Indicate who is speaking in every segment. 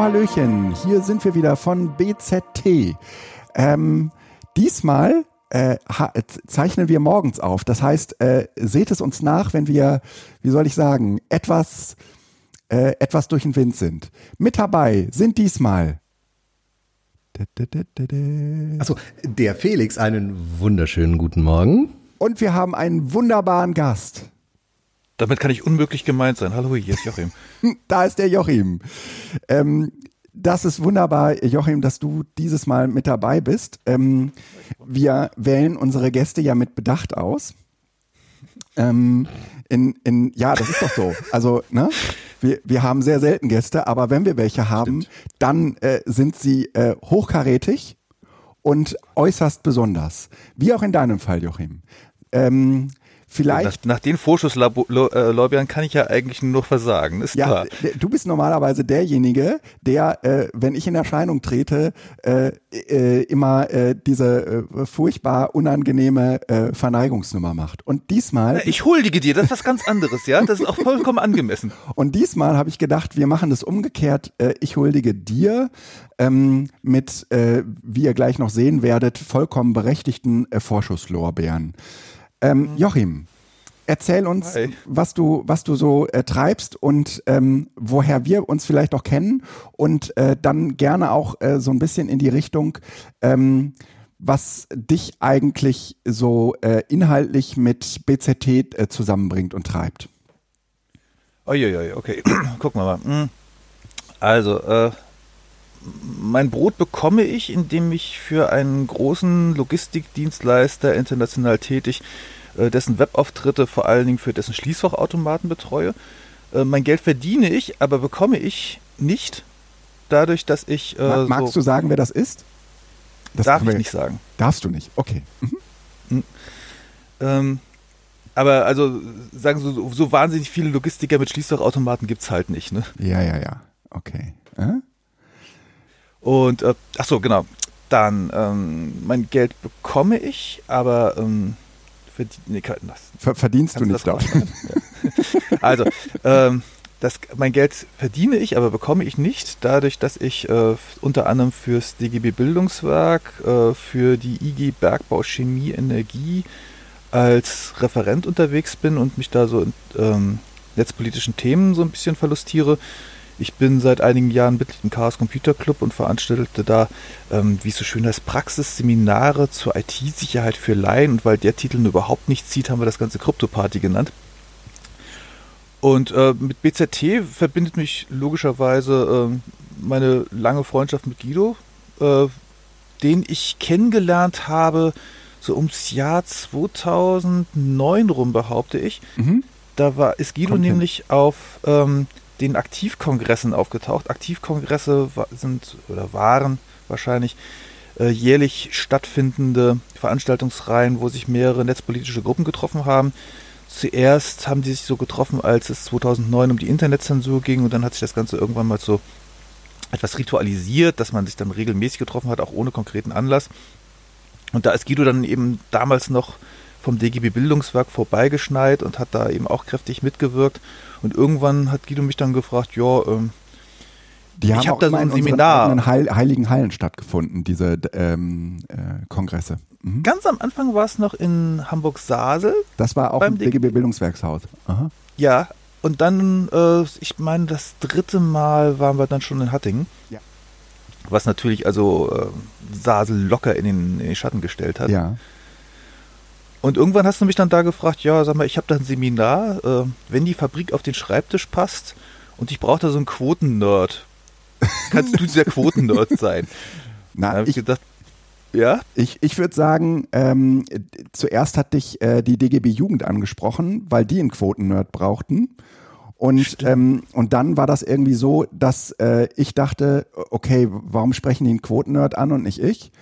Speaker 1: Hallo, hallöchen. Hier sind wir wieder von BZT. Ähm, diesmal äh, zeichnen wir morgens auf. Das heißt, äh, seht es uns nach, wenn wir, wie soll ich sagen, etwas, äh, etwas durch den Wind sind. Mit dabei sind diesmal
Speaker 2: Achso, der Felix, einen wunderschönen guten Morgen.
Speaker 1: Und wir haben einen wunderbaren Gast.
Speaker 3: Damit kann ich unmöglich gemeint sein. Hallo, hier ist Joachim.
Speaker 1: da ist der Joachim. Ähm, das ist wunderbar, Joachim, dass du dieses Mal mit dabei bist. Ähm, wir wählen unsere Gäste ja mit Bedacht aus. Ähm, in, in, ja, das ist doch so. Also, ne? Wir, wir haben sehr selten Gäste, aber wenn wir welche haben, Stimmt. dann äh, sind sie äh, hochkarätig und äußerst besonders. Wie auch in deinem Fall, Joachim. Ähm, Vielleicht.
Speaker 3: Nach, nach den Vorschusslorbeeren kann ich ja eigentlich nur versagen, ist ja, klar.
Speaker 1: Du bist normalerweise derjenige, der, äh, wenn ich in Erscheinung trete, äh, äh, immer äh, diese äh, furchtbar unangenehme äh, Verneigungsnummer macht. Und diesmal.
Speaker 3: Ich huldige dir, das ist was ganz anderes, ja. Das ist auch vollkommen angemessen.
Speaker 1: Und diesmal habe ich gedacht, wir machen das umgekehrt. Äh, ich huldige dir ähm, mit, äh, wie ihr gleich noch sehen werdet, vollkommen berechtigten äh, Vorschusslorbeeren. Ähm, Joachim, erzähl uns, Hi. was du, was du so äh, treibst und ähm, woher wir uns vielleicht auch kennen und äh, dann gerne auch äh, so ein bisschen in die Richtung, ähm, was dich eigentlich so äh, inhaltlich mit BZT äh, zusammenbringt und treibt.
Speaker 3: Uiuiui, okay, gucken wir mal. Hm. Also, äh, mein Brot bekomme ich, indem ich für einen großen Logistikdienstleister international tätig, äh, dessen Webauftritte vor allen Dingen für dessen Schließfachautomaten betreue. Äh, mein Geld verdiene ich, aber bekomme ich nicht dadurch, dass ich.
Speaker 1: Äh, Magst so du sagen, wer das ist?
Speaker 3: Das darf ich nicht sagen.
Speaker 1: Darfst du nicht, okay. Mhm.
Speaker 3: Mhm. Ähm, aber also sagen so, so wahnsinnig viele Logistiker mit Schließfachautomaten gibt es halt nicht, ne?
Speaker 1: Ja, ja, ja. Okay. Äh?
Speaker 3: Und äh, ach so, genau. Dann ähm, mein Geld bekomme ich, aber ähm, verdien, nee,
Speaker 1: das, verdienst du nicht dort.
Speaker 3: also ähm, das, mein Geld verdiene ich, aber bekomme ich nicht, dadurch, dass ich äh, unter anderem fürs DGB Bildungswerk, äh, für die IG Bergbau Chemie Energie als Referent unterwegs bin und mich da so in ähm, netzpolitischen Themen so ein bisschen verlustiere. Ich bin seit einigen Jahren Mitglied im Chaos Computer Club und veranstaltete da, ähm, wie es so schön heißt, Praxisseminare zur IT-Sicherheit für Laien. Und weil der Titel überhaupt nicht zieht, haben wir das ganze Krypto-Party genannt. Und äh, mit BZT verbindet mich logischerweise äh, meine lange Freundschaft mit Guido, äh, den ich kennengelernt habe, so ums Jahr 2009 rum, behaupte ich. Mhm. Da war, ist Guido Kommt nämlich hin. auf ähm, den Aktivkongressen aufgetaucht. Aktivkongresse sind oder waren wahrscheinlich äh, jährlich stattfindende Veranstaltungsreihen, wo sich mehrere netzpolitische Gruppen getroffen haben. Zuerst haben die sich so getroffen, als es 2009 um die Internetzensur ging und dann hat sich das Ganze irgendwann mal so etwas ritualisiert, dass man sich dann regelmäßig getroffen hat, auch ohne konkreten Anlass. Und da ist Guido dann eben damals noch vom DGB Bildungswerk vorbeigeschneit und hat da eben auch kräftig mitgewirkt. Und irgendwann hat Guido mich dann gefragt, ja, ähm,
Speaker 1: die haben ich habe da so ein Seminar. in Heil, heiligen Hallen stattgefunden, diese ähm, äh, Kongresse.
Speaker 3: Mhm. Ganz am Anfang war es noch in Hamburg-Sasel.
Speaker 1: Das war auch im DGB Bildungswerkshaus. Aha.
Speaker 3: Ja, und dann, äh, ich meine, das dritte Mal waren wir dann schon in Hattingen. Ja. Was natürlich also äh, Sasel locker in den, in den Schatten gestellt hat.
Speaker 1: Ja.
Speaker 3: Und irgendwann hast du mich dann da gefragt, ja, sag mal, ich habe da ein Seminar, äh, wenn die Fabrik auf den Schreibtisch passt und ich brauche da so einen Quotennerd. Kannst du dieser Quotennerd sein?
Speaker 1: Na, ich, ich gedacht, ja? Ich, ich würde sagen, ähm, zuerst hat dich äh, die DGB Jugend angesprochen, weil die einen Quotennerd brauchten. Und, ähm, und dann war das irgendwie so, dass äh, ich dachte, okay, warum sprechen die einen Quotennerd an und nicht ich?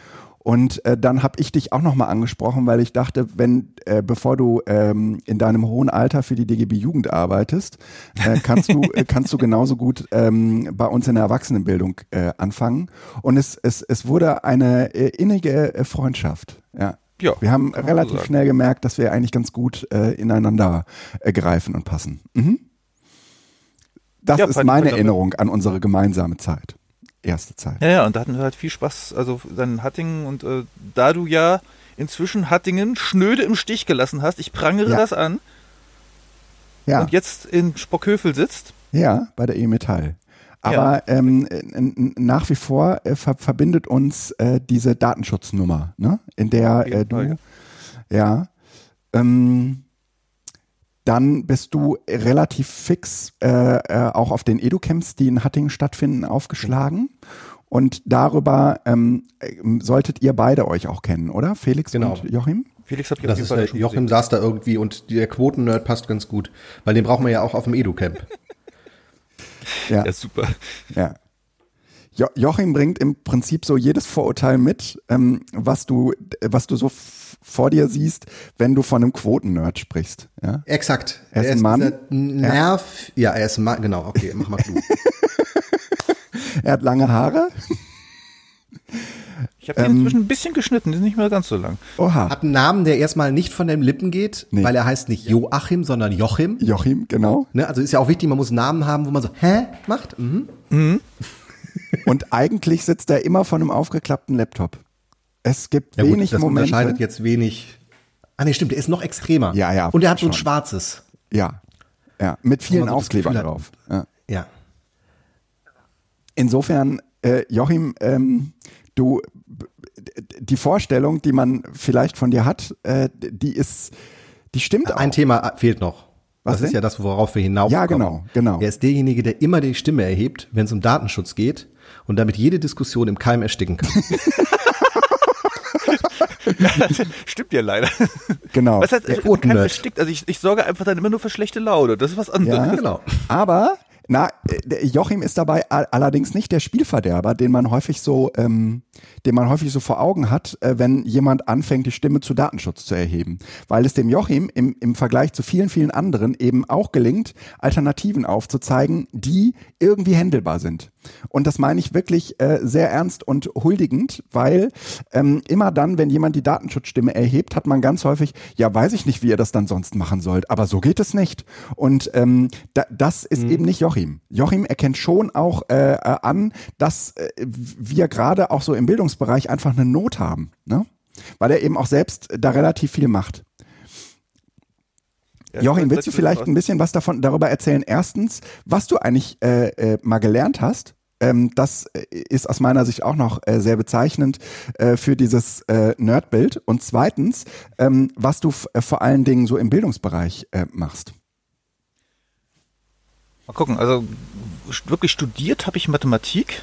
Speaker 1: Und äh, dann habe ich dich auch nochmal angesprochen, weil ich dachte, wenn, äh, bevor du ähm, in deinem hohen Alter für die DGB Jugend arbeitest, äh, kannst du äh, kannst du genauso gut ähm, bei uns in der Erwachsenenbildung äh, anfangen. Und es, es, es wurde eine äh, innige äh, Freundschaft. Ja. Ja, wir haben relativ schnell gemerkt, dass wir eigentlich ganz gut äh, ineinander äh, greifen und passen. Mhm. Das
Speaker 3: Ja,
Speaker 1: ist meine. Erinnerung an unsere gemeinsame Zeit. Erste Zeit.
Speaker 3: Ja, ja, und da hatten wir halt viel Spaß, also dann in Hattingen und äh, da du ja inzwischen Hattingen schnöde im Stich gelassen hast, ich prangere
Speaker 1: Ja.
Speaker 3: das an
Speaker 1: Ja,
Speaker 3: und jetzt in Spockhövel sitzt.
Speaker 1: ja bei der E-Metall. Aber ähm, n- n- nach wie vor äh, ver verbindet uns äh, diese Datenschutznummer, ne? in der äh, du, ja, ähm, dann bist du relativ fix äh, äh, auch auf den Educamps, die in Hattingen stattfinden, aufgeschlagen. Und darüber ähm, äh, solltet ihr beide euch auch kennen, oder? Felix
Speaker 2: Genau.
Speaker 1: und Joachim?
Speaker 3: Felix hat
Speaker 2: Das ist der Joachim saß da irgendwie und der Quotennerd passt ganz gut, weil den brauchen wir ja auch auf dem Edu-Camp.
Speaker 1: Ja.
Speaker 3: Ja, super.
Speaker 1: Ja. Jo Joachim bringt im Prinzip so jedes Vorurteil mit, ähm, was du, was du so vor dir siehst, wenn du von einem Quotennerd sprichst. Ja?
Speaker 2: Exakt.
Speaker 1: Er ist ein Mann?
Speaker 2: Nerv. Ja. er ist ein Mann. Genau, okay, mach mal du.
Speaker 1: Er hat lange Haare.
Speaker 3: Ich habe ihn
Speaker 1: Ähm.
Speaker 3: inzwischen ein bisschen geschnitten, die sind nicht mehr ganz so lang.
Speaker 1: Oha.
Speaker 2: Hat einen Namen, der erstmal nicht von den Lippen geht,
Speaker 1: Nee.
Speaker 2: weil er heißt nicht Joachim, sondern Joachim.
Speaker 1: Joachim, genau.
Speaker 2: Ne? Also ist ja auch wichtig, man muss einen Namen haben, wo man so, hä, macht? Mhm.
Speaker 1: Und eigentlich sitzt er immer von einem aufgeklappten Laptop. Es gibt
Speaker 2: Ja gut,
Speaker 1: wenig
Speaker 2: das
Speaker 1: Momente.
Speaker 2: unterscheidet jetzt wenig. Ah nee, stimmt, der ist noch extremer.
Speaker 1: Ja, ja,
Speaker 2: Und er hat so ein
Speaker 1: schon.
Speaker 2: schwarzes.
Speaker 1: Ja. Ja, mit vielen
Speaker 2: so
Speaker 1: Aufklebern drauf. Ja.
Speaker 2: Ja.
Speaker 1: Insofern, äh, Joachim, ähm, du, die Vorstellung, die man vielleicht von dir hat, äh, die ist, die stimmt auch.
Speaker 2: Ein Thema fehlt noch.
Speaker 1: Was
Speaker 2: das ist
Speaker 1: denn?
Speaker 2: ja das, worauf wir hinauf
Speaker 1: Ja, genau, genau.
Speaker 2: Er ist derjenige, der immer die Stimme erhebt, wenn es um Datenschutz geht und damit jede Diskussion im Keim ersticken kann.
Speaker 3: Stimmt ja leider.
Speaker 1: Genau.
Speaker 3: Was heißt,
Speaker 2: der
Speaker 3: ich kein bestickt, also ich, ich sorge einfach dann immer nur für schlechte Laune. Das ist was anderes.
Speaker 1: Ja,
Speaker 2: genau.
Speaker 1: Aber na, äh, Joachim ist dabei all- allerdings nicht der Spielverderber, den man häufig so, ähm, den man häufig so vor Augen hat, äh, wenn jemand anfängt, die Stimme zu Datenschutz zu erheben, weil es dem Joachim im, im Vergleich zu vielen, vielen anderen eben auch gelingt, Alternativen aufzuzeigen, die irgendwie händelbar sind. Und das meine ich wirklich äh, sehr ernst und huldigend, weil ähm, immer dann, wenn jemand die Datenschutzstimme erhebt, hat man ganz häufig, ja, weiß ich nicht, wie ihr das dann sonst machen sollt, aber so geht es nicht. Und ähm, da, das ist eben nicht Joachim. Joachim erkennt schon auch äh, äh, an, dass äh, wir gerade auch so im Bildungsbereich einfach eine Not haben, ne? weil er eben auch selbst da relativ viel macht.
Speaker 3: Ja,
Speaker 1: Joachim, willst du vielleicht ein bisschen was davon darüber erzählen? Erstens, was du eigentlich äh, äh, mal gelernt hast. Ähm, das äh, ist aus meiner Sicht auch noch äh, sehr bezeichnend äh, für dieses äh, Nerdbild. Und zweitens, ähm, was du vor allen Dingen so im Bildungsbereich machst.
Speaker 3: Mal gucken, also wirklich studiert habe ich Mathematik,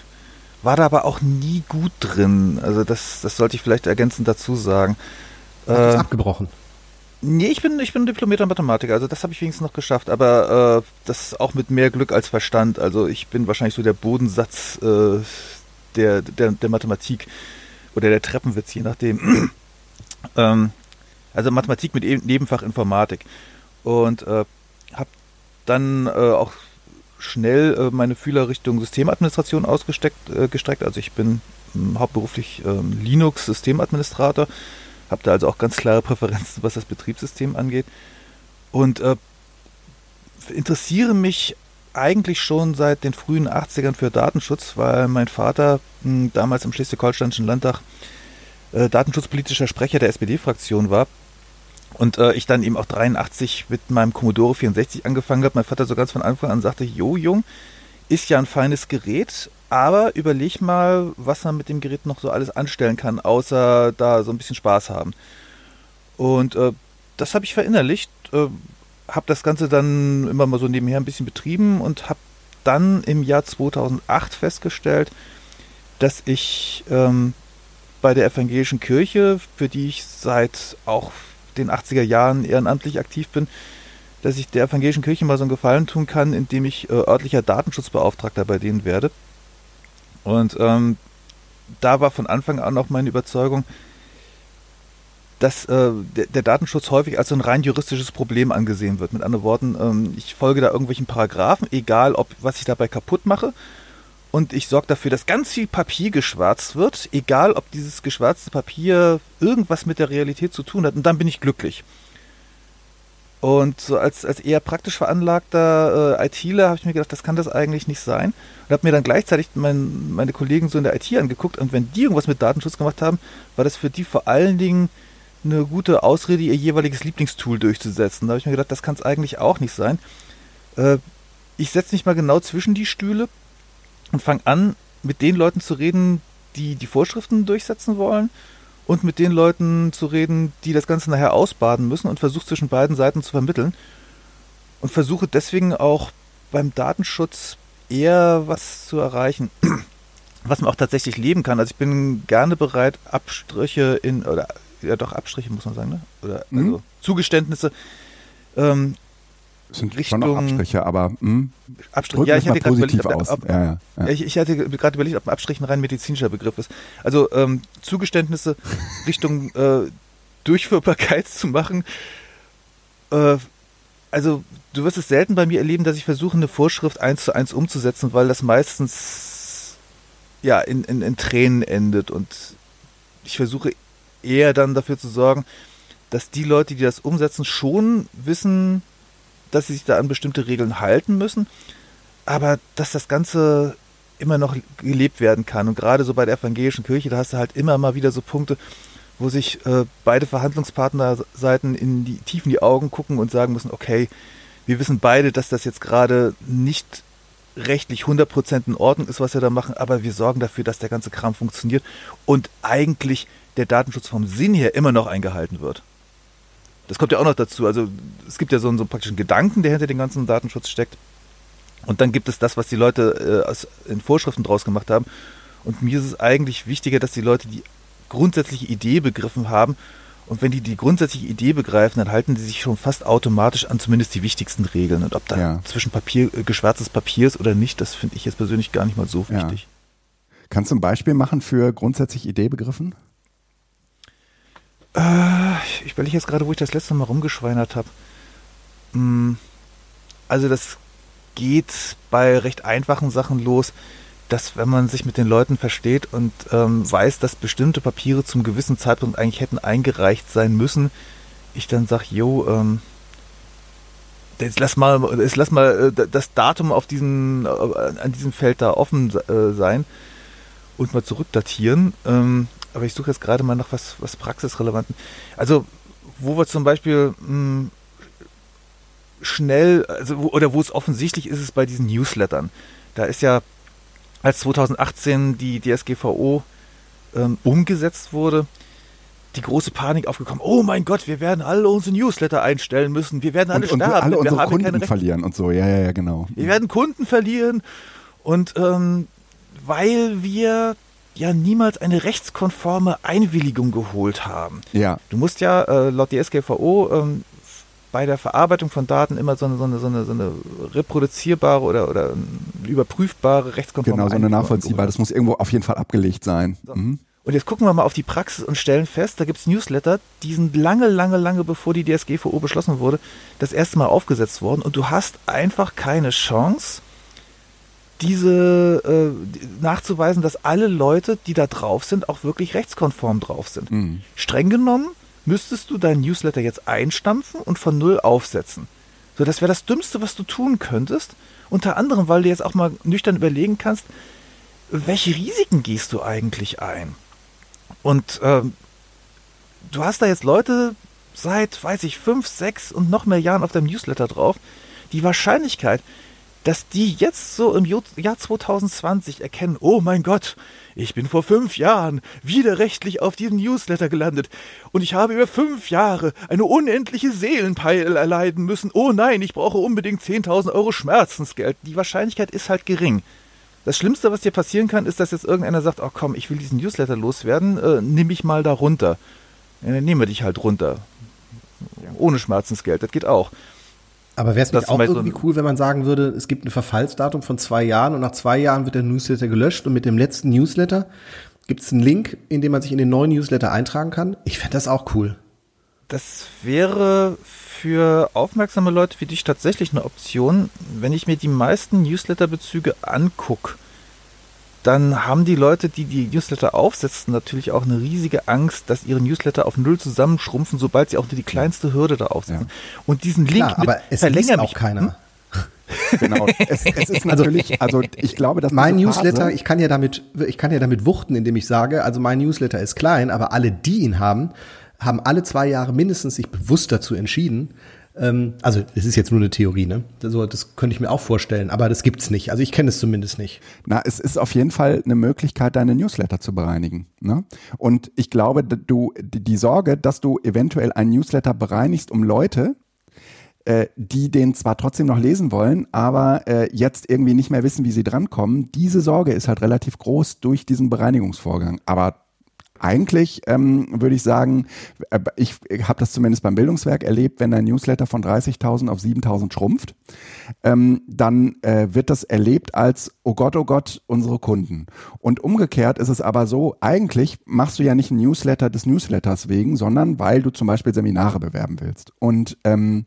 Speaker 3: war da aber auch nie gut drin. Also das, das sollte ich vielleicht ergänzend dazu sagen.
Speaker 2: Hast
Speaker 3: Äh,
Speaker 2: abgebrochen.
Speaker 3: nee, ich bin, ich bin diplomierter Mathematiker, also das habe ich wenigstens noch geschafft, aber äh, das auch mit mehr Glück als Verstand. Also ich bin wahrscheinlich so der Bodensatz äh, der, der, der Mathematik oder der Treppenwitz, je nachdem. ähm, also Mathematik mit eben- Nebenfach Informatik. Und äh, habe dann äh, auch schnell äh, meine Fühler Richtung Systemadministration ausgesteckt, äh, gestreckt. Also ich bin ähm, hauptberuflich ähm, Linux-Systemadministrator, habe da also auch ganz klare Präferenzen, was das Betriebssystem angeht. Und äh, interessiere mich eigentlich schon seit den frühen 80ern für Datenschutz, weil mein Vater mh, damals im Schleswig-Holsteinischen Landtag äh, datenschutzpolitischer Sprecher der SPD-Fraktion war. Und äh, ich dann eben auch 83 mit meinem Commodore 64 angefangen habe. Mein Vater so ganz von Anfang an sagte, Jo, Jung, ist ja ein feines Gerät, aber überleg mal, was man mit dem Gerät noch so alles anstellen kann, außer da so ein bisschen Spaß haben. Und äh, das habe ich verinnerlicht, äh, habe das Ganze dann immer mal so nebenher ein bisschen betrieben und habe dann im Jahr 2008 festgestellt, dass ich ähm, bei der evangelischen Kirche, für die ich seit auch den 80er Jahren ehrenamtlich aktiv bin, dass ich der evangelischen Kirche mal so einen Gefallen tun kann, indem ich äh, örtlicher Datenschutzbeauftragter bei denen werde. Und ähm, da war von Anfang an auch meine Überzeugung, dass äh, der, der Datenschutz häufig als so ein rein juristisches Problem angesehen wird. Mit anderen Worten, ähm, ich folge da irgendwelchen Paragraphen, egal ob was ich dabei kaputt mache, und ich sorge dafür, dass ganz viel Papier geschwärzt wird, egal ob dieses geschwärzte Papier irgendwas mit der Realität zu tun hat, und dann bin ich glücklich. Und so als, als eher praktisch veranlagter äh, ITler habe ich mir gedacht, das kann das eigentlich nicht sein. Und habe mir dann gleichzeitig mein, meine Kollegen so in der IT angeguckt und wenn die irgendwas mit Datenschutz gemacht haben, war das für die vor allen Dingen eine gute Ausrede, ihr jeweiliges Lieblingstool durchzusetzen. Da habe ich mir gedacht, das kann es eigentlich auch nicht sein. Äh, ich setze mich mal genau zwischen die Stühle und fange an, mit den Leuten zu reden, die die Vorschriften durchsetzen wollen und mit den Leuten zu reden, die das Ganze nachher ausbaden müssen und versuche zwischen beiden Seiten zu vermitteln und versuche deswegen auch beim Datenschutz eher was zu erreichen, was man auch tatsächlich leben kann. Also ich bin gerne bereit, Abstriche in, oder ja doch Abstriche muss man sagen, ne? Oder mhm. also Zugeständnisse ähm,
Speaker 1: sind Richtung, schon noch Abstriche, aber mh, hm?
Speaker 3: Abstriche. Ja, ich hatte gerade überlegt, ob, ob, ja, ja, ja. Ich, ich, hatte gerade überlegt, ob ein Abstrich ein rein medizinischer Begriff ist. Also ähm, Zugeständnisse Richtung äh, Durchführbarkeit zu machen. Äh, also du wirst es selten bei mir erleben, dass ich versuche, eine Vorschrift eins zu eins umzusetzen, weil das meistens ja in, in, in Tränen endet und ich versuche eher dann dafür zu sorgen, dass die Leute, die das umsetzen, schon wissen, dass sie sich da an bestimmte Regeln halten müssen, aber dass das Ganze immer noch gelebt werden kann. Und gerade so bei der evangelischen Kirche, da hast du halt immer mal wieder so Punkte, wo sich äh, beide Verhandlungspartnerseiten in die tief in die Augen gucken und sagen müssen, okay, wir wissen beide, dass das jetzt gerade nicht rechtlich 100% in Ordnung ist, was wir da machen, aber wir sorgen dafür, dass der ganze Kram funktioniert und eigentlich der Datenschutz vom Sinn her immer noch eingehalten wird. Das kommt ja auch noch dazu. Also es gibt ja so einen, so einen praktischen Gedanken, der hinter dem ganzen Datenschutz steckt. Und dann gibt es das, was die Leute äh, aus, in Vorschriften draus gemacht haben. Und mir ist es eigentlich wichtiger, dass die Leute die grundsätzliche Idee begriffen haben. Und wenn die die grundsätzliche Idee begreifen, dann halten die sich schon fast automatisch an zumindest die wichtigsten Regeln. Und ob da ja. zwischen Papier, äh, geschwärztes Papier ist oder nicht, das finde ich jetzt persönlich gar nicht mal so wichtig.
Speaker 1: Ja. Kannst du ein Beispiel machen für grundsätzlich Idee begriffen?
Speaker 3: Äh, ich überlege jetzt gerade, wo ich das letzte Mal rumgeschweinert habe. Hm, also das geht bei recht einfachen Sachen los, dass wenn man sich mit den Leuten versteht und ähm, weiß, dass bestimmte Papiere zum gewissen Zeitpunkt eigentlich hätten eingereicht sein müssen, ich dann sage, jo, ähm, jetzt lass mal, jetzt lass mal äh, das Datum auf diesem, äh, an diesem Feld da offen äh, sein und mal zurückdatieren. Ähm, aber ich suche jetzt gerade mal nach was, was praxisrelevanten. Also, wo wir zum Beispiel mh, hm, schnell, also wo, oder wo es offensichtlich ist, ist bei diesen Newslettern. Da ist ja, als 2018 die DSGVO ähm, umgesetzt wurde, die große Panik aufgekommen. Oh mein Gott, wir werden alle unsere Newsletter einstellen müssen. Wir werden alle
Speaker 1: und, sterben. Und alle unsere wir Kunden verlieren und so. Ja, ja, ja, genau.
Speaker 3: Wir werden Kunden verlieren und ähm, weil wir ja niemals eine rechtskonforme Einwilligung geholt haben.
Speaker 1: Ja.
Speaker 3: Du musst ja äh, laut DSGVO ähm, bei der Verarbeitung von Daten immer so eine, so eine, so eine, so eine reproduzierbare oder, oder überprüfbare rechtskonforme
Speaker 1: Genau, so eine nachvollziehbare. Das muss irgendwo auf jeden Fall abgelegt sein.
Speaker 3: So. Mhm. Und jetzt gucken wir mal auf die Praxis und stellen fest, da gibt es Newsletter, die sind lange, lange, lange bevor die DSGVO beschlossen wurde, das erste Mal aufgesetzt worden und du hast einfach keine Chance, diese äh, nachzuweisen, dass alle Leute, die da drauf sind, auch wirklich rechtskonform drauf sind. Mhm. Streng genommen müsstest du deinen Newsletter jetzt einstampfen und von null aufsetzen. So, das wäre das Dümmste, was du tun könntest. Unter anderem, weil du jetzt auch mal nüchtern überlegen kannst, welche Risiken gehst du eigentlich ein? Und ähm, du hast da jetzt Leute seit, weiß ich, fünf, sechs und noch mehr Jahren auf deinem Newsletter drauf. Die Wahrscheinlichkeit, dass die jetzt so im Jahr 2020 erkennen, oh mein Gott, ich bin vor fünf Jahren widerrechtlich auf diesem Newsletter gelandet und ich habe über fünf Jahre eine unendliche Seelenpeil erleiden müssen. Oh nein, ich brauche unbedingt 10.000 Euro Schmerzensgeld. Die Wahrscheinlichkeit ist halt gering. Das Schlimmste, was dir passieren kann, ist, dass jetzt irgendeiner sagt, oh komm, ich will diesen Newsletter loswerden, äh, nimm mich mal da runter. Nehmen wir dich halt runter. Ohne Schmerzensgeld, das geht auch.
Speaker 2: Aber wäre es nicht auch irgendwie so cool, wenn man sagen würde, es gibt ein Verfallsdatum von zwei Jahren und nach zwei Jahren wird der Newsletter gelöscht und mit dem letzten Newsletter gibt es einen Link, in dem man sich in den neuen Newsletter eintragen kann? Ich fände das auch cool.
Speaker 3: Das wäre für aufmerksame Leute wie dich tatsächlich eine Option, wenn ich mir die meisten Newsletter-Bezüge angucke. Dann haben die Leute, die die Newsletter aufsetzen, natürlich auch eine riesige Angst, dass ihre Newsletter auf null zusammenschrumpfen, sobald sie auch nur die kleinste Hürde da aufsetzen. Ja. Und diesen Link
Speaker 2: Klar, aber es verlängert auch keiner. Hm?
Speaker 1: genau. Es, es, ist also natürlich, also ich glaube, dass
Speaker 2: mein Newsletter, ich kann ja damit, ich kann ja damit wuchten, indem ich sage, also mein Newsletter ist klein, aber alle, die ihn haben, haben alle zwei Jahre mindestens sich bewusst dazu entschieden. Ähm, also es ist jetzt nur eine Theorie, ne? Also, das könnte ich mir auch vorstellen, aber das gibt's nicht. Also ich kenne es zumindest nicht.
Speaker 1: Na, es ist auf jeden Fall eine Möglichkeit, deine Newsletter zu bereinigen. Ne? Und ich glaube, du die Sorge, dass du eventuell einen Newsletter bereinigst, um Leute, äh, die den zwar trotzdem noch lesen wollen, aber äh, jetzt irgendwie nicht mehr wissen, wie sie drankommen. Diese Sorge ist halt relativ groß durch diesen Bereinigungsvorgang. Aber eigentlich ähm, würde ich sagen, äh, ich, habe das zumindest beim Bildungswerk erlebt, wenn ein Newsletter von 30.000 auf 7.000 schrumpft, ähm, dann äh, wird das erlebt als, oh Gott, oh Gott, unsere Kunden. Und umgekehrt ist es aber so, eigentlich machst du ja nicht ein Newsletter des Newsletters wegen, sondern weil du zum Beispiel Seminare bewerben willst. Und ähm,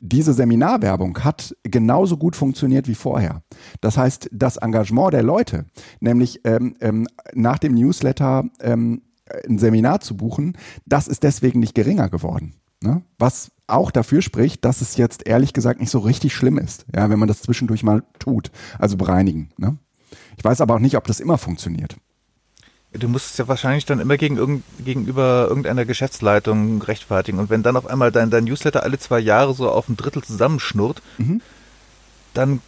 Speaker 1: diese Seminarwerbung hat genauso gut funktioniert wie vorher. Das heißt, das Engagement der Leute, nämlich ähm, ähm, nach dem Newsletter ähm, ein Seminar zu buchen, das ist deswegen nicht geringer geworden. Ne? Was auch dafür spricht, dass es jetzt ehrlich gesagt nicht so richtig schlimm ist, ja, wenn man das zwischendurch mal tut, also bereinigen. Ne? Ich weiß aber auch nicht, ob das immer funktioniert.
Speaker 3: Du musst es ja wahrscheinlich dann immer gegen irgend, gegenüber irgendeiner Geschäftsleitung rechtfertigen. Und wenn dann auf einmal dein, dein Newsletter alle zwei Jahre so auf ein Drittel zusammenschnurrt, mhm. dann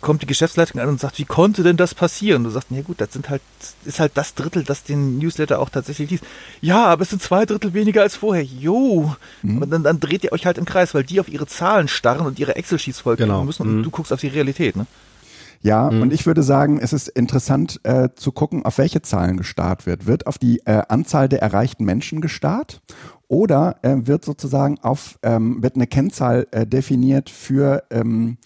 Speaker 3: kommt die Geschäftsleitung an und sagt, wie konnte denn das passieren? Du sagst, ja gut, das sind halt, ist halt das Drittel, das den Newsletter auch tatsächlich liest. Ja, aber es sind zwei Drittel weniger als vorher. Jo. Mhm. Und dann, dann dreht ihr euch halt im Kreis, weil die auf ihre Zahlen starren und ihre Excel-Sheets vollkriegen genau. müssen und mhm. du guckst auf die Realität, ne?
Speaker 1: Ja, mhm. und ich würde sagen, es ist interessant äh, zu gucken, auf welche Zahlen gestarrt wird. Wird auf die äh, Anzahl der erreichten Menschen gestarrt oder äh, wird sozusagen auf, ähm, wird eine Kennzahl äh, definiert für, ähm,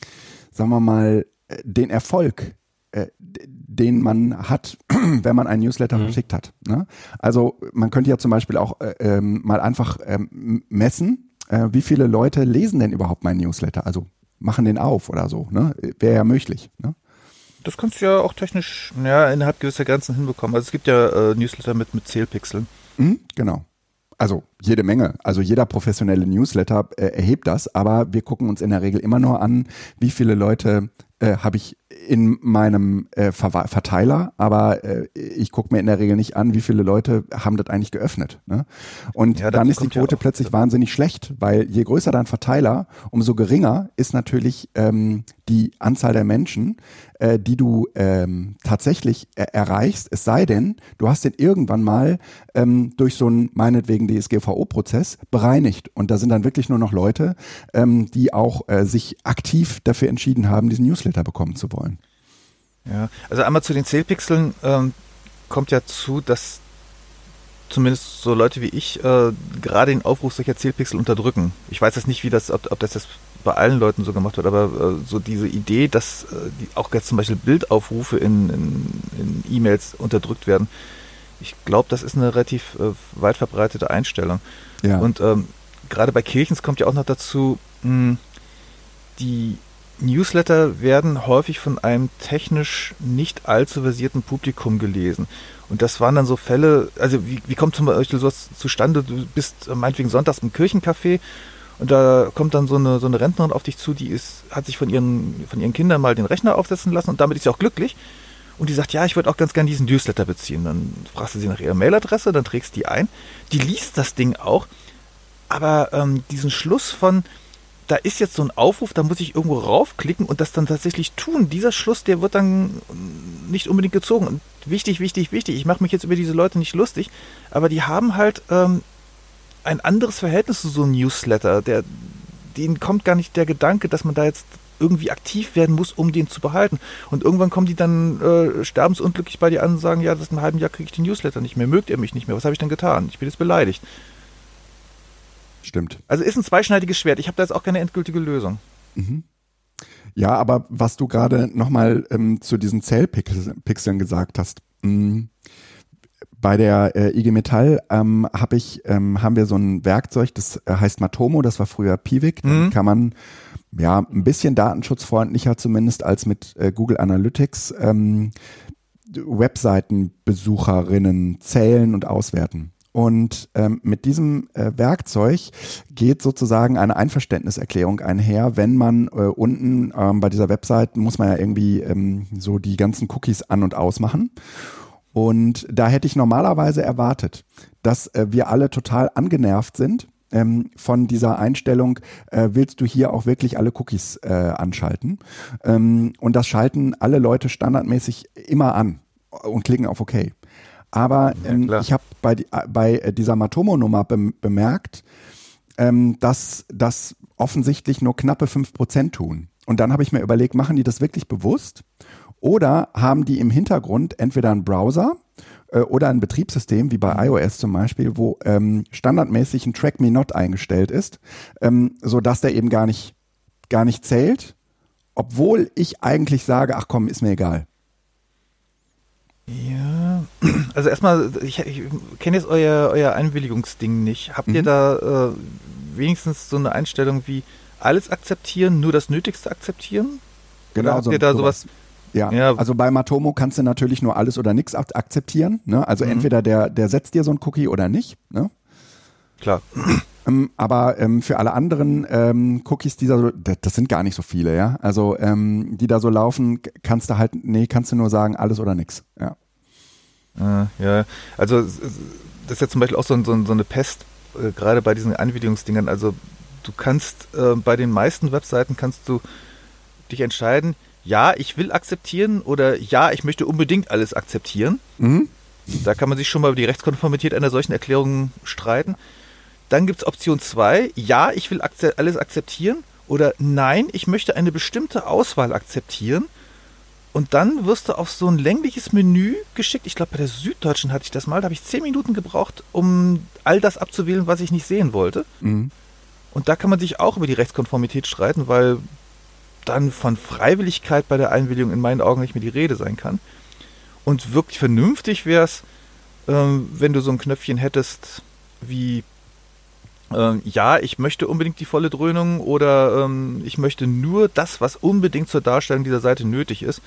Speaker 1: sagen wir mal, äh, den Erfolg, äh, den man hat, wenn man einen Newsletter mhm. verschickt hat. Ne? Also man könnte ja zum Beispiel auch äh, ähm, mal einfach ähm, messen, äh, wie viele Leute lesen denn überhaupt meinen Newsletter? Also machen den auf oder so. Ne? Wäre ja möglich. Ne?
Speaker 3: Das kannst du ja auch technisch ja, innerhalb gewisser Grenzen hinbekommen. Also es gibt ja äh, Newsletter mit, mit Zählpixeln.
Speaker 1: Mhm, genau. Also jede Menge. Also jeder professionelle Newsletter äh, erhebt das, aber wir gucken uns in der Regel immer nur an, wie viele Leute äh, habe ich in meinem äh, Ver Verteiler, aber äh, ich gucke mir in der Regel nicht an, wie viele Leute haben das eigentlich geöffnet. Ne? Und ja, dann ist die Quote ja plötzlich wahnsinnig schlecht, weil je größer dein Verteiler, umso geringer ist natürlich ähm, die Anzahl der Menschen, äh, die du ähm, tatsächlich äh, erreichst, es sei denn, du hast den irgendwann mal ähm, durch so einen meinetwegen DSGVO-Prozess bereinigt. Und da sind dann wirklich nur noch Leute, ähm, die auch äh, sich aktiv dafür entschieden haben, diesen Newsletter bekommen zu wollen.
Speaker 3: Ja, also einmal zu den Zählpixeln ähm, kommt ja zu, dass zumindest so Leute wie ich äh, gerade den Aufruf solcher Zählpixel unterdrücken. Ich weiß jetzt nicht, wie das, ob, ob das jetzt bei allen Leuten so gemacht wird, aber äh, so diese Idee, dass äh, die, auch jetzt zum Beispiel Bildaufrufe in, in, in E-Mails unterdrückt werden, ich glaube, das ist eine relativ äh, weit verbreitete Einstellung. Ja. Und ähm, gerade bei Kirchens kommt ja auch noch dazu, mh, die Newsletter werden häufig von einem technisch nicht allzu versierten Publikum gelesen. Und das waren dann so Fälle, also wie, wie kommt zum Beispiel sowas zustande? Du bist meinetwegen sonntags im Kirchencafé und da kommt dann so eine, so eine Rentnerin auf dich zu, die ist, hat sich von ihren, von ihren Kindern mal den Rechner aufsetzen lassen und damit ist sie auch glücklich. Und die sagt, ja, ich würde auch ganz gerne diesen Newsletter beziehen. Dann fragst du sie nach ihrer Mailadresse, dann trägst du die ein. Die liest das Ding auch. Aber ähm, diesen Schluss von, da ist jetzt so ein Aufruf, da muss ich irgendwo raufklicken und das dann tatsächlich tun. Dieser Schluss, der wird dann nicht unbedingt gezogen. Und wichtig, wichtig, wichtig. Ich mache mich jetzt über diese Leute nicht lustig, aber die haben halt ähm, ein anderes Verhältnis zu so einem Newsletter. Der, denen kommt gar nicht der Gedanke, dass man da jetzt irgendwie aktiv werden muss, um den zu behalten. Und irgendwann kommen die dann äh, sterbensunglücklich bei dir an und sagen, ja, das ist ein halben Jahr kriege ich den Newsletter nicht mehr, mögt ihr mich nicht mehr, was habe ich denn getan? Ich bin jetzt beleidigt.
Speaker 1: Stimmt.
Speaker 3: Also ist ein zweischneidiges Schwert. Ich habe da jetzt auch keine endgültige Lösung. Mhm.
Speaker 1: Ja, aber was du gerade nochmal ähm, zu diesen Zellpixeln gesagt hast, mh, mm, bei der äh, IG Metall ähm, hab ich, ähm, haben wir so ein Werkzeug, das äh, heißt Matomo, das war früher Piwik. Mhm. kann man ja ein bisschen datenschutzfreundlicher zumindest als mit äh, Google Analytics ähm, Webseitenbesucherinnen zählen und auswerten. Und ähm, mit diesem äh, Werkzeug geht sozusagen eine Einverständniserklärung einher, wenn man äh, unten ähm, bei dieser Website muss man ja irgendwie ähm, so die ganzen Cookies an und ausmachen. Und da hätte ich normalerweise erwartet, dass äh, wir alle total angenervt sind ähm, von dieser Einstellung, äh, willst du hier auch wirklich alle Cookies äh, anschalten? Ähm, und das schalten alle Leute standardmäßig immer an und klicken auf OK. Aber ähm, ja, ich habe bei, bei dieser Matomo-Nummer be bemerkt, ähm, dass das offensichtlich nur knappe 5% tun. Und dann habe ich mir überlegt, machen die das wirklich bewusst? Oder haben die im Hintergrund entweder einen Browser äh, oder ein Betriebssystem, wie bei iOS zum Beispiel, wo ähm, standardmäßig ein Track Me Not eingestellt ist, ähm, sodass der eben gar nicht, gar nicht zählt, obwohl ich eigentlich sage, ach komm, ist mir egal.
Speaker 3: Ja, also erstmal, ich, ich kenne jetzt euer, euer Einwilligungsding nicht. Habt mhm. ihr da äh, wenigstens so eine Einstellung wie alles akzeptieren, nur das Nötigste akzeptieren?
Speaker 1: Genau. Oder habt so, ihr da sowas? Ja. ja. also bei Matomo kannst du natürlich nur alles oder nichts akzeptieren. Ne? Also mhm. entweder der, der setzt dir so ein Cookie oder nicht. Ne?
Speaker 3: Klar.
Speaker 1: Ähm, aber ähm, für alle anderen ähm, Cookies, die da so, das sind gar nicht so viele, ja. Also ähm, die da so laufen, kannst du halt, nee, kannst du nur sagen, alles oder nichts, ja.
Speaker 3: Äh, ja, also das ist ja zum Beispiel auch so, so, so eine Pest, äh, gerade bei diesen Einwilligungsdingern. Also du kannst äh, bei den meisten Webseiten kannst du dich entscheiden, ja, ich will akzeptieren oder ja, ich möchte unbedingt alles akzeptieren. Mhm. Da kann man sich schon mal über die Rechtskonformität einer solchen Erklärung streiten. Dann gibt es Option 2, ja, ich will alles akzeptieren oder nein, ich möchte eine bestimmte Auswahl akzeptieren. Und dann wirst du auf so ein längliches Menü geschickt. Ich glaube, bei der Süddeutschen hatte ich das mal. Da habe ich zehn Minuten gebraucht, um all das abzuwählen, was ich nicht sehen wollte. Mhm. Und da kann man sich auch über die Rechtskonformität streiten, weil dann von Freiwilligkeit bei der Einwilligung in meinen Augen nicht mehr die Rede sein kann. Und wirklich vernünftig wäre es, ähm, wenn du so ein Knöpfchen hättest wie ja, ich möchte unbedingt die volle Dröhnung oder ähm, ich möchte nur das, was unbedingt zur Darstellung dieser Seite nötig ist.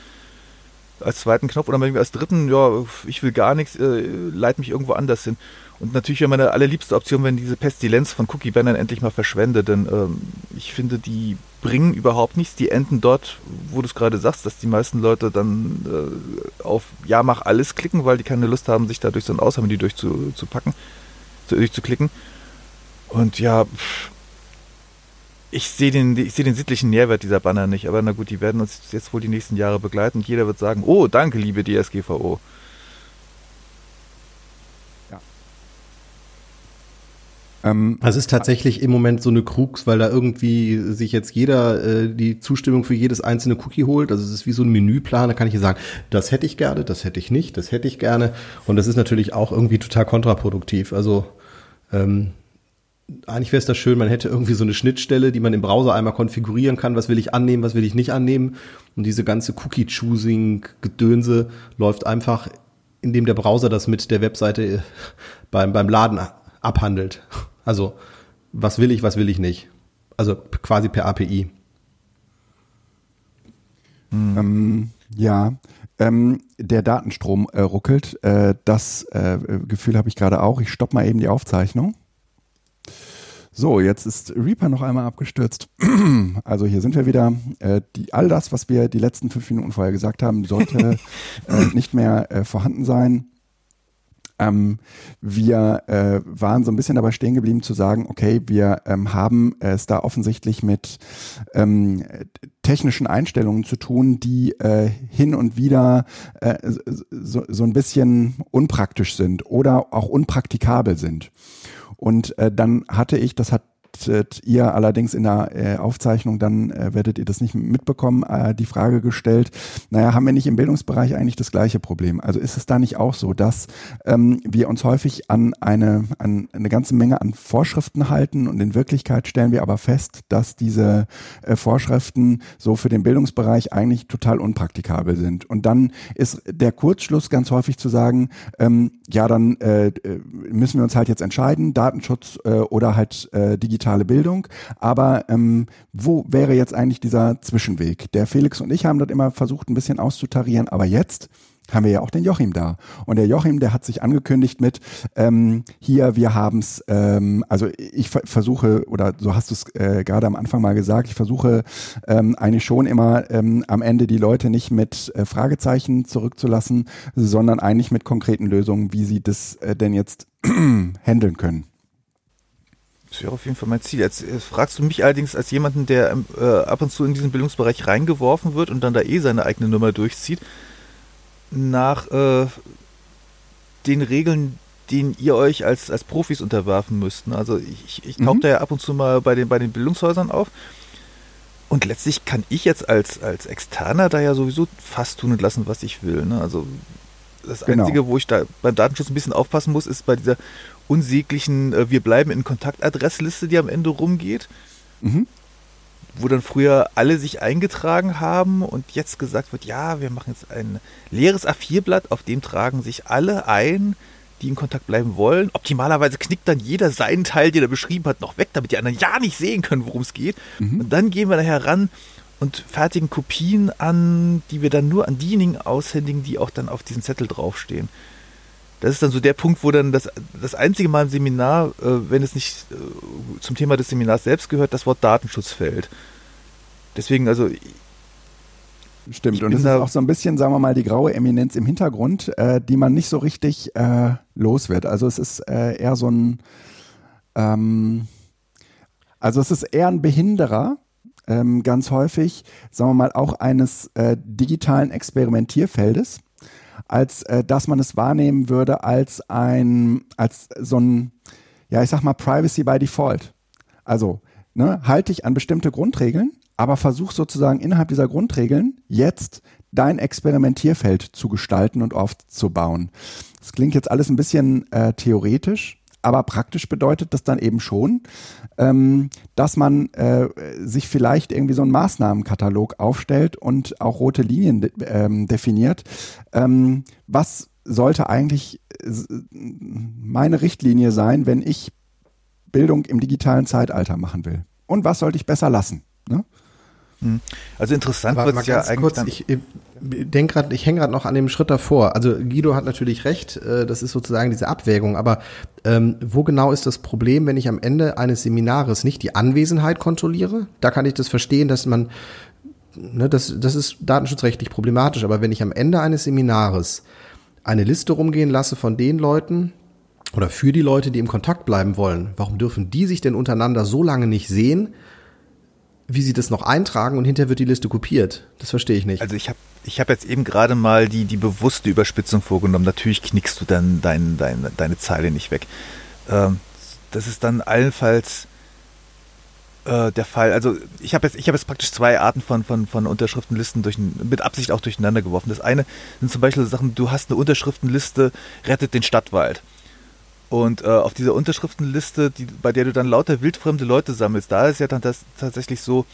Speaker 3: Als zweiten Knopf oder als dritten, ja, ich will gar nichts, äh, leit mich irgendwo anders hin. Und natürlich wäre meine allerliebste Option, wenn diese Pestilenz von Cookie Bannern endlich mal verschwendet, denn ähm, ich finde, die bringen überhaupt nichts. Die enden dort, wo du es gerade sagst, dass die meisten Leute dann äh, auf Ja, mach alles klicken, weil die keine Lust haben, sich da durch so ein Auswahlmenü durchzupacken, durchzuklicken. Und ja, ich sehe den, ich den sittlichen Nährwert dieser Banner nicht. Aber na gut, die werden uns jetzt wohl die nächsten Jahre begleiten. Und jeder wird sagen, oh, danke, liebe DSGVO.
Speaker 2: Ja. Ähm, es ist tatsächlich im Moment so eine Krux, weil da irgendwie sich jetzt jeder äh, die Zustimmung für jedes einzelne Cookie holt. Also es ist wie so ein Menüplan, da kann ich ja sagen, das hätte ich gerne, das hätte ich nicht, das hätte ich gerne. Und das ist natürlich auch irgendwie total kontraproduktiv. Also ähm, eigentlich wäre es das schön, man hätte irgendwie so eine Schnittstelle, die man im Browser einmal konfigurieren kann, was will ich annehmen, was will ich nicht annehmen. Und diese ganze Cookie-Choosing-Gedönse läuft einfach, indem der Browser das mit der Webseite beim, beim Laden abhandelt. Also, was will ich, was will ich nicht. Also quasi per API.
Speaker 1: Hm. Ähm, ja, ähm, der Datenstrom äh, ruckelt. Äh, das äh, Gefühl habe ich gerade auch. Ich stoppe mal eben die Aufzeichnung. So, jetzt ist Reaper noch einmal abgestürzt. Also hier sind wir wieder. Äh, die, all das, was wir die letzten fünf Minuten vorher gesagt haben, sollte äh, nicht mehr äh, vorhanden sein. Ähm, wir äh, waren so ein bisschen dabei stehen geblieben zu sagen, okay, wir ähm, haben es da offensichtlich mit ähm, technischen Einstellungen zu tun, die äh, hin und wieder äh, so, so ein bisschen unpraktisch sind oder auch unpraktikabel sind. Und äh, dann hatte ich, das hat ihr allerdings in der äh, Aufzeichnung, dann äh, werdet ihr das nicht mitbekommen, äh, die Frage gestellt, naja, haben wir nicht im Bildungsbereich eigentlich das gleiche Problem? Also ist es da nicht auch so, dass ähm, wir uns häufig an eine, an eine ganze Menge an Vorschriften halten und in Wirklichkeit stellen wir aber fest, dass diese Vorschriften so für den Bildungsbereich eigentlich total unpraktikabel sind. Und dann ist der Kurzschluss ganz häufig zu sagen, ähm, ja, dann müssen wir uns halt jetzt entscheiden, Datenschutz oder halt digital digitale Bildung. Aber ähm, wo wäre jetzt eigentlich dieser Zwischenweg? Der Felix und ich haben das immer versucht, ein bisschen auszutarieren, aber jetzt haben wir ja auch den Joachim da. Und der Joachim, der hat sich angekündigt mit, ähm, hier, wir haben's, ähm, also ich versuche, oder so hast du es äh, gerade am Anfang mal gesagt, ich versuche ähm, eigentlich schon immer ähm, am Ende die Leute nicht mit äh, Fragezeichen zurückzulassen, sondern eigentlich mit konkreten Lösungen, wie sie das äh, denn jetzt handeln können.
Speaker 3: Das wäre auf jeden Fall mein Ziel. Jetzt, jetzt fragst du mich allerdings als jemanden, der äh, ab und zu in diesen Bildungsbereich reingeworfen wird und dann da eh seine eigene Nummer durchzieht, nach äh, den Regeln, denen ihr euch als, als Profis unterwerfen müsst. Ne? Also ich, ich tauche mhm. da ja ab und zu mal bei den, bei den Bildungshäusern auf. Und letztlich kann ich jetzt als, als Externer da ja sowieso fast tun und lassen, was ich will. Ne? Also das genau. Einzige, wo ich da beim Datenschutz ein bisschen aufpassen muss, ist bei dieser unsäglichen äh, Wir bleiben in Kontaktadressliste, die am Ende rumgeht. Mhm wo dann früher alle sich eingetragen haben und jetzt gesagt wird, ja, wir machen jetzt ein leeres A4-Blatt, auf dem tragen sich alle ein, die in Kontakt bleiben wollen. Optimalerweise knickt dann jeder seinen Teil, den er beschrieben hat, noch weg, damit die anderen ja nicht sehen können, worum es geht. Mhm. Und dann gehen wir nachher ran und fertigen Kopien an, die wir dann nur an diejenigen aushändigen, die auch dann auf diesem Zettel draufstehen. Das ist dann so der Punkt, wo dann das, das einzige Mal im Seminar, äh, wenn es nicht äh, zum Thema des Seminars selbst gehört, das Wort Datenschutz fällt. Deswegen, also.
Speaker 1: Stimmt, und es ist auch so ein bisschen, sagen wir mal, die graue Eminenz im Hintergrund, äh, die man nicht so richtig äh, los wird. Also es ist eher so ein, ähm, also es ist eher ein Behinderer, ähm, ganz häufig, sagen wir mal, auch eines digitalen Experimentierfeldes als äh, dass man es wahrnehmen würde als ein, als so ein, ja, ich sag mal, Privacy by Default. Also, ne, halte dich an bestimmte Grundregeln, aber versuch sozusagen innerhalb dieser Grundregeln jetzt dein Experimentierfeld zu gestalten und aufzubauen. Das klingt jetzt alles ein bisschen äh, theoretisch, aber praktisch bedeutet das dann eben schon, ähm, dass man äh, sich vielleicht irgendwie so einen Maßnahmenkatalog aufstellt und auch rote Linien de ähm, definiert. Ähm, was sollte eigentlich meine Richtlinie sein, wenn ich Bildung im digitalen Zeitalter machen will? Und was sollte ich besser lassen? Ne?
Speaker 3: Hm. Also interessant wird es ja eigentlich. Kurz,
Speaker 2: ich denk grad, ich hänge gerade noch an dem Schritt davor. Also Guido hat natürlich recht, äh, das ist sozusagen diese Abwägung, aber ähm, wo genau ist das Problem, wenn ich am Ende eines Seminares nicht die Anwesenheit kontrolliere? Da kann ich das verstehen, dass man, ne, das, das ist datenschutzrechtlich problematisch, aber wenn ich am Ende eines Seminares eine Liste rumgehen lasse von den Leuten, oder für die Leute, die im Kontakt bleiben wollen, warum dürfen die sich denn untereinander so lange nicht sehen, wie sie das noch eintragen und hinterher wird die Liste kopiert. Das verstehe ich nicht.
Speaker 3: Also ich habe ich hab jetzt eben gerade mal die, die bewusste Überspitzung vorgenommen. Natürlich knickst du dann dein, dein, deine Zeile nicht weg. Ähm, das ist dann allenfalls äh, der Fall. Also ich habe jetzt, ich hab jetzt praktisch zwei Arten von, von, von Unterschriftenlisten durch, mit Absicht auch durcheinander geworfen. Das eine sind zum Beispiel Sachen, du hast eine Unterschriftenliste, rettet den Stadtwald. Und äh, auf dieser Unterschriftenliste, die, bei der du dann lauter wildfremde Leute sammelst, da ist ja dann das tatsächlich so,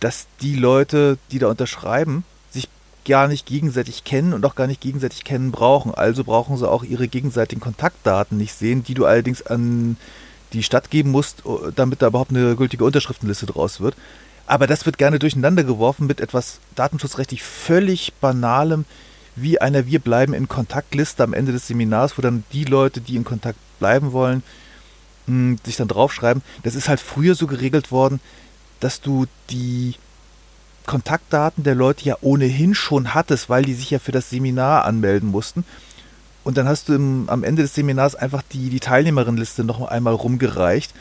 Speaker 3: dass die Leute, die da unterschreiben, sich gar nicht gegenseitig kennen und auch gar nicht gegenseitig kennen brauchen. Also brauchen sie auch ihre gegenseitigen Kontaktdaten nicht sehen, die du allerdings an die Stadt geben musst, damit da überhaupt eine gültige Unterschriftenliste draus wird. Aber das wird gerne durcheinander geworfen mit etwas datenschutzrechtlich völlig banalem, wie einer Wir bleiben in Kontaktliste am Ende des Seminars, wo dann die Leute, die in Kontakt bleiben wollen, hm, sich dann draufschreiben. Das ist halt früher so geregelt worden, dass du die Kontaktdaten der Leute ja ohnehin schon hattest, weil die sich ja für das Seminar anmelden mussten. Und dann hast du im, am Ende des Seminars einfach die, die Teilnehmerinnenliste noch einmal rumgereicht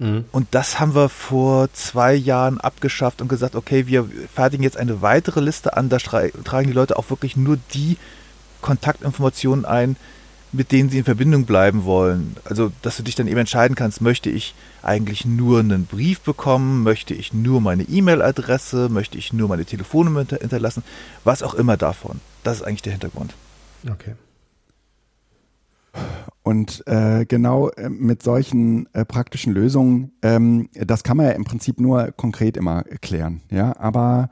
Speaker 3: Mhm. Und das haben wir vor zwei Jahren abgeschafft und gesagt, okay, wir fertigen jetzt eine weitere Liste an, da tragen die Leute auch wirklich nur die Kontaktinformationen ein, mit denen sie in Verbindung bleiben wollen. Also, dass du dich dann eben entscheiden kannst, möchte ich eigentlich nur einen Brief bekommen, möchte ich nur meine E-Mail-Adresse, möchte ich nur meine Telefonnummer hinterlassen, was auch immer davon. Das ist eigentlich der Hintergrund.
Speaker 2: Okay.
Speaker 1: Und äh, genau äh, mit solchen äh, praktischen Lösungen, ähm, das kann man ja im Prinzip nur konkret immer klären. Ja, aber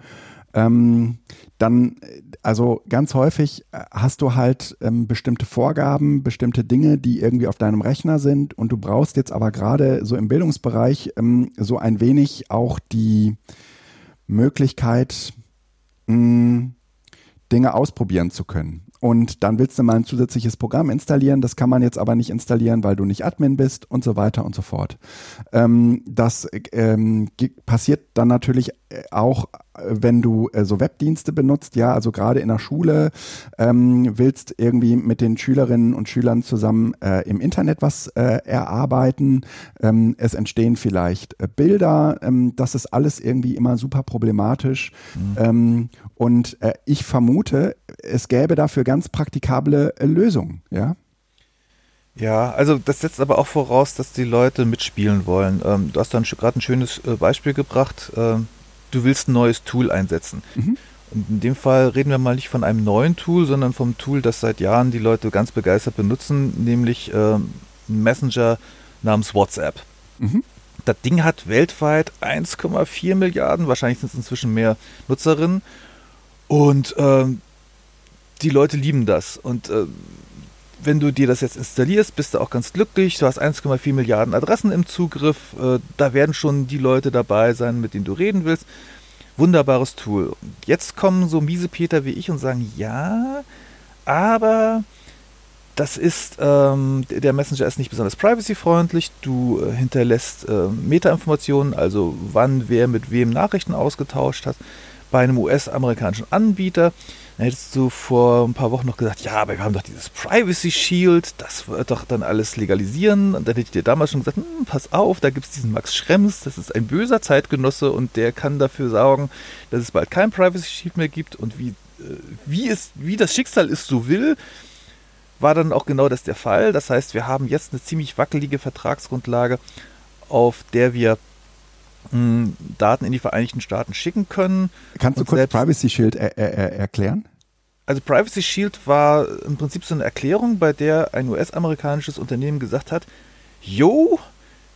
Speaker 1: ähm, dann, also ganz häufig äh, hast du halt ähm, bestimmte Vorgaben, bestimmte Dinge, die irgendwie auf deinem Rechner sind und du brauchst jetzt aber gerade so im Bildungsbereich ähm, so ein wenig auch die Möglichkeit, mh, Dinge ausprobieren zu können. Und dann willst du mal ein zusätzliches Programm installieren. Das kann man jetzt aber nicht installieren, weil du nicht Admin bist und so weiter und so fort. Ähm, das ähm, passiert dann natürlich äh, auch wenn du äh, so Webdienste benutzt, ja, also gerade in der Schule ähm, willst irgendwie mit den Schülerinnen und Schülern zusammen äh, im Internet was äh, erarbeiten, ähm, es entstehen vielleicht äh, Bilder, ähm, das ist alles irgendwie immer super problematisch mhm. Ähm, und äh, ich vermute, es gäbe dafür ganz praktikable äh, Lösungen, ja.
Speaker 3: Ja, also das setzt aber auch voraus, dass die Leute mitspielen wollen. Ähm, du hast dann gerade ein schönes Beispiel gebracht. Ähm, du willst ein neues Tool einsetzen. Mhm. Und in dem Fall reden wir mal nicht von einem neuen Tool, sondern vom Tool, das seit Jahren die Leute ganz begeistert benutzen, nämlich ähm, ein Messenger namens WhatsApp. Mhm. Das Ding hat weltweit 1,4 Milliarden, wahrscheinlich sind es inzwischen mehr Nutzerinnen. Und ähm, die Leute lieben das. Und äh, wenn du dir das jetzt installierst, bist du auch ganz glücklich. Du hast 1,4 Milliarden Adressen im Zugriff. Äh, da werden schon die Leute dabei sein, mit denen du reden willst. Wunderbares Tool. Jetzt kommen so miese Peter wie ich und sagen, ja, aber das ist, ähm, der Messenger ist nicht besonders privacy-freundlich. Du äh, hinterlässt äh, Meta-Informationen, also wann wer mit wem Nachrichten ausgetauscht hat, bei einem US-amerikanischen Anbieter. Dann hättest du vor ein paar Wochen noch gesagt, ja, aber wir haben doch dieses Privacy Shield, das wird doch dann alles legalisieren. Und dann hätte ich dir damals schon gesagt, hm, pass auf, da gibt es diesen Max Schrems, das ist ein böser Zeitgenosse und der kann dafür sorgen, dass es bald kein Privacy Shield mehr gibt. Und wie, äh, wie, es, wie das Schicksal es so will, war dann auch genau das der Fall. Das heißt, wir haben jetzt eine ziemlich wackelige Vertragsgrundlage, auf der wir Daten in die Vereinigten Staaten schicken können.
Speaker 1: Kannst du kurz Privacy Shield er, er, erklären?
Speaker 3: Also Privacy Shield war im Prinzip so eine Erklärung, bei der ein US-amerikanisches Unternehmen gesagt hat, Jo,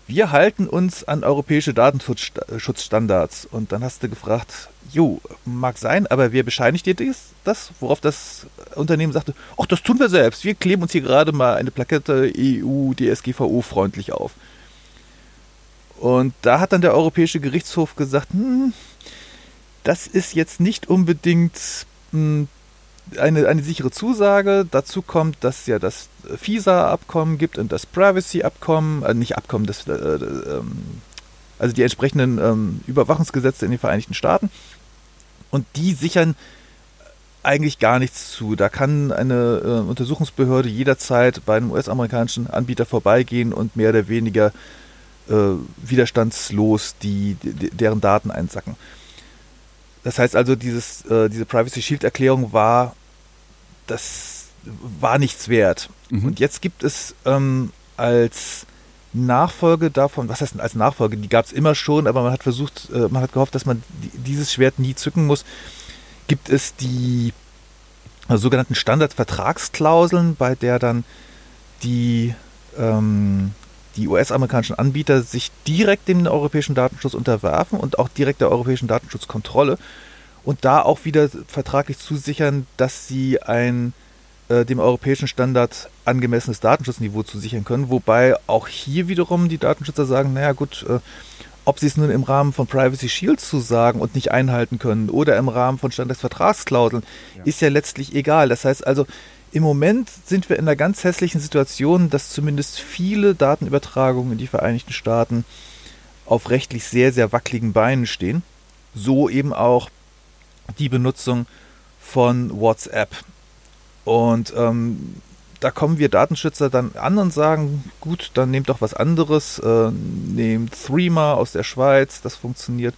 Speaker 3: wir halten uns an europäische Datenschutzstandards. Und dann hast du gefragt, Jo, mag sein, aber wer bescheinigt dir das? das? Worauf das Unternehmen sagte, ach, das tun wir selbst. Wir kleben uns hier gerade mal eine Plakette EU DSGVO freundlich auf. Und da hat dann der Europäische Gerichtshof gesagt, hm, das ist jetzt nicht unbedingt hm, eine, eine sichere Zusage. Dazu kommt, dass ja das FISA-Abkommen gibt und das Privacy-Abkommen, äh, nicht Abkommen, das, äh, äh, also die entsprechenden ähm, Überwachungsgesetze in den Vereinigten Staaten. Und die sichern eigentlich gar nichts zu. Da kann eine äh, Untersuchungsbehörde jederzeit bei einem US-amerikanischen Anbieter vorbeigehen und mehr oder weniger äh, widerstandslos die, die, deren Daten einsacken. Das heißt also, dieses, äh, diese Privacy Shield Erklärung war, das war nichts wert. Mhm. Und jetzt gibt es ähm, als Nachfolge davon, was heißt denn als Nachfolge? Die gab es immer schon, aber man hat versucht, äh, man hat gehofft, dass man dieses Schwert nie zücken muss. Gibt es die sogenannten Standardvertragsklauseln, bei der dann die ähm, die US-amerikanischen Anbieter sich direkt dem europäischen Datenschutz unterwerfen und auch direkt der europäischen Datenschutzkontrolle und da auch wieder vertraglich zusichern, dass sie ein äh, dem europäischen Standard angemessenes Datenschutzniveau zusichern können, wobei auch hier wiederum die Datenschützer sagen, naja gut, äh, ob sie es nun im Rahmen von Privacy Shield zu sagen und nicht einhalten können oder im Rahmen von Standardsvertragsklauseln, ja. ist ja letztlich egal. Das heißt also, im Moment sind wir in einer ganz hässlichen Situation, dass zumindest viele Datenübertragungen in die Vereinigten Staaten auf rechtlich sehr, sehr wackeligen Beinen stehen. So eben auch die Benutzung von WhatsApp. Und ähm, da kommen wir Datenschützer dann an und sagen, gut, dann nehmt doch was anderes, äh, nehmt Threema aus der Schweiz, das funktioniert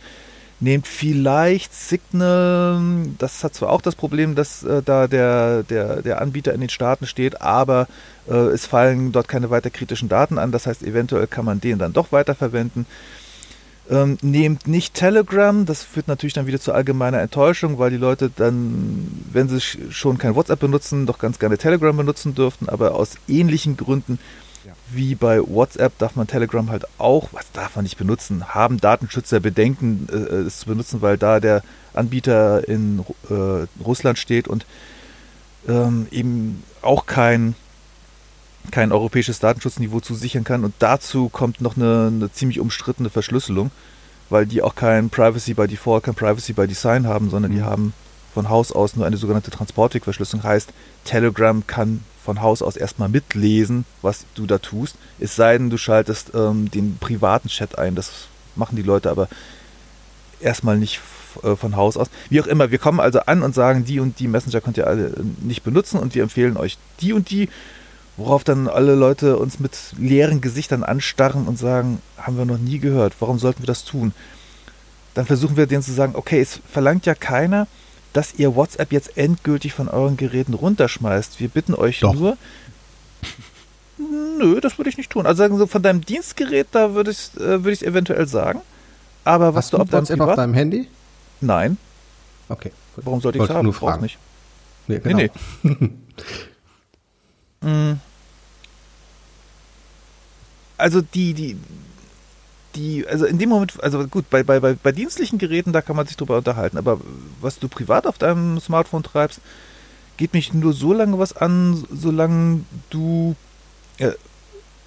Speaker 3: nehmt vielleicht Signal, das hat zwar auch das Problem, dass äh, da der, der, der Anbieter in den Staaten steht, aber äh, es fallen dort keine weiter kritischen Daten an, das heißt eventuell kann man den dann doch weiterverwenden. Ähm, nehmt nicht Telegram, das führt natürlich dann wieder zu allgemeiner Enttäuschung, weil die Leute dann, wenn sie schon kein WhatsApp benutzen, doch ganz gerne Telegram benutzen dürften, aber aus ähnlichen Gründen wie bei WhatsApp darf man Telegram halt auch, was darf man nicht benutzen, haben Datenschützer Bedenken, äh, es zu benutzen, weil da der Anbieter in äh, Russland steht und ähm, eben auch kein, kein europäisches Datenschutzniveau zusichern kann. Und dazu kommt noch eine, eine ziemlich umstrittene Verschlüsselung, weil die auch kein Privacy by Default, kein Privacy by Design haben, sondern mhm. die haben von Haus aus nur eine sogenannte Transportwegverschlüsselung heißt, Telegram kann von Haus aus erstmal mitlesen, was du da tust. Es sei denn, du schaltest ähm, den privaten Chat ein. Das machen die Leute aber erstmal nicht äh, von Haus aus. Wie auch immer, wir kommen also an und sagen, die und die Messenger könnt ihr alle nicht benutzen und wir empfehlen euch die und die, worauf dann alle Leute uns mit leeren Gesichtern anstarren und sagen, haben wir noch nie gehört, warum sollten wir das tun? Dann versuchen wir denen zu sagen, okay, es verlangt ja keiner, dass ihr WhatsApp jetzt endgültig von euren Geräten runterschmeißt. Wir bitten euch Doch. nur. Nö, das würde ich nicht tun. Also sagen Sie, von deinem Dienstgerät, da würde ich äh, würd eventuell sagen. Aber was
Speaker 2: Hast du auf deinem WhatsApp auf deinem Handy?
Speaker 3: Nein.
Speaker 2: Okay.
Speaker 3: Gut. Warum sollte ich
Speaker 2: es haben? Nur fragen.
Speaker 3: nicht.
Speaker 2: Nee, genau. nee. nee.
Speaker 3: Mm. also die, die, die, also in dem Moment, also gut, bei, bei, bei, dienstlichen Geräten, da kann man sich drüber unterhalten, aber was du privat auf deinem Smartphone treibst, geht mich nur so lange was an, solange du äh,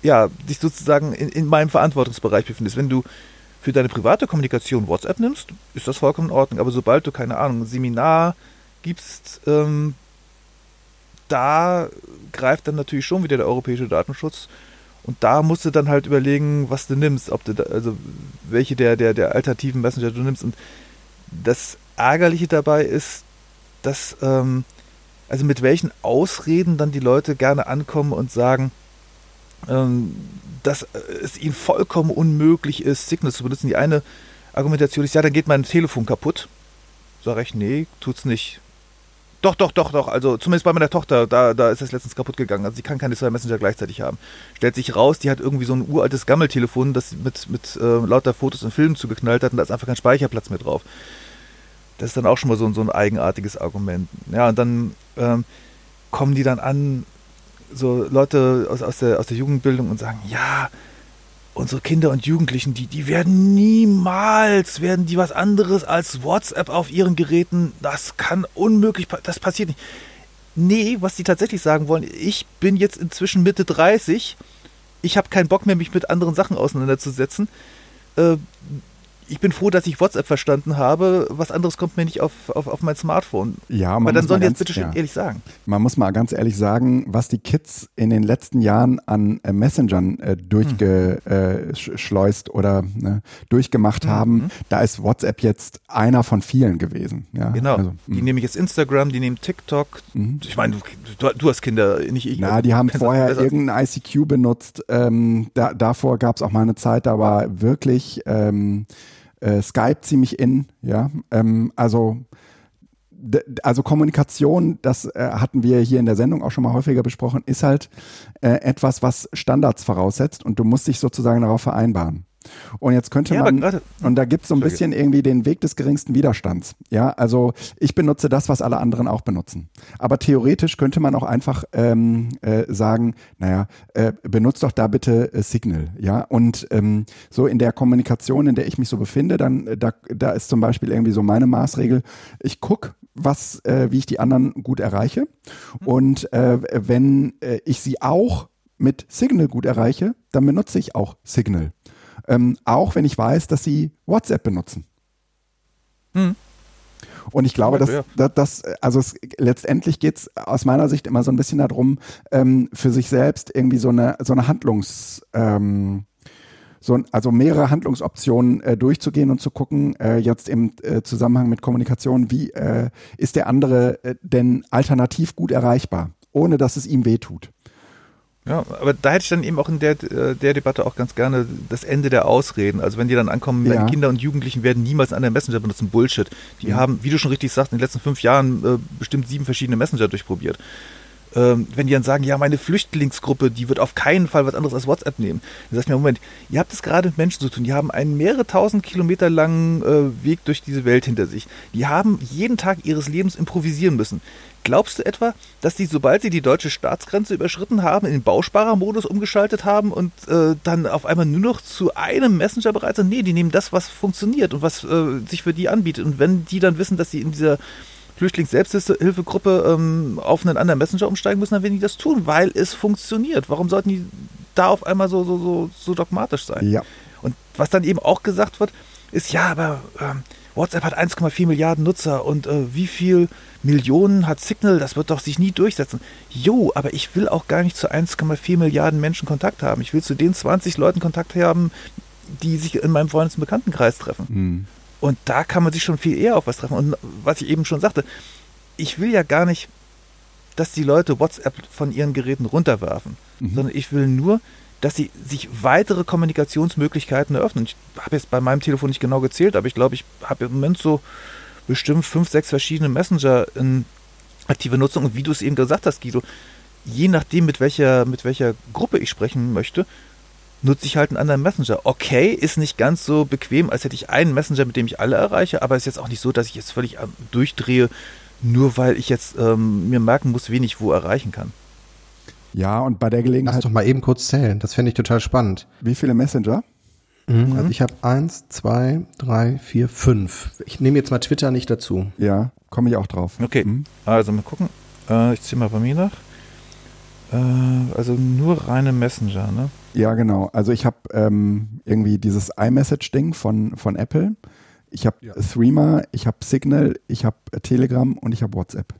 Speaker 3: ja, dich sozusagen in, in meinem Verantwortungsbereich befindest. Wenn du für deine private Kommunikation WhatsApp nimmst, ist das vollkommen in Ordnung. Aber sobald du, keine Ahnung, ein Seminar gibst, ähm, da greift dann natürlich schon wieder der europäische Datenschutz und da musst du dann halt überlegen, was du nimmst, ob du da, also welche der, der, der alternativen Messenger du nimmst. Und das Ärgerliche dabei ist, dass, ähm, also mit welchen Ausreden dann die Leute gerne ankommen und sagen, ähm, dass es ihnen vollkommen unmöglich ist, Signal zu benutzen. Die eine Argumentation ist, ja, dann geht mein Telefon kaputt. Sag ich, nee, tut's nicht. Doch, doch, doch, doch. Also zumindest bei meiner Tochter, da, da ist das letztens kaputt gegangen. Also sie kann keine zwei Messenger gleichzeitig haben. Stellt sich raus, die hat irgendwie so ein uraltes Gammeltelefon, das mit, mit äh, lauter Fotos und Filmen zugeknallt hat und da ist einfach kein Speicherplatz mehr drauf. Das ist dann auch schon mal so, so ein eigenartiges Argument. Ja, und dann ähm, kommen die dann an, so Leute aus, aus, der, aus der Jugendbildung und sagen, ja, unsere Kinder und Jugendlichen, die, die werden niemals, werden die was anderes als WhatsApp auf ihren Geräten, das kann unmöglich, das passiert nicht. Nee, was die tatsächlich sagen wollen, ich bin jetzt inzwischen Mitte 30, ich habe keinen Bock mehr, mich mit anderen Sachen auseinanderzusetzen. Äh, ich bin froh, dass ich WhatsApp verstanden habe. Was anderes kommt mir nicht auf, auf, auf mein Smartphone.
Speaker 1: Ja, man
Speaker 3: Aber dann sollen die jetzt bitte schön ja. ehrlich sagen.
Speaker 1: Man muss mal ganz ehrlich sagen, was die Kids in den letzten Jahren an äh, Messengern äh, durchgeschleust hm. äh, oder ne, durchgemacht mhm. haben, da ist WhatsApp jetzt einer von vielen gewesen. Ja?
Speaker 3: Genau. Also, die hm. nehmen jetzt Instagram, die nehmen TikTok. Mhm. Ich meine, du, du, hast Kinder, nicht ich.
Speaker 1: Na, die haben vorher irgendein ICQ benutzt. Ähm, da, davor gab es auch mal eine Zeit, da war wirklich ähm, äh, Skype ziemlich in, ja. Ähm, also also Kommunikation, das äh, hatten wir hier in der Sendung auch schon mal häufiger besprochen, ist halt äh, etwas, was Standards voraussetzt und du musst dich sozusagen darauf vereinbaren. Und jetzt könnte ja, man, und da gibt es so ein bisschen irgendwie den Weg des geringsten Widerstands. Ja, also ich benutze das, was alle anderen auch benutzen. Aber theoretisch könnte man auch einfach ähm, äh, sagen, naja, äh, benutzt doch da bitte äh, Signal. Ja, und ähm, so in der Kommunikation, in der ich mich so befinde, dann äh, da, da ist zum Beispiel irgendwie so meine Maßregel, ich gucke, was, äh, wie ich die anderen gut erreiche. Mhm. Und äh, wenn äh, ich sie auch mit Signal gut erreiche, dann benutze ich auch Signal ähm, auch wenn ich weiß, dass sie WhatsApp benutzen. Hm. Und ich glaube, dass, dass, dass also es, letztendlich geht es aus meiner Sicht immer so ein bisschen darum, ähm, für sich selbst irgendwie so eine, so eine Handlungs, ähm, so, also mehrere Handlungsoptionen äh, durchzugehen und zu gucken, äh, jetzt im äh, Zusammenhang mit Kommunikation, wie äh, ist der andere äh, denn alternativ gut erreichbar, ohne dass es ihm wehtut.
Speaker 3: Ja, aber da hätte ich dann eben auch in der, äh, der Debatte auch ganz gerne das Ende der Ausreden. Also wenn die dann ankommen, ja. meine Kinder und Jugendlichen werden niemals einen Messenger benutzen, Bullshit. Die mhm. haben, wie du schon richtig sagst, in den letzten fünf Jahren äh, bestimmt sieben verschiedene Messenger durchprobiert. Ähm, wenn die dann sagen, ja, meine Flüchtlingsgruppe, die wird auf keinen Fall was anderes als WhatsApp nehmen. Dann sagst du mir, Moment, ihr habt es gerade mit Menschen zu tun, die haben einen mehrere tausend Kilometer langen äh, Weg durch diese Welt hinter sich. Die haben jeden Tag ihres Lebens improvisieren müssen. Glaubst du etwa, dass die, sobald sie die deutsche Staatsgrenze überschritten haben, in den Bausparermodus umgeschaltet haben und äh, dann auf einmal nur noch zu einem Messenger bereit sind? Nee, die nehmen das, was funktioniert und was äh, sich für die anbietet. Und wenn die dann wissen, dass sie in dieser Flüchtlings-Selbsthilfegruppe ähm, auf einen anderen Messenger umsteigen müssen, dann werden die das tun, weil es funktioniert. Warum sollten die da auf einmal so, so, so, so dogmatisch sein?
Speaker 1: Ja.
Speaker 3: Und was dann eben auch gesagt wird, ist, ja, aber ähm, WhatsApp hat 1,4 Milliarden Nutzer und äh, wie viel Millionen hat Signal, das wird doch sich nie durchsetzen. Jo, aber ich will auch gar nicht zu 1,4 Milliarden Menschen Kontakt haben. Ich will zu den 20 Leuten Kontakt haben, die sich in meinem Freundes- und Bekanntenkreis treffen. Mhm. Und da kann man sich schon viel eher auf was treffen. Und was ich eben schon sagte, ich will ja gar nicht, dass die Leute WhatsApp von ihren Geräten runterwerfen, mhm. sondern ich will nur, dass sie sich weitere Kommunikationsmöglichkeiten eröffnen. Ich habe jetzt bei meinem Telefon nicht genau gezählt, aber ich glaube, ich habe im Moment so bestimmt fünf, sechs verschiedene Messenger in aktive Nutzung. Und wie du es eben gesagt hast, Guido, je nachdem, mit welcher, mit welcher Gruppe ich sprechen möchte, nutze ich halt einen anderen Messenger. Okay, ist nicht ganz so bequem, als hätte ich einen Messenger, mit dem ich alle erreiche, aber es ist jetzt auch nicht so, dass ich jetzt völlig durchdrehe, nur weil ich jetzt ähm, mir merken muss, wen ich wo erreichen kann.
Speaker 1: Ja, und bei der Gelegenheit.
Speaker 2: Lass doch mal eben kurz zählen. Das fände ich total spannend.
Speaker 1: Wie viele Messenger?
Speaker 2: Mhm. Also ich habe eins, zwei, drei, vier, fünf. Ich nehme jetzt mal Twitter nicht dazu.
Speaker 1: Ja, komme ich auch drauf.
Speaker 3: Okay, mhm. also mal gucken. Äh, ich ziehe mal bei mir nach. Äh, also nur reine Messenger, ne?
Speaker 1: Ja, genau. Also ich habe ähm, irgendwie dieses iMessage-Ding von, von Apple. Ich habe ja. Threema, ich habe Signal, ich habe Telegram und ich habe WhatsApp.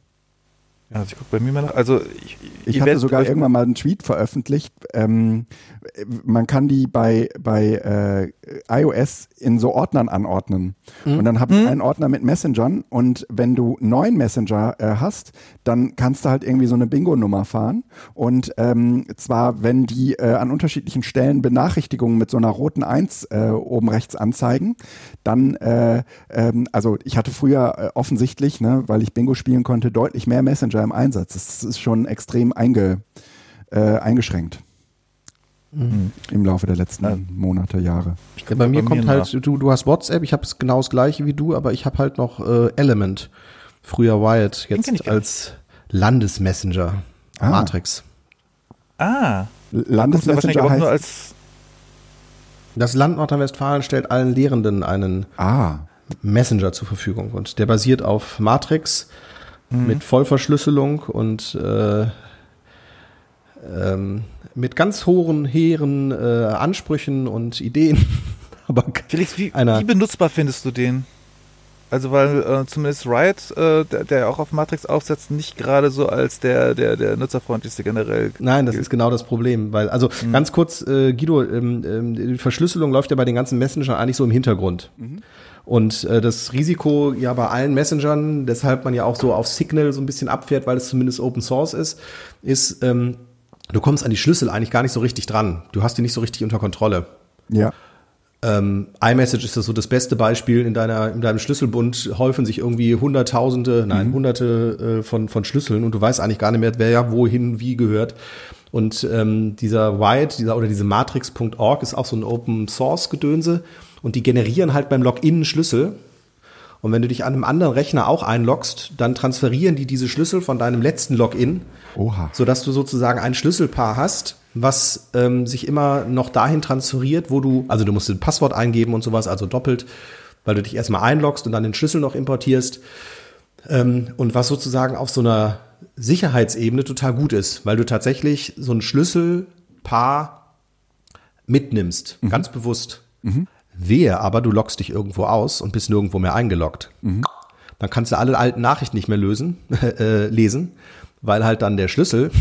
Speaker 3: Ja, also ich gucke bei mir mal nach. Also
Speaker 1: ich, ich hatte sogar irgendwann mal einen Tweet veröffentlicht. Ähm, man kann die bei, bei äh, iOS in so Ordnern anordnen. Mhm. Und dann habe ich mhm. einen Ordner mit Messengern und wenn du neun Messenger äh, hast, dann kannst du halt irgendwie so eine Bingo-Nummer fahren. Und ähm, zwar, wenn die äh, an unterschiedlichen Stellen Benachrichtigungen mit so einer roten Eins äh, oben rechts anzeigen, dann, äh, ähm, also ich hatte früher äh, offensichtlich, ne, weil ich Bingo spielen konnte, deutlich mehr Messenger im Einsatz. Das ist schon extrem einge, äh, eingeschränkt. Mhm. Im Laufe der letzten ja. Monate, Jahre.
Speaker 2: Ja, bei mir bei kommt mir halt, du, du hast WhatsApp, ich habe es genau das gleiche wie du, aber ich habe halt noch äh, Element, früher Wild, jetzt als Landesmessenger, ah. Matrix.
Speaker 3: Ah.
Speaker 1: Landesmessenger heißt, nur als
Speaker 2: das Land Nordrhein-Westfalen stellt allen Lehrenden einen ah. Messenger zur Verfügung und der basiert auf Matrix mhm. mit Vollverschlüsselung und äh, ähm, mit ganz hohen, hehren äh, Ansprüchen und Ideen.
Speaker 3: Aber Felix, wie, wie benutzbar findest du den? Also weil äh, zumindest Riot, äh, der, der auch auf Matrix aufsetzt, nicht gerade so als der, der, der nutzerfreundlichste generell.
Speaker 2: Nein, das gilt. ist genau das Problem. Weil, also mhm. ganz kurz, äh, Guido, ähm, ähm, die Verschlüsselung läuft ja bei den ganzen Messengern eigentlich so im Hintergrund. Mhm. Und äh, das Risiko ja bei allen Messengern, deshalb man ja auch so auf Signal so ein bisschen abfährt, weil es zumindest Open Source ist, ist, ähm, du kommst an die Schlüssel eigentlich gar nicht so richtig dran. Du hast die nicht so richtig unter Kontrolle.
Speaker 1: Ja.
Speaker 2: Ähm, iMessage ist das so das beste Beispiel. In, deiner, in deinem Schlüsselbund häufen sich irgendwie Hunderttausende, mhm. nein, Hunderte äh, von, von Schlüsseln und du weißt eigentlich gar nicht mehr, wer ja wohin wie gehört. Und ähm, dieser White, dieser oder diese Matrix.org ist auch so ein Open Source Gedönse und die generieren halt beim Login Schlüssel. Und wenn du dich an einem anderen Rechner auch einloggst, dann transferieren die diese Schlüssel von deinem letzten Login, Oha. sodass du sozusagen ein Schlüsselpaar hast, was ähm, sich immer noch dahin transferiert, wo du, also du musst ein Passwort eingeben und sowas, also doppelt, weil du dich erstmal einloggst und dann den Schlüssel noch importierst. Ähm, und was sozusagen auf so einer Sicherheitsebene total gut ist, weil du tatsächlich so ein Schlüsselpaar mitnimmst, mhm. ganz bewusst. Mhm. Wehe, aber du loggst dich irgendwo aus und bist nirgendwo mehr eingeloggt. Mhm. Dann kannst du alle alten Nachrichten nicht mehr lösen, äh, lesen, weil halt dann der Schlüssel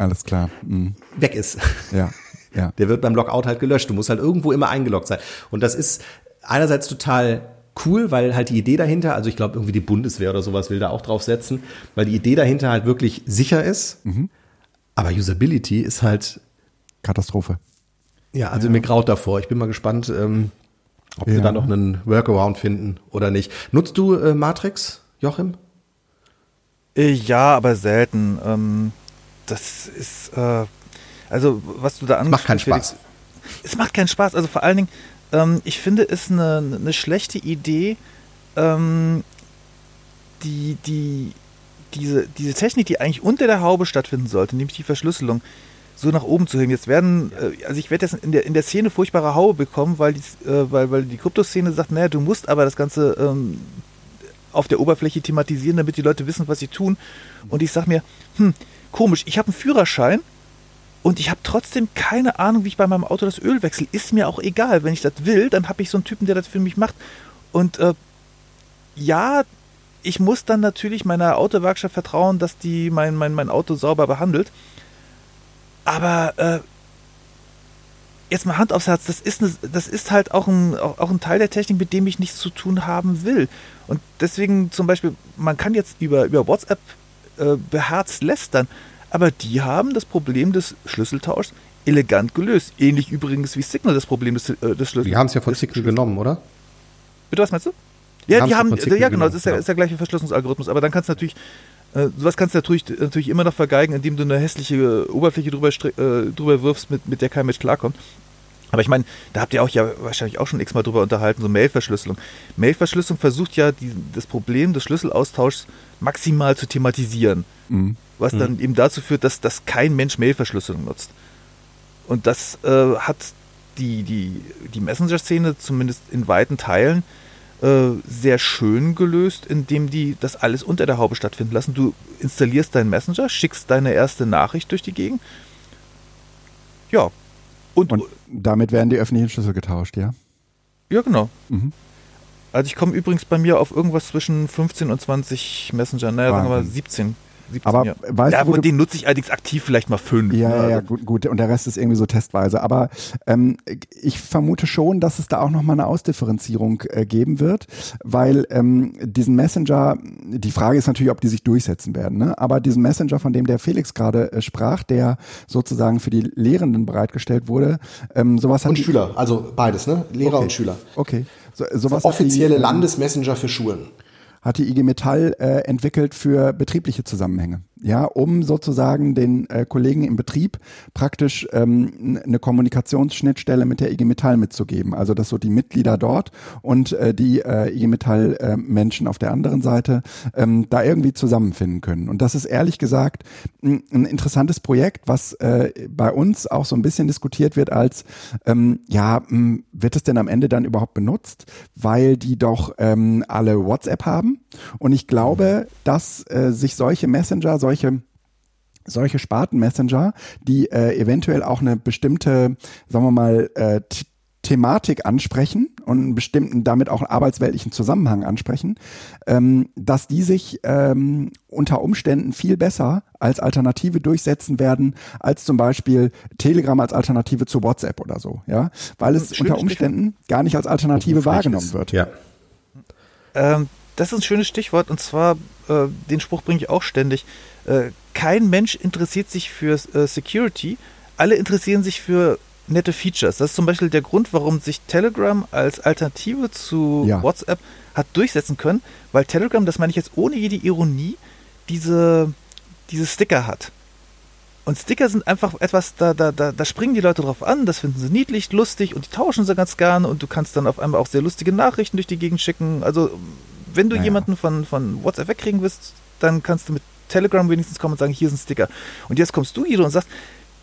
Speaker 1: alles klar.
Speaker 2: Mhm. Weg ist.
Speaker 1: Ja. Ja.
Speaker 2: Der wird beim Logout halt gelöscht. Du musst halt irgendwo immer eingeloggt sein. Und das ist einerseits total cool, weil halt die Idee dahinter, also ich glaube irgendwie die Bundeswehr oder sowas will da auch drauf setzen, weil die Idee dahinter halt wirklich sicher ist. Mhm. Aber Usability ist halt
Speaker 1: Katastrophe.
Speaker 2: Ja, also ja. mir graut davor. Ich bin mal gespannt, ähm, ob ja. wir da noch einen Workaround finden oder nicht. Nutzt du äh, Matrix, Joachim?
Speaker 3: Äh, ja, aber selten. Ähm, das ist, äh, also was du da
Speaker 2: angesprochen Macht keinen Spaß.
Speaker 3: Es macht keinen Spaß. Also vor allen Dingen, ähm, ich finde es eine, eine schlechte Idee, ähm, die, die, diese, diese Technik, die eigentlich unter der Haube stattfinden sollte, nämlich die Verschlüsselung, so nach oben zu heben. Jetzt werden, äh, also ich werde jetzt in der, in der Szene furchtbare Haube bekommen, weil die, äh, weil, weil die Kryptoszene sagt, naja, du musst aber das Ganze ähm, auf der Oberfläche thematisieren, damit die Leute wissen, was sie tun. Und ich sage mir, hm, komisch, ich habe einen Führerschein und ich habe trotzdem keine Ahnung, wie ich bei meinem Auto das Öl wechsle. Ist mir auch egal. Wenn ich das will, dann habe ich so einen Typen, der das für mich macht. Und äh, ja, ich muss dann natürlich meiner Autowerkstatt vertrauen, dass die mein, mein, mein Auto sauber behandelt. Aber äh, jetzt mal Hand aufs Herz, das ist, eine, das ist halt auch ein, auch, ein Teil der Technik, mit dem ich nichts zu tun haben will. Und deswegen zum Beispiel, man kann jetzt über, über WhatsApp äh, beherzt lästern, aber die haben das Problem des Schlüsseltauschs elegant gelöst. Ähnlich übrigens wie Signal das Problem des, äh, des
Speaker 2: Schlüssels. Die haben es ja von Signal genommen, oder?
Speaker 3: Bitte, was meinst du? Ja, die haben, ja genau, das ist ja, ist der gleiche Verschlüsselungsalgorithmus, aber dann kannst du natürlich, äh, sowas kannst du natürlich, natürlich immer noch vergeigen, indem du eine hässliche Oberfläche drüber, äh, drüber wirfst, mit, mit der kein Mensch klarkommt. Aber ich meine, da habt ihr auch ja wahrscheinlich auch schon x-mal drüber unterhalten, so Mailverschlüsselung. Mailverschlüsselung versucht ja die, das Problem des Schlüsselaustauschs maximal zu thematisieren. Mhm. Was mhm. dann eben dazu führt, dass, dass kein Mensch Mailverschlüsselung nutzt. Und das äh, hat die, die, die Messenger-Szene zumindest in weiten Teilen äh, sehr schön gelöst, indem die das alles unter der Haube stattfinden lassen. Du installierst deinen Messenger, schickst deine erste Nachricht durch die Gegend.
Speaker 1: Ja. Und, und damit werden die öffentlichen Schlüssel getauscht, ja?
Speaker 3: Ja, genau. Mhm. Also ich komme übrigens bei mir auf irgendwas zwischen 15 und 20 Messenger, naja, Wahnsinn. sagen wir mal 17
Speaker 1: 17 aber
Speaker 3: Jahre. Weißt ja, von denen nutze ich allerdings aktiv vielleicht mal fünf.
Speaker 1: Ja, ja, ja, gut, gut. Und der Rest ist irgendwie so testweise. Aber ähm, ich vermute schon, dass es da auch nochmal eine Ausdifferenzierung äh, geben wird, weil ähm, diesen Messenger, die Frage ist natürlich, ob die sich durchsetzen werden, ne? aber diesen Messenger, von dem der Felix gerade äh, sprach, der sozusagen für die Lehrenden bereitgestellt wurde, ähm, sowas
Speaker 2: hat. Und Schüler, also beides, ne? Lehrer
Speaker 1: okay.
Speaker 2: und Schüler.
Speaker 1: Okay.
Speaker 2: So, sowas offizielle Landesmessenger für Schulen
Speaker 1: hat die IG Metall äh, entwickelt für betriebliche Zusammenhänge ja, um sozusagen den äh, Kollegen im Betrieb praktisch ähm, eine Kommunikationsschnittstelle mit der IG Metall mitzugeben. Also dass so die Mitglieder dort und äh, die äh, IG Metall äh, Menschen auf der anderen Seite ähm, da irgendwie zusammenfinden können. Und das ist ehrlich gesagt ein, interessantes Projekt, was äh, bei uns auch so ein bisschen diskutiert wird als ähm, ja, mh, wird es denn am Ende dann überhaupt benutzt, weil die doch ähm, alle WhatsApp haben. Und ich glaube, dass äh, sich solche Messenger, solche solche solche Sparten-Messenger, die äh, eventuell auch eine bestimmte, sagen wir mal, äh, Thematik ansprechen und einen bestimmten, damit auch einen arbeitsweltlichen Zusammenhang ansprechen, ähm, dass die sich ähm, unter Umständen viel besser als Alternative durchsetzen werden, als zum Beispiel Telegram als Alternative zu WhatsApp oder so, ja, weil es unter Umständen gar nicht als Alternative wahrgenommen wird.
Speaker 3: Ja. Ähm, das ist ein schönes Stichwort und zwar, äh, den Spruch bringe ich auch ständig. Äh, kein Mensch interessiert sich für äh, Security, alle interessieren sich für nette Features. Das ist zum Beispiel der Grund, warum sich Telegram als Alternative zu ja. WhatsApp hat durchsetzen können, weil Telegram, das meine ich jetzt ohne jede Ironie, diese, diese Sticker hat. Und Sticker sind einfach etwas, da, da, da, da springen die Leute drauf an, das finden sie niedlich, lustig und die tauschen sie ganz gerne und du kannst dann auf einmal auch sehr lustige Nachrichten durch die Gegend schicken. Also, wenn du naja. jemanden von, von WhatsApp wegkriegen willst, dann kannst du mit Telegram wenigstens kommen und sagen, hier ist ein Sticker. Und jetzt kommst du, Guido, und sagst,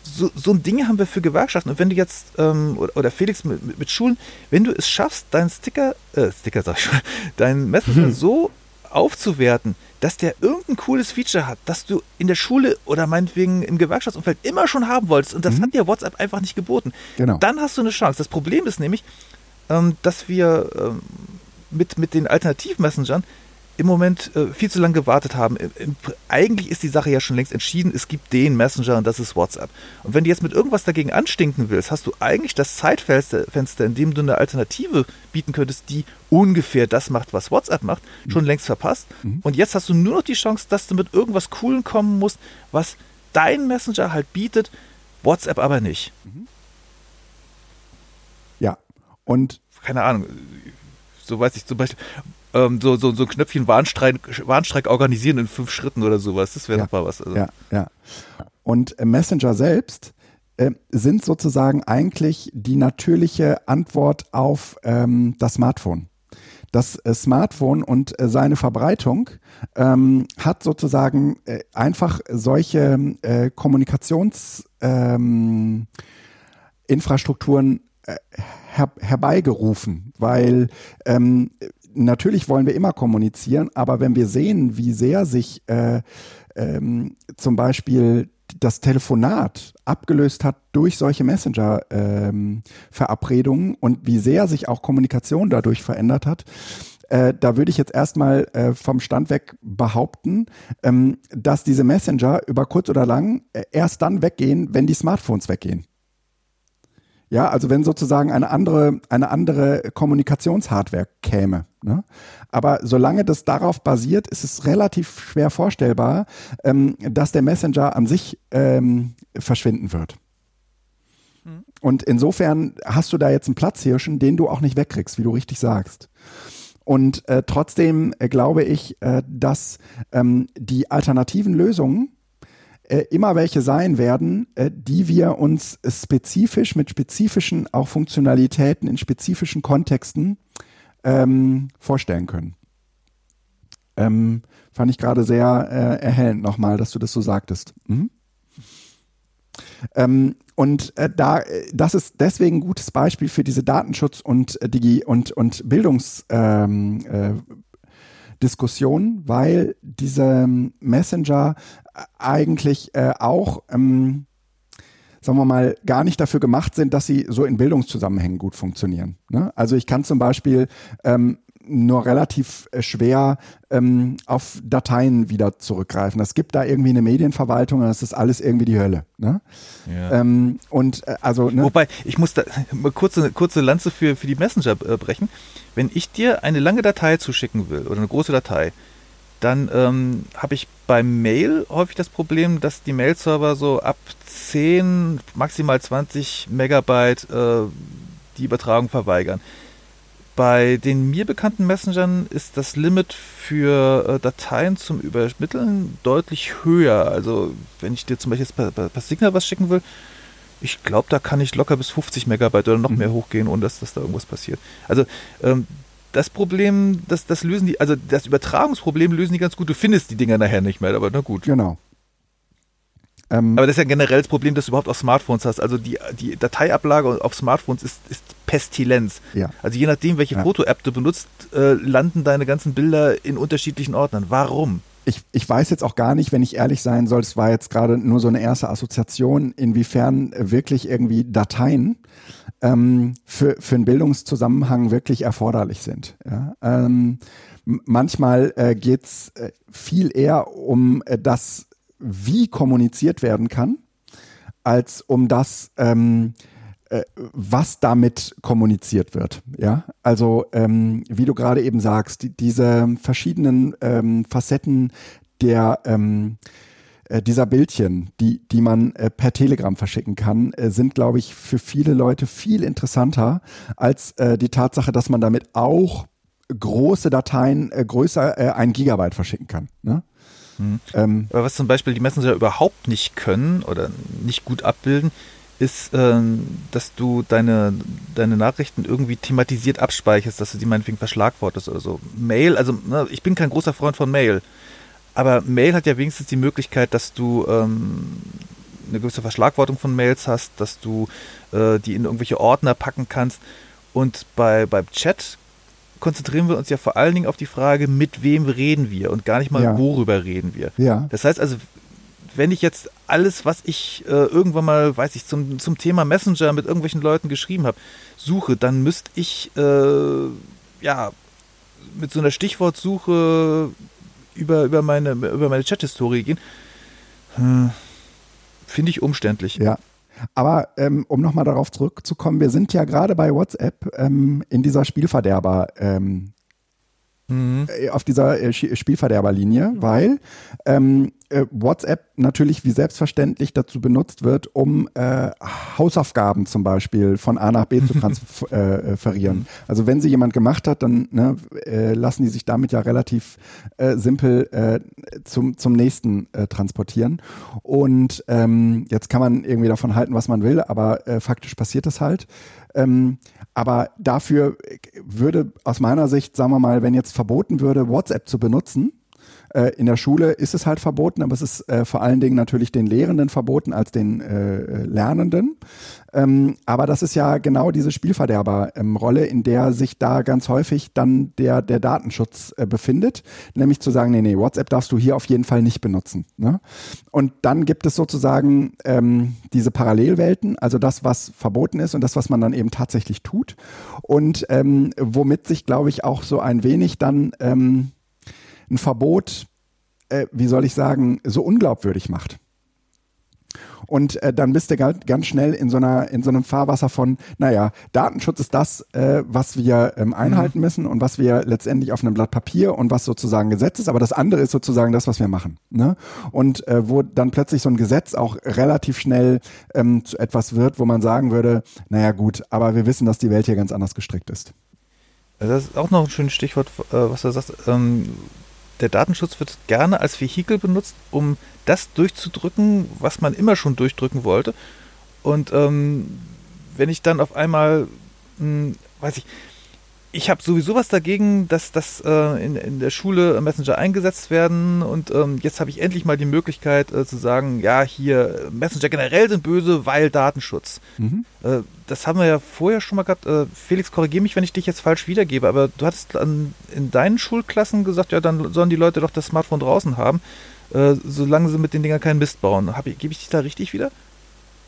Speaker 3: so, so ein Ding haben wir für Gewerkschaften. Und wenn du jetzt, ähm, oder, Felix mit, mit, mit, Schulen, wenn du es schaffst, deinen Sticker, äh, Sticker sag ich schon, deinen Messenger mhm. so aufzuwerten, dass der irgendein cooles Feature hat, das du in der Schule oder meinetwegen im Gewerkschaftsumfeld immer schon haben wolltest und das mhm. hat dir WhatsApp einfach nicht geboten, genau. dann hast du eine Chance. Das Problem ist nämlich, ähm, dass wir ähm, mit, mit den Alternativmessengern im Moment äh, viel zu lange gewartet haben. Im, eigentlich ist die Sache ja schon längst entschieden. Es gibt den Messenger und das ist WhatsApp. Und wenn du jetzt mit irgendwas dagegen anstinken willst, hast du eigentlich das Zeitfenster, in dem du eine Alternative bieten könntest, die ungefähr das macht, was WhatsApp macht, mhm. schon längst verpasst. Mhm. Und jetzt hast du nur noch die Chance, dass du mit irgendwas Coolen kommen musst, was dein Messenger halt bietet, WhatsApp aber nicht. Mhm.
Speaker 1: Ja, und
Speaker 3: keine Ahnung, so weiß ich zum Beispiel, ähm, so, so, so ein Knöpfchen Warnstreik, Warnstreik organisieren in fünf Schritten oder sowas. Das wäre ja, mal was.
Speaker 1: Also. Ja, ja. Und Messenger selbst äh, sind sozusagen eigentlich die natürliche Antwort auf ähm, das Smartphone. Das äh, Smartphone und äh, seine Verbreitung ähm, hat sozusagen äh, einfach solche äh, Kommunikationsinfrastrukturen ähm, äh, her herbeigerufen, weil ähm, natürlich wollen wir immer kommunizieren, aber wenn wir sehen, wie sehr sich äh, ähm, zum Beispiel das Telefonat abgelöst hat durch solche Messenger-Verabredungen ähm, und wie sehr sich auch Kommunikation dadurch verändert hat, äh, da würde ich jetzt erstmal äh, vom Stand weg behaupten, ähm, dass diese Messenger über kurz oder lang äh, erst dann weggehen, wenn die Smartphones weggehen. Ja, also wenn sozusagen eine andere, eine andere Kommunikationshardware käme. Ne? Aber solange das darauf basiert, ist es relativ schwer vorstellbar, ähm, dass der Messenger an sich ähm, verschwinden wird. Mhm. Und insofern hast du da jetzt einen Platzhirschen, den du auch nicht wegkriegst, wie du richtig sagst. Und äh, trotzdem äh, glaube ich, äh, dass ähm, die alternativen Lösungen äh, immer welche sein werden, äh, die wir uns spezifisch mit spezifischen auch Funktionalitäten in spezifischen Kontexten ähm, vorstellen können. Ähm, fand ich gerade sehr äh, erhellend nochmal, dass du das so sagtest. Mhm. Ähm, und äh, da, das ist deswegen ein gutes Beispiel für diese Datenschutz- und äh, Digi- und, und Bildungs- ähm, äh, weil diese Messenger eigentlich äh, auch, ähm, sagen wir mal, gar nicht dafür gemacht sind, dass sie so in Bildungszusammenhängen gut funktionieren. Ne? Also ich kann zum Beispiel ähm, nur relativ äh, schwer ähm, auf Dateien wieder zurückgreifen. Es gibt da irgendwie eine Medienverwaltung und das ist alles irgendwie die Hölle. Ne? Ja. Ähm, und äh, also
Speaker 3: ne? wobei ich muss da mal kurze kurze Lanze für für die Messenger äh, brechen. Wenn ich dir eine lange Datei zuschicken will oder eine große Datei, dann ähm, habe ich beim Mail häufig das Problem, dass die Mail-Server so ab 10, maximal 20 Megabyte äh, die Übertragung verweigern. Bei den mir bekannten Messengern ist das Limit für äh, Dateien zum Übermitteln deutlich höher. Also wenn ich dir zum Beispiel per, per, per Signal was schicken will, ich glaube, da kann ich locker bis 50 Megabyte oder noch mhm. mehr hochgehen, ohne dass, dass da irgendwas passiert. Also ähm, das Problem, das, das lösen die, also das Übertragungsproblem lösen die ganz gut. Du findest die Dinger nachher nicht mehr, aber na gut.
Speaker 1: Genau.
Speaker 3: Ähm, aber das ist ja generell das Problem, dass du überhaupt auf Smartphones hast. Also die, die Dateiablage auf Smartphones ist, ist Pestilenz.
Speaker 1: Ja.
Speaker 3: Also je nachdem, welche ja. Foto-App du benutzt, äh, landen deine ganzen Bilder in unterschiedlichen Ordnern. Warum?
Speaker 1: Ich, ich weiß jetzt auch gar nicht, wenn ich ehrlich sein soll, es war jetzt gerade nur so eine erste Assoziation, inwiefern wirklich irgendwie Dateien ähm, für, für einen Bildungszusammenhang wirklich erforderlich sind. Ja? Ähm, manchmal äh, geht es äh, viel eher um äh, das, wie kommuniziert werden kann, als um das, ähm, äh, was damit kommuniziert wird. Ja, also ähm, wie du gerade eben sagst, die, diese verschiedenen ähm, Facetten der ähm, äh, dieser Bildchen, die, die man äh, per Telegram verschicken kann, äh, sind, glaube ich, für viele Leute viel interessanter als äh, die Tatsache, dass man damit auch große Dateien äh, größer äh, ein Gigabyte verschicken kann. Ne?
Speaker 3: Hm. Ähm, Aber was zum Beispiel die Messenger überhaupt nicht können oder nicht gut abbilden, ist, ähm, dass du deine, deine Nachrichten irgendwie thematisiert abspeicherst, dass du die meinetwegen verschlagwortest oder so. Mail, also ne, ich bin kein großer Freund von Mail. Aber Mail hat ja wenigstens die Möglichkeit, dass du ähm, eine gewisse Verschlagwortung von Mails hast, dass du äh, die in irgendwelche Ordner packen kannst. Und bei, beim Chat konzentrieren wir uns ja vor allen Dingen auf die Frage, mit wem reden wir und gar nicht mal, ja. worüber reden wir.
Speaker 1: Ja.
Speaker 3: Das heißt also, wenn ich jetzt alles, was ich äh, irgendwann mal, weiß ich, zum, zum Thema Messenger mit irgendwelchen Leuten geschrieben habe, suche, dann müsste ich äh, ja mit so einer Stichwortsuche über, über meine, über meine Chat-Historie gehen. Hm, Finde ich umständlich.
Speaker 1: Ja. Aber ähm, um nochmal darauf zurückzukommen, wir sind ja gerade bei WhatsApp ähm, in dieser Spielverderber ähm, mhm. Äh, auf dieser äh, Spielverderberlinie, weil ähm, äh, WhatsApp natürlich wie selbstverständlich dazu benutzt wird, um äh, Hausaufgaben zum Beispiel von A nach B zu transferieren. also wenn sie jemand gemacht hat, dann ne, äh, lassen die sich damit ja relativ äh, simpel äh, zum, zum nächsten äh, transportieren. Und ähm, jetzt kann man irgendwie davon halten, was man will, aber äh, faktisch passiert das halt. Ähm, aber dafür würde aus meiner Sicht, sagen wir mal, wenn jetzt verboten würde, WhatsApp zu benutzen, Äh, in der Schule ist es halt verboten, aber es ist äh, vor allen Dingen natürlich den Lehrenden verboten als den äh, Lernenden. Ähm, aber das ist ja genau diese Spielverderber-Rolle, in der sich da ganz häufig dann der, der Datenschutz äh, befindet, nämlich zu sagen, nee, nee, WhatsApp darfst du hier auf jeden Fall nicht benutzen. Ne? Und dann gibt es sozusagen ähm, diese Parallelwelten, also das, was verboten ist und das, was man dann eben tatsächlich tut. Und ähm, womit sich, glaube ich, auch so ein wenig dann ähm, ein Verbot, äh, wie soll ich sagen, so unglaubwürdig macht. Und äh, dann bist du ganz, schnell in so einer in so einem Fahrwasser von, naja, Datenschutz ist das, äh, was wir ähm, einhalten mhm. müssen und was wir letztendlich auf einem Blatt Papier und was sozusagen Gesetz ist, aber das andere ist sozusagen das, was wir machen. Ne? Und äh, wo dann plötzlich so ein Gesetz auch relativ schnell ähm, zu etwas wird, wo man sagen würde, naja gut, aber wir wissen, dass die Welt hier ganz anders gestrickt ist.
Speaker 3: Das ist auch noch ein schönes Stichwort, äh, was du sagst. Ähm, der Datenschutz wird gerne als Vehikel benutzt, um das durchzudrücken, was man immer schon durchdrücken wollte. Und ähm, wenn ich dann auf einmal, mh, hm, weiß ich, ich habe sowieso was dagegen, dass, dass äh, in, in der Schule Messenger eingesetzt werden und ähm, jetzt habe ich endlich mal die Möglichkeit äh, zu sagen, ja, hier Messenger generell sind böse, weil Datenschutz. Mhm. Äh, das haben wir ja vorher schon mal gehabt. Äh, Felix, korrigiere mich, wenn ich dich jetzt falsch wiedergebe, aber du hattest an, in deinen Schulklassen gesagt, ja, dann sollen die Leute doch das Smartphone draußen haben, äh, solange sie mit den Dingern keinen Mist bauen. Gebe ich dich da richtig wieder?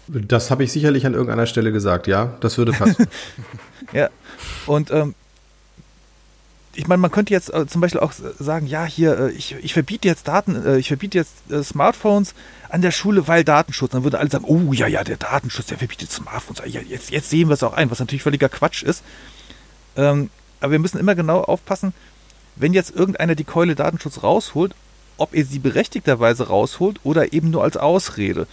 Speaker 2: Das habe ich sicherlich an irgendeiner Stelle gesagt, ja. Das würde passen.
Speaker 3: ja, und ähm, ich meine, man könnte jetzt äh, zum Beispiel auch sagen, ja, hier, äh, ich, ich verbiete jetzt Daten, äh, ich verbiete jetzt äh, Smartphones an der Schule, weil Datenschutz. Dann würde alle sagen, oh ja, ja, der Datenschutz, der verbietet Smartphones. Ja, jetzt, jetzt sehen wir es auch ein, was natürlich völliger Quatsch ist. Ähm, aber wir müssen immer genau aufpassen, wenn jetzt irgendeiner die Keule Datenschutz rausholt, ob er sie berechtigterweise rausholt oder eben nur als Ausrede.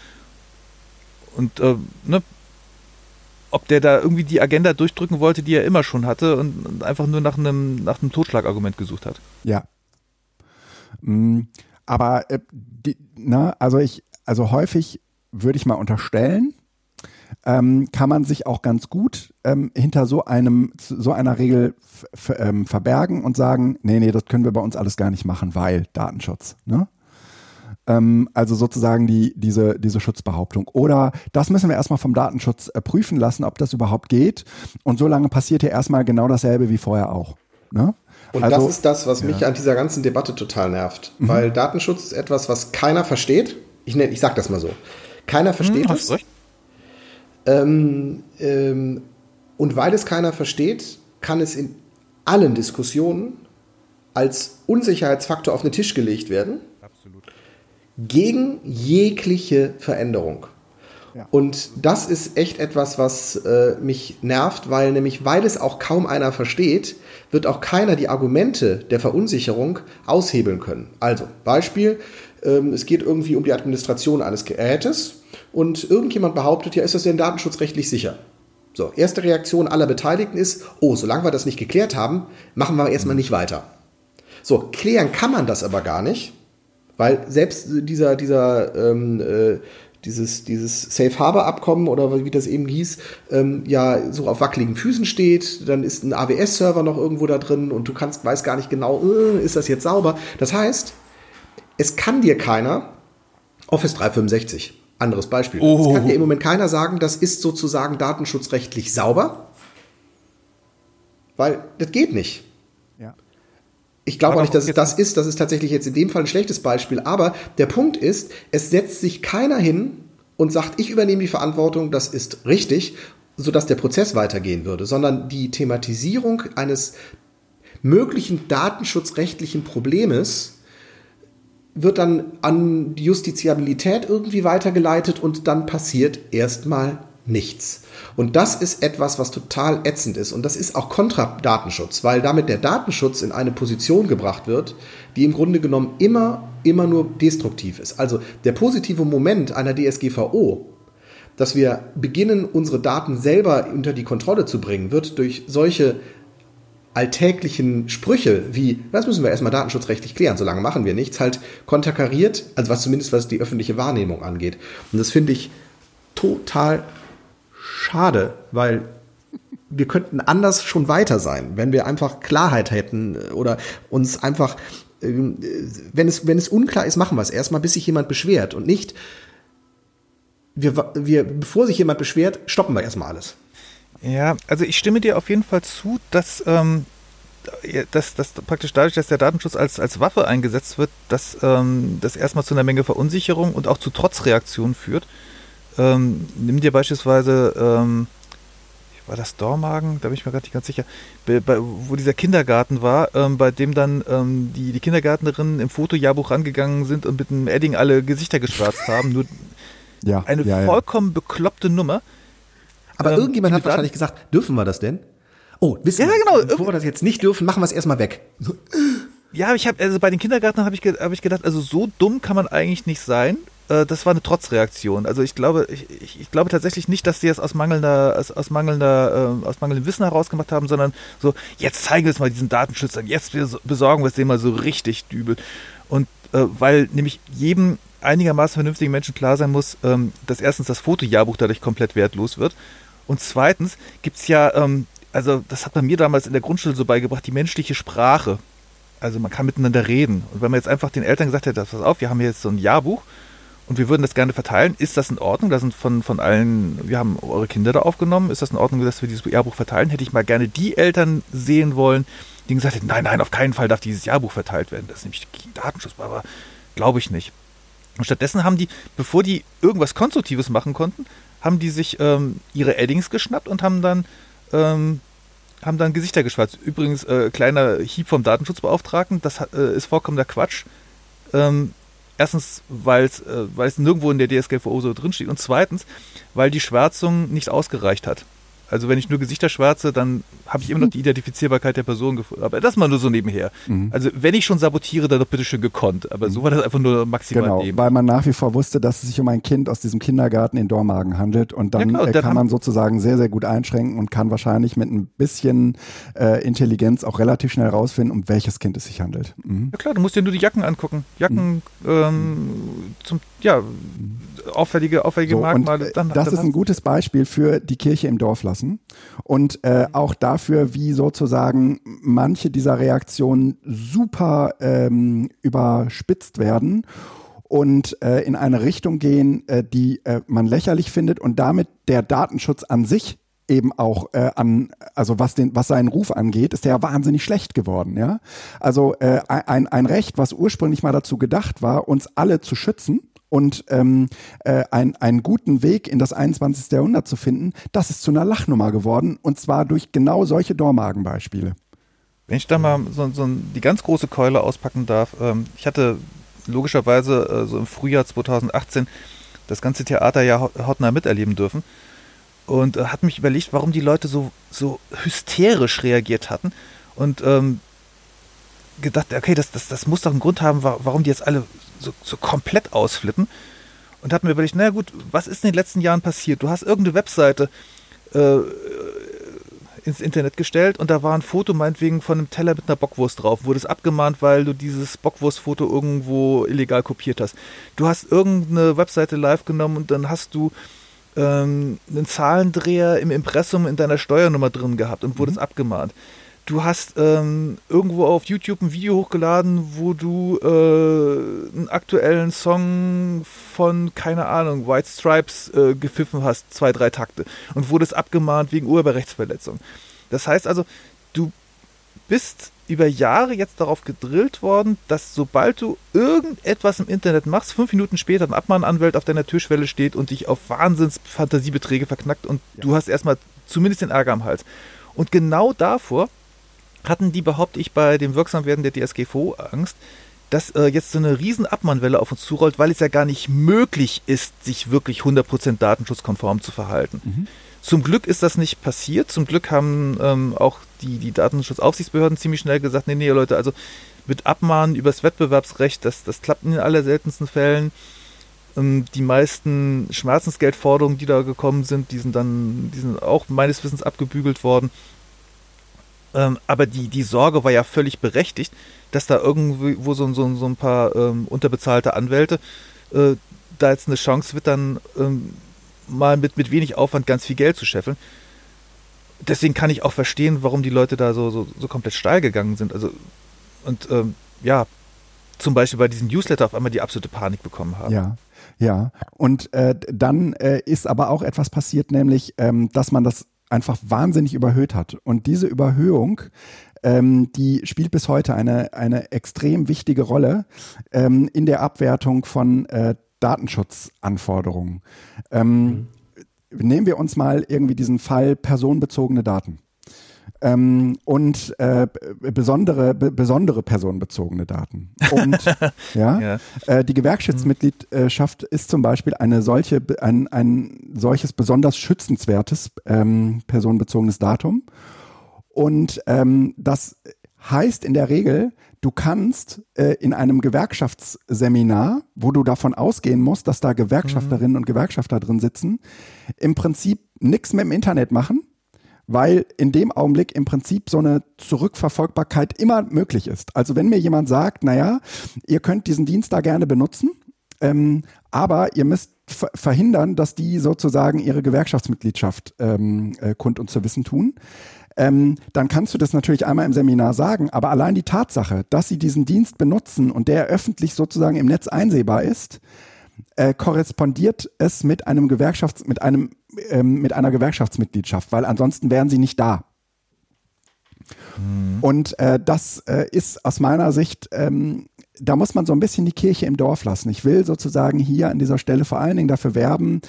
Speaker 3: Und äh, ne, ob der da irgendwie die Agenda durchdrücken wollte, die er immer schon hatte und, einfach nur nach einem, nach einem Totschlagargument gesucht hat.
Speaker 1: Ja. Mhm. Aber äh, die, na, also ich, also häufig würde ich mal unterstellen, ähm, kann man sich auch ganz gut ähm, hinter so einem, so einer Regel ähm, verbergen und sagen, nee, nee, das können wir bei uns alles gar nicht machen, weil Datenschutz. Ne? Ähm, also sozusagen die, diese, diese Schutzbehauptung. Oder das müssen wir erstmal vom Datenschutz äh, prüfen lassen, ob das überhaupt geht. Und so lange passiert hier erstmal genau dasselbe wie vorher auch. Ne?
Speaker 2: Und also, das ist das, was mich ja. an dieser ganzen Debatte total nervt. Mhm. Weil Datenschutz ist etwas, was keiner versteht. Ich, nenn, ich sag das mal so. Keiner versteht hm, es. Ähm, ähm, und weil es keiner versteht, kann es in allen Diskussionen als Unsicherheitsfaktor auf den Tisch gelegt werden gegen jegliche Veränderung. Ja. Und das ist echt etwas, was äh, mich nervt, weil nämlich, weil es auch kaum einer versteht, wird auch keiner die Argumente der Verunsicherung aushebeln können. Also, Beispiel, ähm, es geht irgendwie um die Administration eines Gerätes und irgendjemand behauptet, ja, ist das denn datenschutzrechtlich sicher? So, erste Reaktion aller Beteiligten ist, oh, solange wir das nicht geklärt haben, machen wir erstmal nicht weiter. So, klären kann man das aber gar nicht, weil selbst dieser, dieser, ähm, äh, dieses, dieses Safe Harbor Abkommen oder wie das eben hieß, ähm, ja so auf wackeligen Füßen steht, dann ist ein AWS-Server noch irgendwo da drin und du kannst, weißt gar nicht genau, äh, ist das jetzt sauber? Das heißt, es kann dir keiner, Office 365, anderes Beispiel, oh. es kann dir im Moment keiner sagen, das ist sozusagen datenschutzrechtlich sauber, weil das geht nicht. Ich glaube auch nicht, dass es das ist. Das ist tatsächlich jetzt in dem Fall ein schlechtes Beispiel. Aber der Punkt ist, es setzt sich keiner hin und sagt, ich übernehme die Verantwortung, das ist richtig, sodass der Prozess weitergehen würde, sondern die Thematisierung eines möglichen datenschutzrechtlichen Problems wird dann an die Justiziabilität irgendwie weitergeleitet und dann passiert erstmal nichts. Und das ist etwas, was total ätzend ist. Und das ist auch Kontra-Datenschutz, weil damit der Datenschutz in eine Position gebracht wird, die im Grunde genommen immer, immer nur destruktiv ist. Also der positive Moment einer DSGVO, dass wir beginnen, unsere Daten selber unter die Kontrolle zu bringen, wird durch solche alltäglichen Sprüche wie, das müssen wir erstmal datenschutzrechtlich klären, solange machen wir nichts, halt konterkariert, also was zumindest was die öffentliche Wahrnehmung angeht. Und das finde ich total schade, weil wir könnten anders schon weiter sein, wenn wir einfach Klarheit hätten oder uns einfach ähm, wenn es, wenn es unklar ist, machen wir es erstmal, bis sich jemand beschwert und nicht, wir, wir, bevor sich jemand beschwert, stoppen wir erstmal alles.
Speaker 3: Ja, also ich stimme dir auf jeden Fall zu, dass, ähm, dass, dass praktisch dadurch, dass der Datenschutz als, als Waffe eingesetzt wird, dass ähm, das erstmal zu einer Menge Verunsicherung und auch zu Trotzreaktionen führt. Ähm, nimm dir beispielsweise, ähm, war das Dormagen? Da bin ich mir gerade nicht ganz sicher, bei, bei, wo dieser Kindergarten war, ähm, bei dem dann ähm, die, die Kindergärtnerinnen im Fotojahrbuch rangegangen sind und mit einem Edding alle Gesichter geschwärzt haben. Nur ja, eine ja, vollkommen ja. bekloppte Nummer.
Speaker 2: Aber ähm, irgendjemand hat wahrscheinlich gesagt, dürfen wir das denn? Oh, wissen ja, genau. bevor wir das jetzt nicht dürfen, machen wir es erstmal weg.
Speaker 3: Ja, ich habe also bei den Kindergärtnern habe ich, hab ich gedacht, also so dumm kann man eigentlich nicht sein. Äh, das war eine Trotzreaktion. Also ich glaube, ich, ich, glaube tatsächlich nicht, dass sie es aus mangelnder, aus, aus mangelnder, äh, aus mangelndem Wissen herausgemacht haben, sondern so, jetzt zeigen wir es mal diesen Datenschützern, jetzt besorgen wir es denen mal so richtig dübel. Und äh, weil nämlich jedem einigermaßen vernünftigen Menschen klar sein muss, ähm, dass erstens das Fotojahrbuch dadurch komplett wertlos wird und zweitens gibt es ja, ähm, also das hat man mir damals in der Grundschule so beigebracht, die menschliche Sprache. Also man kann miteinander reden. Und wenn man jetzt einfach den Eltern gesagt hätte, pass auf, wir haben hier jetzt so ein Jahrbuch und wir würden das gerne verteilen, ist das in Ordnung? Da sind von, von allen, wir haben eure Kinder da aufgenommen, ist das in Ordnung, dass wir dieses Jahrbuch verteilen? Hätte ich mal gerne die Eltern sehen wollen, die gesagt hätten, nein, nein, auf keinen Fall darf dieses Jahrbuch verteilt werden. Das ist nämlich Datenschutz, aber glaube ich nicht. Und stattdessen haben die, bevor die irgendwas Konstruktives machen konnten, haben die sich ähm, ihre Eddings geschnappt und haben dann, ähm, haben dann Gesichter geschwärzt. Übrigens, äh, kleiner Hieb vom Datenschutzbeauftragten, das äh, ist vollkommener Quatsch. Ähm, erstens, weil es äh, nirgendwo in der DSGVO so drinsteht und zweitens, weil die Schwärzung nicht ausgereicht hat. Also wenn ich nur Gesichter schwärze, dann habe ich immer noch die Identifizierbarkeit der Person gefunden. Aber das mal nur so nebenher. Mhm. Also wenn ich schon sabotiere, dann doch bitte schön gekonnt. Aber so war das einfach nur maximal
Speaker 1: genau,
Speaker 3: neben.
Speaker 1: Weil man nach wie vor wusste, dass es sich um ein Kind aus diesem Kindergarten in Dormagen handelt. Und dann, ja, klar, dann kann man sozusagen sehr, sehr gut einschränken und kann wahrscheinlich mit ein bisschen äh, Intelligenz auch relativ schnell rausfinden, um welches Kind es sich handelt.
Speaker 3: Mhm. Ja klar, du musst dir nur die Jacken angucken. Jacken mhm. ähm, zum, ja, auffällige, auffällige so, Merkmale.
Speaker 1: Dann, das dann ist ein gutes Beispiel für die Kirche im Dorf lassen und äh, auch dafür, wie sozusagen manche dieser Reaktionen super ähm, überspitzt werden und äh, in eine Richtung gehen, äh, die äh, man lächerlich findet und damit der Datenschutz an sich eben auch äh, an, also was den, was seinen Ruf angeht, ist der ja wahnsinnig schlecht geworden, ja. Also äh, ein, ein Recht, was ursprünglich mal dazu gedacht war, uns alle zu schützen, und ähm, äh, ein, einen guten Weg in das 21. Jahrhundert zu finden, das ist zu einer Lachnummer geworden und zwar durch genau solche Dormagenbeispiele.
Speaker 3: Wenn ich da mal so, so die ganz große Keule auspacken darf, ähm, ich hatte logischerweise äh, so im Frühjahr 2018 das ganze Theater ja hautnah miterleben dürfen und äh, hat mich überlegt, warum die Leute so, so hysterisch reagiert hatten und ähm, gedacht, okay, das, das, das muss doch einen Grund haben, warum die jetzt alle so, so komplett ausflippen. Und habe mir überlegt, na gut, was ist in den letzten Jahren passiert? Du hast irgendeine Webseite äh, ins Internet gestellt und da war ein Foto meinetwegen von einem Teller mit einer Bockwurst drauf. Wurde es abgemahnt, weil du dieses Bockwurstfoto irgendwo illegal kopiert hast. Du hast irgendeine Webseite live genommen und dann hast du ähm, einen Zahlendreher im Impressum in deiner Steuernummer drin gehabt und wurdest mhm. abgemahnt du hast ähm, irgendwo auf YouTube ein Video hochgeladen, wo du äh, einen aktuellen Song von, keine Ahnung, White Stripes äh, gepfiffen hast, zwei, drei Takte, und wurdest abgemahnt wegen Urheberrechtsverletzung. Das heißt also, du bist über Jahre jetzt darauf gedrillt worden, dass sobald du irgendetwas im Internet machst, fünf Minuten später ein Abmahnanwalt auf deiner Türschwelle steht und dich auf Wahnsinnsfantasiebeträge verknackt und ja. du hast erstmal zumindest den Ärger am Hals. Und genau davor hatten die, behaupte ich, bei dem Wirksamwerden der DSGVO Angst, dass äh, jetzt so eine riesen Abmannwelle auf uns zurollt, weil es ja gar nicht möglich ist, sich wirklich 100% datenschutzkonform zu verhalten. Mhm. Zum Glück ist das nicht passiert. Zum Glück haben ähm, auch die, die Datenschutzaufsichtsbehörden ziemlich schnell gesagt, nee, nee, Leute, also mit Abmahnen übers Wettbewerbsrecht, das, das klappt in den allerseltensten Fällen. Ähm, die meisten Schmerzensgeldforderungen, die da gekommen sind, die sind dann, die sind auch meines Wissens abgebügelt worden. Ähm, aber die, die Sorge war ja völlig berechtigt, dass da irgendwo so, so, so ein paar ähm, unterbezahlte Anwälte äh, da jetzt eine Chance wird, dann ähm, mal mit, mit wenig Aufwand ganz viel Geld zu scheffeln. Deswegen kann ich auch verstehen, warum die Leute da so, so, so komplett steil gegangen sind. Also, und ähm, ja, zum Beispiel bei diesem Newsletter auf einmal die absolute Panik bekommen haben.
Speaker 1: Ja, ja. Und äh, dann äh, ist aber auch etwas passiert, nämlich, ähm, dass man das einfach wahnsinnig überhöht hat. Und diese Überhöhung, ähm, die spielt bis heute eine, eine extrem wichtige Rolle ähm, in der Abwertung von äh, Datenschutzanforderungen. Ähm, mhm. Nehmen wir uns mal irgendwie diesen Fall personenbezogene Daten ähm, und äh, besondere, besondere personenbezogene Daten. Und ja, ja. Äh, die Gewerkschaftsmitgliedschaft ist zum Beispiel eine solche, ein, ein solches besonders schützenswertes ähm, personenbezogenes Datum. Und ähm, das heißt in der Regel, du kannst äh, in einem Gewerkschaftsseminar, wo du davon ausgehen musst, dass da Gewerkschafterinnen mhm. und Gewerkschafter drin sitzen, im Prinzip nichts mit dem Internet machen weil in dem Augenblick im Prinzip so eine Zurückverfolgbarkeit immer möglich ist. Also wenn mir jemand sagt, naja, ihr könnt diesen Dienst da gerne benutzen, ähm, aber ihr müsst verhindern, dass die sozusagen ihre Gewerkschaftsmitgliedschaft ähm, äh, kund und zu wissen tun. Ähm, dann kannst du das natürlich einmal im Seminar sagen, aber allein die Tatsache, dass sie diesen Dienst benutzen und der öffentlich sozusagen im Netz einsehbar ist, äh, korrespondiert es mit einem Gewerkschafts, mit einem, ähm, mit einer Gewerkschaftsmitgliedschaft, weil ansonsten wären sie nicht da. Mhm. Und äh, das äh, ist aus meiner Sicht, ähm, da muss man so ein bisschen die Kirche im Dorf lassen. Ich will sozusagen hier an dieser Stelle vor allen Dingen dafür werben,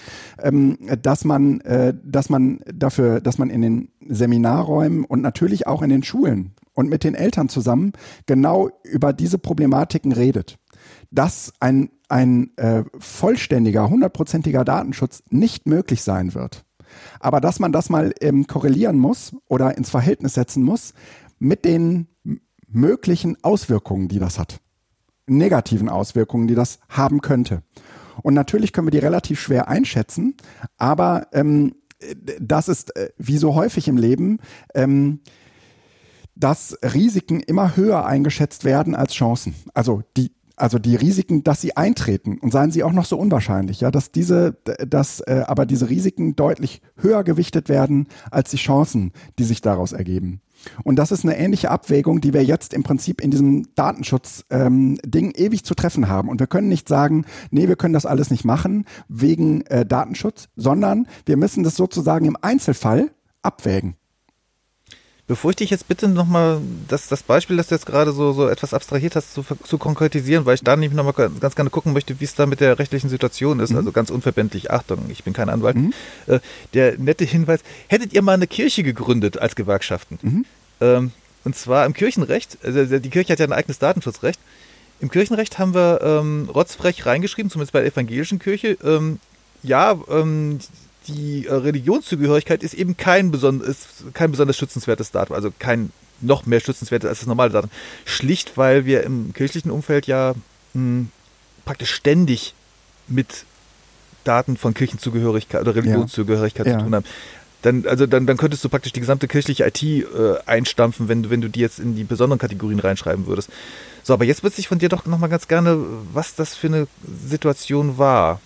Speaker 1: ähm, dass man, äh, dass man dafür, dass man in den Seminarräumen und natürlich auch in den Schulen und mit den Eltern zusammen genau über diese Problematiken redet dass ein, ein äh, vollständiger, hundertprozentiger Datenschutz nicht möglich sein wird. Aber dass man das mal ähm, korrelieren muss oder ins Verhältnis setzen muss mit den möglichen Auswirkungen, die das hat. Negativen Auswirkungen, die das haben könnte. Und natürlich können wir die relativ schwer einschätzen, aber ähm, das ist äh, wie so häufig im Leben, ähm, dass Risiken immer höher eingeschätzt werden als Chancen. Also die, also die Risiken, dass sie eintreten und seien sie auch noch so unwahrscheinlich, ja, dass diese, dass äh, aber diese Risiken deutlich höher gewichtet werden als die Chancen, die sich daraus ergeben. Und das ist eine ähnliche Abwägung, die wir jetzt im Prinzip in diesem Datenschutz-Ding ähm, ewig zu treffen haben. Und wir können nicht sagen, nee, wir können das alles nicht machen wegen äh, Datenschutz, sondern wir müssen das sozusagen im Einzelfall abwägen.
Speaker 3: Bevor ich dich jetzt bitte nochmal, das, das Beispiel, das du jetzt gerade so, so etwas abstrahiert hast, zu, zu konkretisieren, weil ich da nämlich nochmal ganz gerne gucken möchte, wie es da mit der rechtlichen Situation ist. Mhm. Also ganz unverbindlich, Achtung, ich bin kein Anwalt. Mhm. Äh, der nette Hinweis, hättet ihr mal eine Kirche gegründet als Gewerkschaften? Mhm. Ähm, und zwar im Kirchenrecht, also die Kirche hat ja ein eigenes Datenschutzrecht. Im Kirchenrecht haben wir ähm, rotzfrech reingeschrieben, zumindest bei der evangelischen Kirche, ähm, ja, ähm, die äh, Religionszugehörigkeit ist eben kein, beson ist kein besonders schützenswertes Datum, also kein noch mehr schützenswertes als das normale Datum. Schlicht, weil wir im kirchlichen Umfeld ja mh, hm, praktisch ständig mit Daten von Kirchenzugehörigkeit oder Religionszugehörigkeit ja. zu tun haben. Dann, also dann, dann könntest du praktisch die gesamte kirchliche IT äh, einstampfen, wenn du, wenn du die jetzt in die besonderen Kategorien reinschreiben würdest. So, aber jetzt wüsste ich von dir doch nochmal ganz gerne, was das für eine Situation war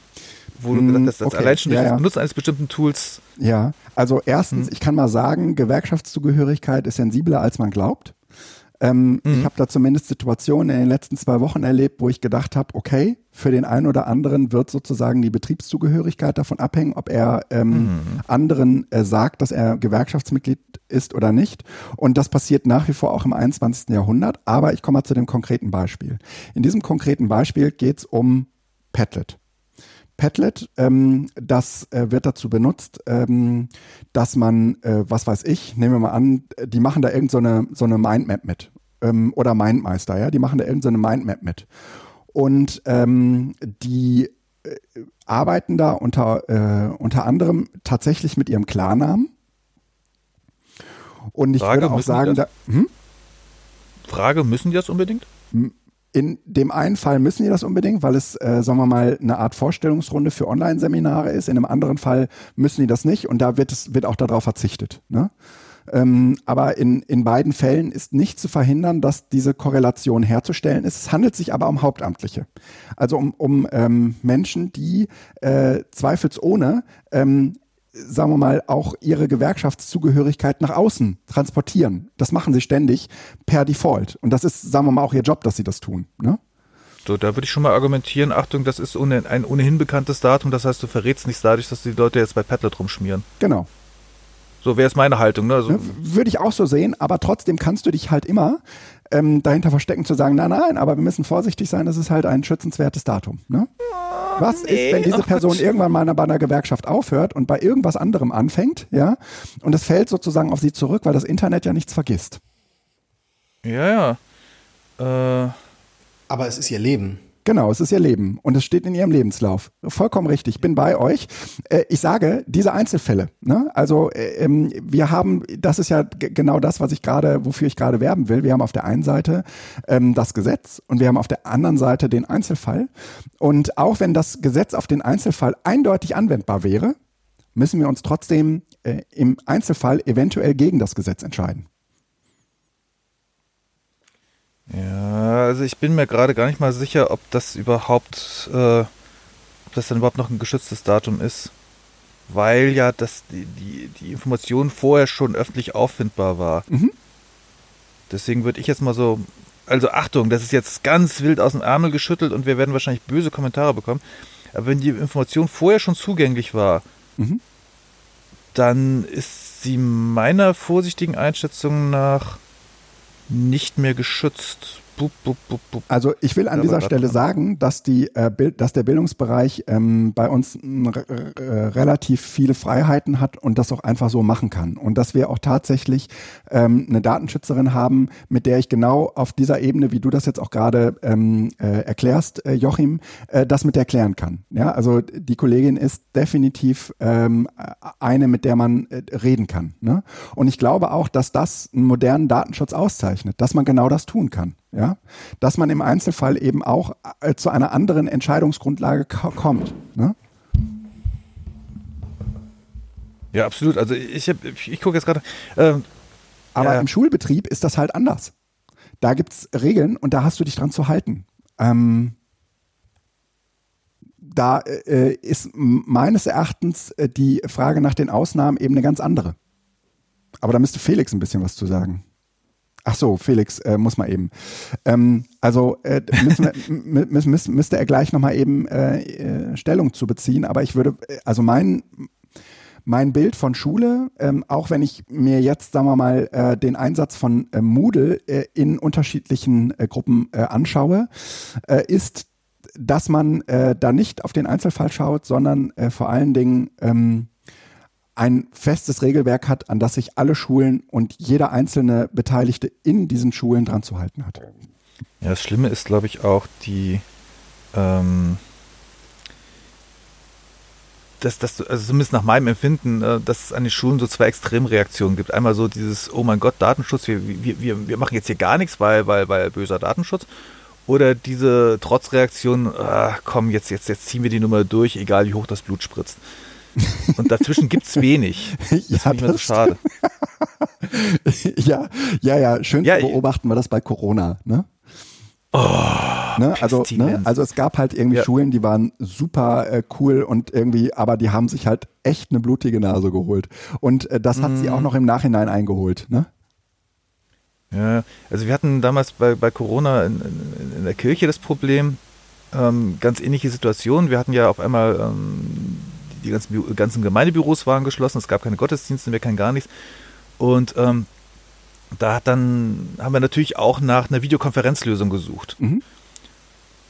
Speaker 3: wo du gesagt hast, das okay. allein schon durch ja, das Benutzen eines bestimmten Tools.
Speaker 1: Ja, also erstens, hm. ich kann mal sagen, Gewerkschaftszugehörigkeit ist sensibler, als man glaubt. Ähm, mhm. Ich habe da zumindest Situationen in den letzten zwei Wochen erlebt, wo ich gedacht habe, okay, für den einen oder anderen wird sozusagen die Betriebszugehörigkeit davon abhängen, ob er ähm, mhm. anderen äh, sagt, dass er Gewerkschaftsmitglied ist oder nicht. Und das passiert nach wie vor auch im 21. Jahrhundert. Aber ich komme mal zu dem konkreten Beispiel. In diesem konkreten Beispiel geht es um Padlet. Padlet, ähm, das äh, wird dazu benutzt, ähm, dass man, äh, was weiß ich, nehmen wir mal an, die machen da irgendeine so, so eine Mindmap mit ähm, oder Mindmeister, ja, die machen da irgendeine so Mindmap mit und ähm, die äh, arbeiten da unter äh, unter anderem tatsächlich mit ihrem Klarnamen und ich Frage, würde auch sagen, da, hm?
Speaker 3: Frage, müssen die das unbedingt?
Speaker 1: In dem einen Fall müssen die das unbedingt, weil es, äh, sagen wir mal, eine Art Vorstellungsrunde für Online-Seminare ist. In einem anderen Fall müssen die das nicht und da wird es wird auch darauf verzichtet. Ne? Ähm, aber in, in beiden Fällen ist nicht zu verhindern, dass diese Korrelation herzustellen ist. Es handelt sich aber um Hauptamtliche. Also um, um ähm, Menschen, die äh, zweifelsohne ähm, sagen wir mal, auch ihre Gewerkschaftszugehörigkeit nach außen transportieren. Das machen sie ständig per Default. Und das ist, sagen wir mal, auch ihr Job, dass sie das tun. Ne?
Speaker 3: So, da würde ich schon mal argumentieren, Achtung, das ist ohne, ein ohnehin bekanntes Datum, das heißt, du verrätst nichts dadurch, dass die Leute jetzt bei Padlet rumschmieren.
Speaker 1: Genau.
Speaker 3: So wäre es meine Haltung. Ne? Also,
Speaker 1: ne, Würde ich auch so sehen, aber trotzdem kannst du dich halt immer ähm, dahinter verstecken zu sagen, nein, nein, aber wir müssen vorsichtig sein, das ist halt ein schützenswertes Datum. Ne? Was nee. ist, wenn diese Person irgendwann mal bei einer Gewerkschaft aufhört und bei irgendwas anderem anfängt, ja, und es fällt sozusagen auf sie zurück, weil das Internet ja nichts vergisst.
Speaker 3: Ja, ja.
Speaker 2: Äh. Aber es ist ihr Leben.
Speaker 1: Genau, es ist ihr Leben und es steht in ihrem Lebenslauf. Vollkommen richtig, ich bin bei euch. Äh, ich sage, diese Einzelfälle, ne? also äh, ähm, wir haben, das ist ja genau das, was ich gerade, wofür ich gerade werben will. Wir haben auf der einen Seite ähm, das Gesetz und wir haben auf der anderen Seite den Einzelfall. Und auch wenn das Gesetz auf den Einzelfall eindeutig anwendbar wäre, müssen wir uns trotzdem äh, im Einzelfall eventuell gegen das Gesetz entscheiden.
Speaker 3: Ja, also ich bin mir gerade gar nicht mal sicher, ob das überhaupt, äh, ob das dann überhaupt noch ein geschütztes Datum ist. Weil ja das, die, die, die Information vorher schon öffentlich auffindbar war. Mhm. Deswegen würde ich jetzt mal so, also Achtung, das ist jetzt ganz wild aus dem Ärmel geschüttelt und wir werden wahrscheinlich böse Kommentare bekommen. Aber wenn die Information vorher schon zugänglich war, mhm. dann ist sie meiner vorsichtigen Einschätzung nach nicht mehr geschützt.
Speaker 1: Also ich will an dieser Stelle sagen, dass, die, äh, dass der Bildungsbereich ähm, bei uns relativ viele Freiheiten hat und das auch einfach so machen kann. Und dass wir auch tatsächlich ähm, eine Datenschützerin haben, mit der ich genau auf dieser Ebene, wie du das jetzt auch gerade ähm, äh, erklärst, äh, Joachim, äh, das mit erklären kann. Ja, also die Kollegin ist definitiv ähm, eine, mit der man äh, reden kann. Ne? Und ich glaube auch, dass das einen modernen Datenschutz auszeichnet, dass man genau das tun kann ja, dass man im Einzelfall eben auch äh, zu einer anderen Entscheidungsgrundlage kommt. Ne?
Speaker 3: Ja, absolut. Also ich, ich, ich gucke jetzt gerade. Ähm,
Speaker 1: Aber ja. im Schulbetrieb ist das halt anders. Da gibt es Regeln und da hast du dich dran zu halten. Ähm, da äh, ist meines Erachtens äh, die Frage nach den Ausnahmen eben eine ganz andere. Aber da müsste Felix ein bisschen was zu sagen. Ach so, Felix, äh, muss mal eben. Ähm, also äh, wir, müssen, müsste er gleich nochmal eben äh, äh, Stellung zu beziehen. Aber ich würde, äh, also mein, mein Bild von Schule, ähm, auch wenn ich mir jetzt, sagen wir mal, äh, den Einsatz von äh, Moodle äh, in unterschiedlichen äh, Gruppen äh, anschaue, ist, dass man äh, da nicht auf den Einzelfall schaut, sondern äh, vor allen Dingen ähm, ein festes Regelwerk hat, an das sich alle Schulen und jeder einzelne Beteiligte in diesen Schulen dran zu halten hat.
Speaker 3: Ja, das Schlimme ist, glaube ich, auch die, ähm, dass, dass also zumindest nach meinem Empfinden, äh, dass es an den Schulen so zwei Extremreaktionen gibt. Einmal so dieses, oh mein Gott, Datenschutz, wir, wir, wir, wir machen jetzt hier gar nichts, weil, weil, weil böser Datenschutz. Oder diese Trotzreaktion, ah, komm, jetzt, jetzt, jetzt ziehen wir die Nummer durch, egal wie hoch das Blut spritzt. Und dazwischen gibt es wenig. Das ja, finde ich mir so schade.
Speaker 1: ja, ja, ja. Schön ja, beobachten wir das bei Corona, ne?
Speaker 3: Oh,
Speaker 1: ne? Also, ne? also es gab halt irgendwie ja. Schulen, die waren super äh, cool und irgendwie, aber die haben sich halt echt eine blutige Nase geholt. Und äh, das hat mm. sie auch noch im Nachhinein eingeholt, ne?
Speaker 3: Ja, also wir hatten damals bei, bei Corona in, in, in der Kirche das Problem, ähm, ganz ähnliche Situation. Wir hatten ja auf einmal ähm, die ganzen, ganzen Gemeindebüros waren geschlossen, es gab keine Gottesdienste mehr, kein gar nichts. Und ähm, da hat dann, haben wir natürlich auch nach einer Videokonferenzlösung gesucht. Mhm.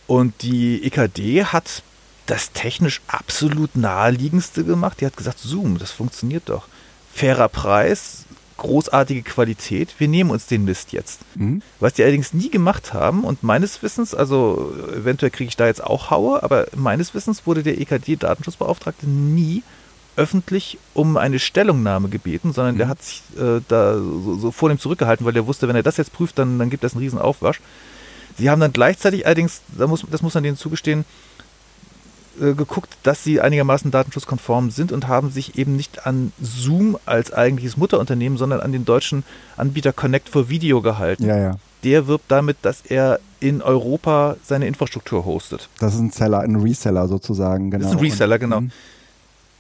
Speaker 3: Und die EKD hat das technisch absolut naheliegendste gemacht. Die hat gesagt, Zoom, das funktioniert doch. Fairer Preis, großartige Qualität, wir nehmen uns den Mist jetzt. Mhm. Was die allerdings nie gemacht haben und meines Wissens, also eventuell kriege ich da jetzt auch Haue, aber meines Wissens wurde der EKD-Datenschutzbeauftragte nie öffentlich um eine Stellungnahme gebeten, sondern mhm. der hat sich äh, da so, so vor dem zurückgehalten, weil er wusste, wenn er das jetzt prüft, dann, dann gibt das einen riesen Aufwasch. Sie haben dann gleichzeitig allerdings, da muss, das muss man denen zugestehen, äh, geguckt, dass sie einigermaßen datenschutzkonform sind und haben sich eben nicht an Zoom als eigentliches Mutterunternehmen, sondern an den deutschen Anbieter Connect for Video gehalten.
Speaker 1: Ja, ja.
Speaker 3: Der wirbt damit, dass er in Europa seine Infrastruktur hostet.
Speaker 1: Das ist ein Seller, ein Reseller sozusagen,
Speaker 3: genau. Das ist ein Reseller, genau. Und, mhm.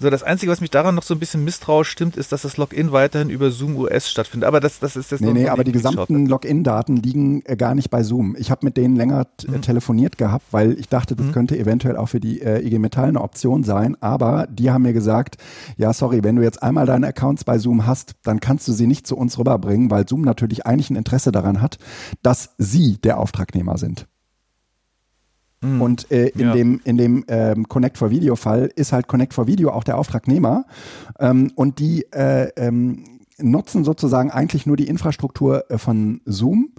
Speaker 3: So, das Einzige, was mich daran noch so ein bisschen misstrauisch stimmt, ist, dass das Login weiterhin über Zoom US stattfindet. Aber das, das ist jetzt
Speaker 1: Nee, nee, aber die gesamten Login-Daten liegen äh, gar nicht bei Zoom. Ich habe mit denen länger mhm. telefoniert gehabt, weil ich dachte, das mhm. könnte eventuell auch für die äh, IG Metall eine Option sein. Aber die haben mir gesagt, ja, sorry, wenn du jetzt einmal deine Accounts bei Zoom hast, dann kannst du sie nicht zu uns rüberbringen, weil Zoom natürlich eigentlich ein Interesse daran hat, dass sie der Auftragnehmer sind. Mhm. Und äh, in ja. dem, in dem ähm, Connect for Video Fall ist halt Connect for Video auch der Auftragnehmer. Ähm, und die äh, ähm, nutzen sozusagen eigentlich nur die Infrastruktur äh, von Zoom,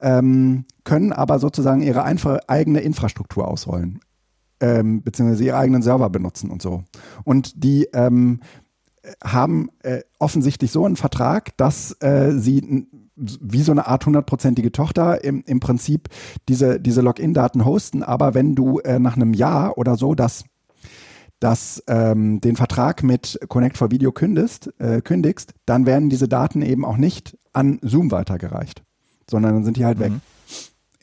Speaker 1: ähm, können aber sozusagen ihre einfach eigene Infrastruktur ausrollen. Ähm, beziehungsweise ihre eigenen Server benutzen und so. Und die ähm, haben äh, offensichtlich so einen Vertrag, dass äh, sie wie so eine Art hundertprozentige Tochter im, im Prinzip diese, diese Login-Daten hosten. Aber wenn du äh, nach einem Jahr oder so das das ähm, den Vertrag mit Connect for Video kündest, äh, kündigst, dann werden diese Daten eben auch nicht an Zoom weitergereicht, sondern dann sind die halt mhm. weg.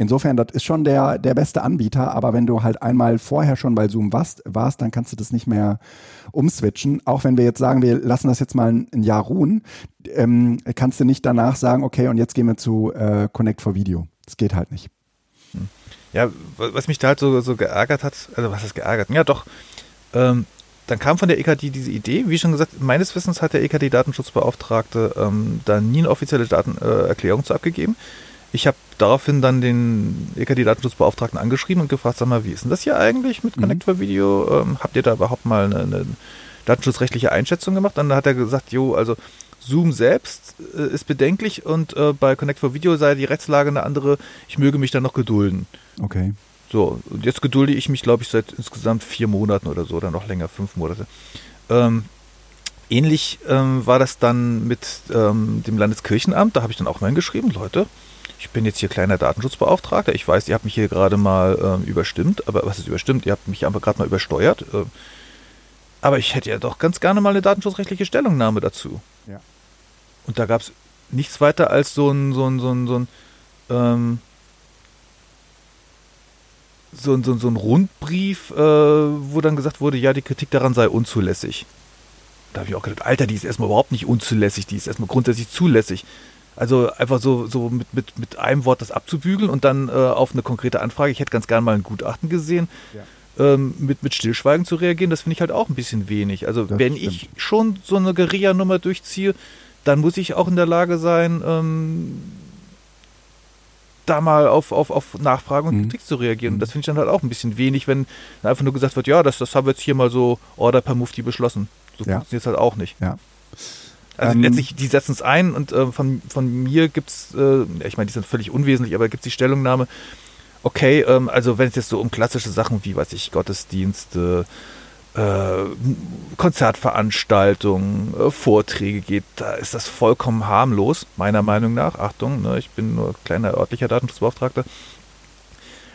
Speaker 1: Insofern, das ist schon der, der beste Anbieter, aber wenn du halt einmal vorher schon bei Zoom warst, warst, dann kannst du das nicht mehr umswitchen. Auch wenn wir jetzt sagen, wir lassen das jetzt mal ein, Jahr ruhen, ähm, kannst du nicht danach sagen, okay, und jetzt gehen wir zu äh, Connect for Video. Das geht halt nicht.
Speaker 3: Hm. Ja, was mich da halt so, so geärgert hat, also was ist geärgert? Ja, doch, ähm, dann kam von der EKD diese Idee, wie schon gesagt, meines Wissens hat der EKD-Datenschutzbeauftragte ähm, da nie eine offizielle Datenerklärung äh, zu abgegeben. Ich habe daraufhin dann den EKD-Datenschutzbeauftragten angeschrieben und gefragt, sag mal, wie ist denn das hier eigentlich mit mhm. Connect for Video? Ähm, habt ihr da überhaupt mal eine, eine, datenschutzrechtliche Einschätzung gemacht? Und dann hat er gesagt, jo, also Zoom selbst äh, ist bedenklich und äh, bei Connect for Video sei die Rechtslage eine andere. Ich möge mich da noch gedulden.
Speaker 1: Okay.
Speaker 3: So, und jetzt gedulde ich mich, glaube ich, seit insgesamt vier Monaten oder so, oder noch länger, fünf Monate. Ähm, ähnlich ähm, war das dann mit ähm, dem Landeskirchenamt. Da habe ich dann auch mal hingeschrieben, Leute, ich bin jetzt hier kleiner Datenschutzbeauftragter. Ich weiß, ihr habt mich hier gerade mal ähm, überstimmt, aber was ist überstimmt? Ihr habt mich einfach gerade mal übersteuert. Äh, aber ich hätte ja doch ganz gerne mal eine datenschutzrechtliche Stellungnahme dazu.
Speaker 1: Ja.
Speaker 3: Und da gab es nichts weiter als so ein, so ein, so ein, so ein, ähm, so ein, so ein, so ein Rundbrief, äh, wo dann gesagt wurde, ja, die Kritik daran sei unzulässig. Da habe ich auch gedacht, Alter, die ist erstmal überhaupt nicht unzulässig, die ist erstmal grundsätzlich zulässig. Also einfach so, so mit, mit, mit einem Wort das abzubügeln und dann äh, auf eine konkrete Anfrage, ich hätte ganz gerne mal ein Gutachten gesehen, ja. ähm, mit, mit Stillschweigen zu reagieren, das finde ich halt auch ein bisschen wenig. Also das wenn stimmt. ich schon so eine Guerilla-Nummer durchziehe, dann muss ich auch in der Lage sein, ähm, da mal auf, auf, auf Nachfragen und mhm. Kritik zu reagieren. Und das finde ich dann halt auch ein bisschen wenig, wenn einfach nur gesagt wird, ja, das, das haben wir jetzt hier mal so Order per Mufti beschlossen. So ja. funktioniert es halt auch nicht.
Speaker 1: Ja.
Speaker 3: Also ähm, letztlich, die setzen es ein und äh, von, von mir gibt es, äh, ich meine, die sind völlig unwesentlich, aber gibt es die Stellungnahme, okay, ähm, also wenn es jetzt so um klassische Sachen wie, weiß ich, Gottesdienste, äh, Konzertveranstaltungen, äh, Vorträge geht, da ist das vollkommen harmlos, meiner Meinung nach. Achtung, ne, ich bin nur kleiner örtlicher Datenschutzbeauftragter.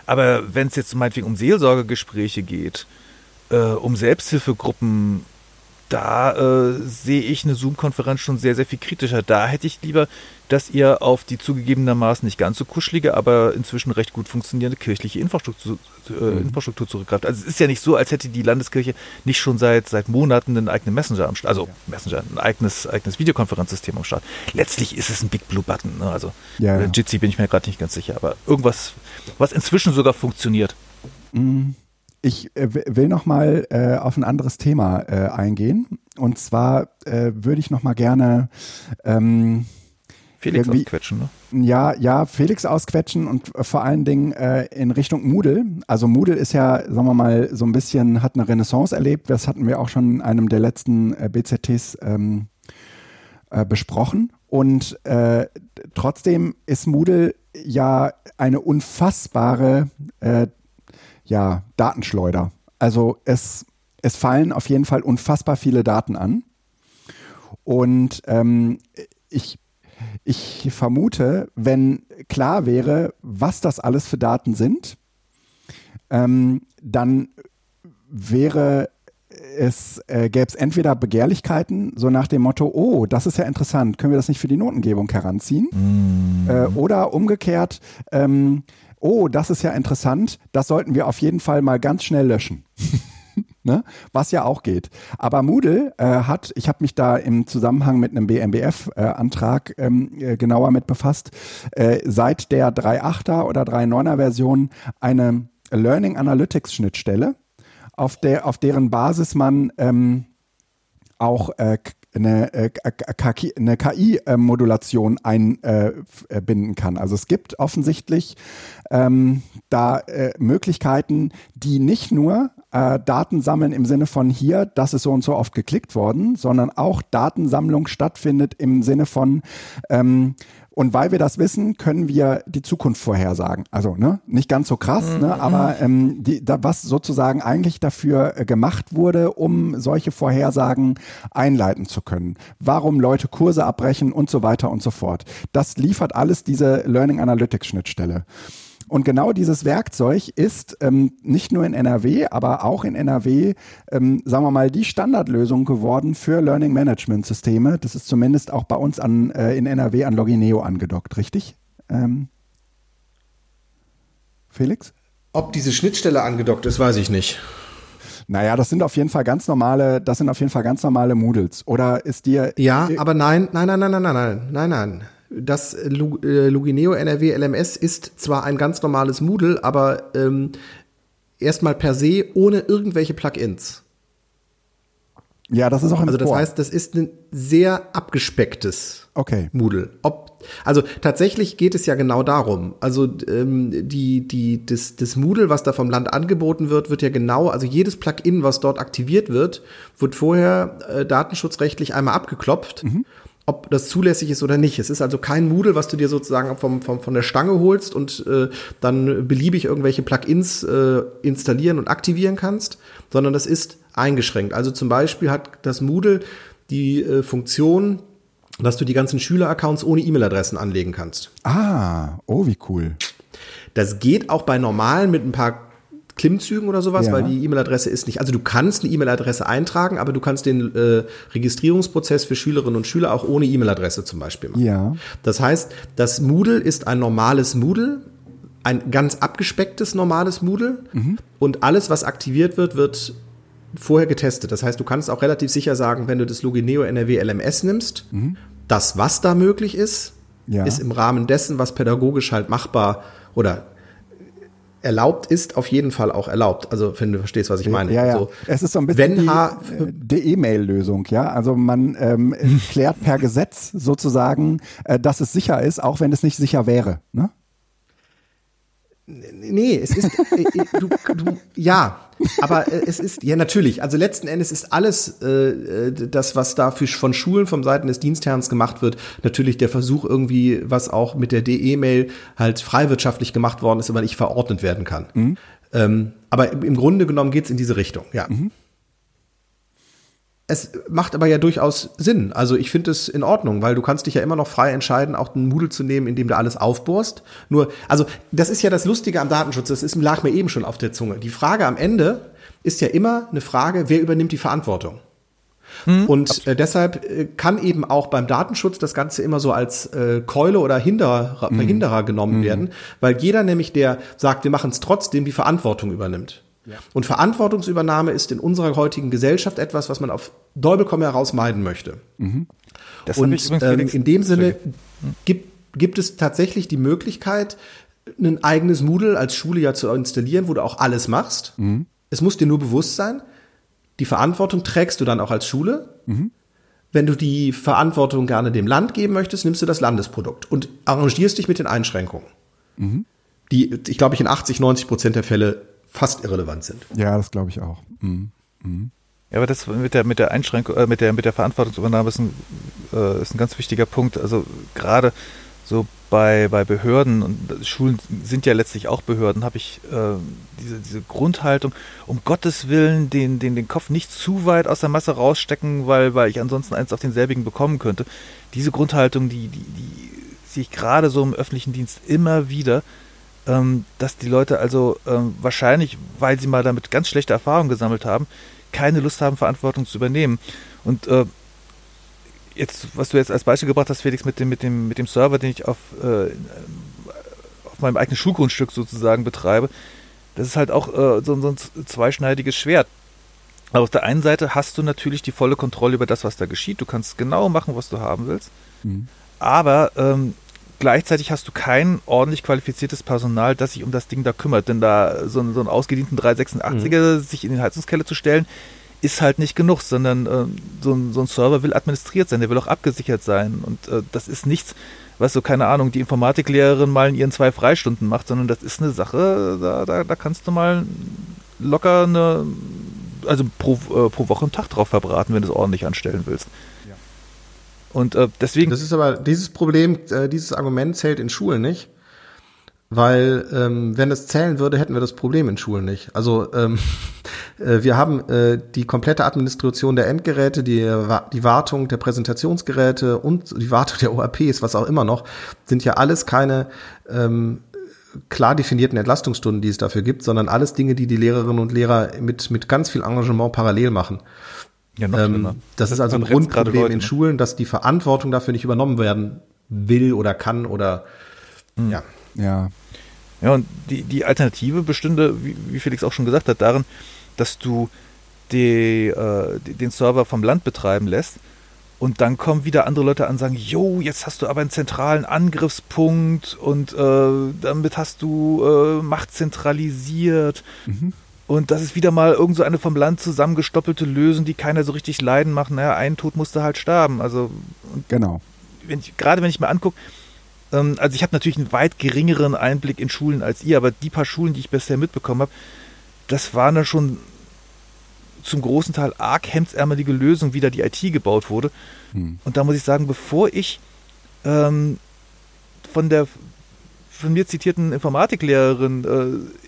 Speaker 3: Aber wenn es jetzt meinetwegen um Seelsorgegespräche geht, äh, um Selbsthilfegruppen, da äh, sehe ich eine Zoom-Konferenz schon sehr, sehr viel kritischer. Da hätte ich lieber, dass ihr auf die zugegebenermaßen nicht ganz so kuschelige, aber inzwischen recht gut funktionierende kirchliche Infrastruktur, äh, mhm. Infrastruktur zurückgreift. Also es ist ja nicht so, als hätte die Landeskirche nicht schon seit, seit Monaten einen eigenen Messenger am Start, also ja. Messenger, ein eigenes, eigenes Videokonferenzsystem am Start. Letztlich ist es ein Big Blue Button. Ne? Also ja, ja. Jitsi bin ich mir gerade nicht ganz sicher, aber irgendwas, was inzwischen sogar funktioniert.
Speaker 1: Mhm. Ich äh, will noch mal äh, auf ein anderes Thema äh, eingehen. Und zwar äh, würde ich noch mal gerne ähm,
Speaker 3: Felix ausquetschen, ne?
Speaker 1: Ja, ja, Felix ausquetschen und vor allen Dingen äh, in Richtung Moodle. Also Moodle ist ja, sagen wir mal, so ein bisschen, hat eine Renaissance erlebt. Das hatten wir auch schon in einem der letzten äh, BZTs ähm, äh, besprochen. Und äh, trotzdem ist Moodle ja eine unfassbare äh, ja, Datenschleuder. Also es, es fallen auf jeden Fall unfassbar viele Daten an. Und ähm, ich, ich vermute, wenn klar wäre, was das alles für Daten sind, ähm, dann wäre es äh, gäbe es entweder Begehrlichkeiten, so nach dem Motto, oh, das ist ja interessant, können wir das nicht für die Notengebung heranziehen? Mm. Äh, oder umgekehrt, ähm, oh, das ist ja interessant, das sollten wir auf jeden Fall mal ganz schnell löschen. Ne? Was ja auch geht. Aber Moodle äh, hat, ich habe mich da im Zusammenhang mit einem BMBF-Antrag äh, ähm, äh, genauer mit befasst, äh, seit der 3.8er oder 3.9er Version eine Learning Analytics Schnittstelle, auf, der, auf deren Basis man ähm, auch äh, eine, äh, eine KI-Modulation einbinden kann. Also es gibt offensichtlich ähm, da äh, Möglichkeiten, die nicht nur äh, Daten sammeln im Sinne von hier, das ist so und so oft geklickt worden, sondern auch Datensammlung stattfindet im Sinne von ähm, und weil wir das wissen, können wir die Zukunft vorhersagen. Also ne, nicht ganz so krass, mhm. ne, aber ähm, die, da, was sozusagen eigentlich dafür äh, gemacht wurde, um solche Vorhersagen einleiten zu können. Warum Leute Kurse abbrechen und so weiter und so fort. Das liefert alles diese Learning Analytics Schnittstelle. Und genau dieses Werkzeug ist ähm, nicht nur in NRW, aber auch in NRW, ähm, sagen wir mal, die Standardlösung geworden für Learning Management Systeme. Das ist zumindest auch bei uns an, äh, in NRW an Logineo angedockt, richtig? Ähm, Felix?
Speaker 2: Ob diese Schnittstelle angedockt ist, weiß ich nicht.
Speaker 1: Naja, das sind auf jeden Fall ganz normale, das sind auf jeden Fall ganz normale Moodles. Oder ist dir.
Speaker 2: Ja, aber nein, nein, nein, nein, nein, nein, nein, nein. Das äh, Lugineo NRW LMS ist zwar ein ganz normales Moodle, aber ähm, erstmal per se ohne irgendwelche Plugins.
Speaker 1: Ja, das ist auch
Speaker 2: im Also das Core. heißt, das ist ein sehr abgespecktes okay. Moodle. Ob, also tatsächlich geht es ja genau darum. Also ähm, die, die, das, das Moodle, was da vom Land angeboten wird, wird ja genau, also jedes Plugin, was dort aktiviert wird, wird vorher äh, datenschutzrechtlich einmal abgeklopft. Mhm ob das zulässig ist oder nicht. Es ist also kein Moodle, was du dir sozusagen vom, vom, von der Stange holst und äh, dann beliebig irgendwelche Plugins äh, installieren und aktivieren kannst, sondern das ist eingeschränkt. Also zum Beispiel hat das Moodle die äh, Funktion, dass du die ganzen Schüleraccounts ohne E-Mail-Adressen anlegen kannst.
Speaker 1: Ah, oh, wie cool.
Speaker 2: Das geht auch bei normalen mit ein paar Klimmzügen oder sowas, ja. weil die E-Mail-Adresse ist nicht. Also du kannst eine E-Mail-Adresse eintragen, aber du kannst den äh, Registrierungsprozess für Schülerinnen und Schüler auch ohne E-Mail-Adresse zum Beispiel machen.
Speaker 1: Ja.
Speaker 2: Das heißt, das Moodle ist ein normales Moodle, ein ganz abgespecktes normales Moodle mhm. und alles, was aktiviert wird, wird vorher getestet. Das heißt, du kannst auch relativ sicher sagen, wenn du das Logineo NRW LMS nimmst, mhm. das, was da möglich ist, ja. ist im Rahmen dessen, was pädagogisch halt machbar oder erlaubt ist auf jeden Fall auch erlaubt. Also wenn du verstehst, was ich meine.
Speaker 1: Ja, ja.
Speaker 2: Also,
Speaker 1: es ist so ein bisschen wenn die, die E-Mail-Lösung, ja. Also man ähm, klärt per Gesetz sozusagen, äh, dass es sicher ist, auch wenn es nicht sicher wäre. Ne?
Speaker 2: Nee, es ist, äh, äh, du, du, ja, aber äh, es ist, ja natürlich, also letzten Endes ist alles äh, das, was da für, von Schulen vom Seiten des Dienstherrns gemacht wird, natürlich der Versuch irgendwie, was auch mit der DE-Mail halt freiwirtschaftlich gemacht worden ist, aber nicht verordnet werden kann. Mhm. Ähm, aber im Grunde genommen geht's in diese Richtung, ja. Mhm. Es macht aber ja durchaus Sinn. Also ich finde es in Ordnung, weil du kannst dich ja immer noch frei entscheiden, auch einen Moodle zu nehmen, in dem du alles aufbohrst. Nur, also das ist ja das Lustige am Datenschutz, das ist, lag mir eben schon auf der Zunge. Die Frage am Ende ist ja immer eine Frage, wer übernimmt die Verantwortung? Hm, und äh, deshalb äh, kann eben auch beim Datenschutz das Ganze immer so als äh, Keule oder Hinderer, hm. Verhinderer genommen hm. werden, weil jeder nämlich, der sagt, wir machen es trotzdem, die Verantwortung übernimmt. Und Verantwortungsübernahme ist in unserer heutigen Gesellschaft etwas, was man auf Däubel heraus meiden möchte. Mhm. Und ähm, in dem Sinne gibt, gibt es tatsächlich die Möglichkeit, ein eigenes Moodle als Schule ja zu installieren, wo du auch alles machst. Mhm. Es muss dir nur bewusst sein, die Verantwortung trägst du dann auch als Schule. Mhm. Wenn du die Verantwortung gerne dem Land geben möchtest, nimmst du das Landesprodukt und arrangierst dich mit den Einschränkungen. Mhm. Die, ich glaube, ich in 80, 90 Prozent der Fälle fast irrelevant sind.
Speaker 1: Ja, das glaube ich auch. Mhm.
Speaker 3: Mhm. Ja, aber das mit der mit der Einschränkung, äh, mit der mit der Verantwortungsübernahme ist ein, äh, ist ein ganz wichtiger Punkt. Also gerade so bei, bei Behörden und Schulen sind ja letztlich auch Behörden, habe ich äh, diese, diese Grundhaltung, um Gottes Willen den, den, den Kopf nicht zu weit aus der Masse rausstecken, weil, weil ich ansonsten eins auf denselbigen bekommen könnte. Diese Grundhaltung, die, die, die sehe ich gerade so im öffentlichen Dienst immer wieder, dass die Leute also ähm, wahrscheinlich, weil sie mal damit ganz schlechte Erfahrungen gesammelt haben, keine Lust haben, Verantwortung zu übernehmen. Und äh, jetzt, was du jetzt als Beispiel gebracht hast, Felix, mit dem, mit dem, mit dem Server, den ich auf, äh, auf meinem eigenen Schulgrundstück sozusagen betreibe, das ist halt auch äh, so, so, ein zweischneidiges Schwert. Aber auf der einen Seite hast du natürlich die volle Kontrolle über das, was da geschieht. Du kannst genau machen, was du haben willst. Mhm. Aber ähm, gleichzeitig hast du kein ordentlich qualifiziertes Personal, das sich um das Ding da kümmert. Denn da so, so einen ausgedienten 386er mhm. sich in den Heizungskeller zu stellen, ist halt nicht genug, sondern äh, so, ein, so, ein, Server will administriert sein, der will auch abgesichert sein. Und äh, das ist nichts, was so, keine Ahnung, die Informatiklehrerin mal in ihren zwei Freistunden macht, sondern das ist eine Sache, da, da, da kannst du mal locker eine, also pro, äh, pro Woche einen Tag drauf verbraten, wenn du es ordentlich anstellen willst. Und äh, deswegen.
Speaker 2: Das ist aber dieses Problem, äh, dieses Argument zählt in Schulen nicht. Weil ähm, wenn es zählen würde, hätten wir das Problem in Schulen nicht. Also ähm, äh, wir haben äh, die komplette Administration der Endgeräte, die, die Wartung der Präsentationsgeräte und die Wartung der OAPs, was auch immer noch, sind ja alles keine ähm, klar definierten Entlastungsstunden, die es dafür gibt, sondern alles Dinge, die die Lehrerinnen und Lehrer mit, mit ganz viel Engagement parallel machen. Ja, noch ähm, das ist also ein Grundproblem in ne? Schulen, dass die Verantwortung dafür nicht übernommen werden will oder kann oder
Speaker 3: mhm. ja. Ja. Ja, und die, die Alternative bestünde, wie, wie Felix auch schon gesagt hat, darin, dass du die, äh, den Server vom Land betreiben lässt und dann kommen wieder andere Leute an und sagen, jo, jetzt hast du aber einen zentralen Angriffspunkt und äh, damit hast du äh, Macht zentralisiert. Mhm. Und das ist wieder mal irgend so eine vom Land zusammengestoppelte Lösung, die keiner so richtig leiden macht. Naja, ein Tod musste halt sterben. Also
Speaker 1: genau.
Speaker 3: Wenn ich, gerade wenn ich mir angucke, ähm, also ich habe natürlich einen weit geringeren Einblick in Schulen als ihr, aber die paar Schulen, die ich bisher mitbekommen habe, das waren dann schon zum großen Teil arg hemdsärmelige Lösungen, wie da die IT gebaut wurde. Hm. Und da muss ich sagen, bevor ich ähm, von der von mir zitierten Informatiklehrerin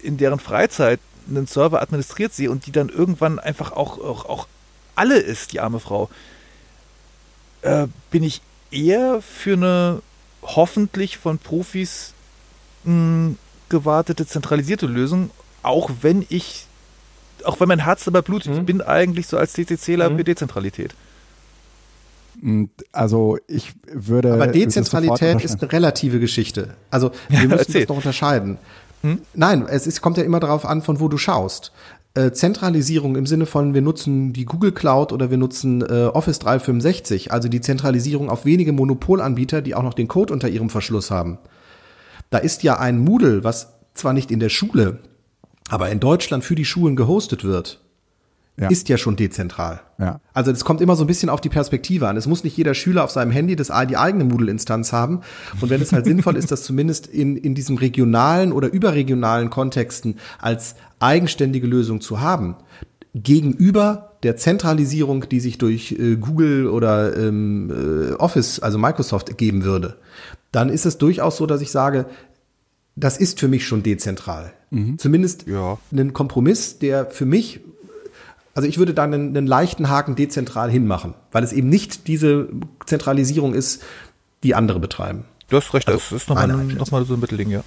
Speaker 3: äh, in deren Freizeit einen Server administriert sehe und die dann irgendwann einfach auch, auch, auch alle ist, die arme Frau, äh, bin ich eher für eine hoffentlich von Profis mh, hm, gewartete zentralisierte Lösung, auch wenn ich, auch wenn mein Herz dabei blutet, mhm. ich bin eigentlich so als CCCler mhm. für Dezentralität.
Speaker 1: Also ich würde.
Speaker 2: Aber Dezentralität ist eine relative Geschichte. Also wir ja, müssen erzähl. das noch unterscheiden. Hm? Nein, es ist, kommt ja immer darauf an, von wo du schaust. Äh, Zentralisierung im Sinne von, wir nutzen die Google Cloud oder wir nutzen äh, Office 365, also die Zentralisierung auf wenige Monopolanbieter, die auch noch den Code unter ihrem Verschluss haben. Da ist ja ein Moodle, was zwar nicht in der Schule, aber in Deutschland für die Schulen gehostet wird, ja. ist ja schon dezentral. Ja. Also es kommt immer so ein bisschen auf die Perspektive an. Es muss nicht jeder Schüler auf seinem Handy das, die eigene Moodle-Instanz haben. Und wenn es halt sinnvoll ist, das zumindest in, in diesem regionalen oder überregionalen Kontexten als eigenständige Lösung zu haben, gegenüber der Zentralisierung, die sich durch äh, Google oder ähm, äh, Office, also Microsoft, geben würde, dann ist es durchaus so, dass ich sage, das ist für mich schon dezentral. Mhm. Zumindest ja. ein Kompromiss, der für mich also ich würde da einen, einen leichten Haken dezentral hinmachen, weil es eben nicht diese Zentralisierung ist, die andere betreiben.
Speaker 3: Du hast recht, also das ist nochmal noch mal so ein Mittelding, ja.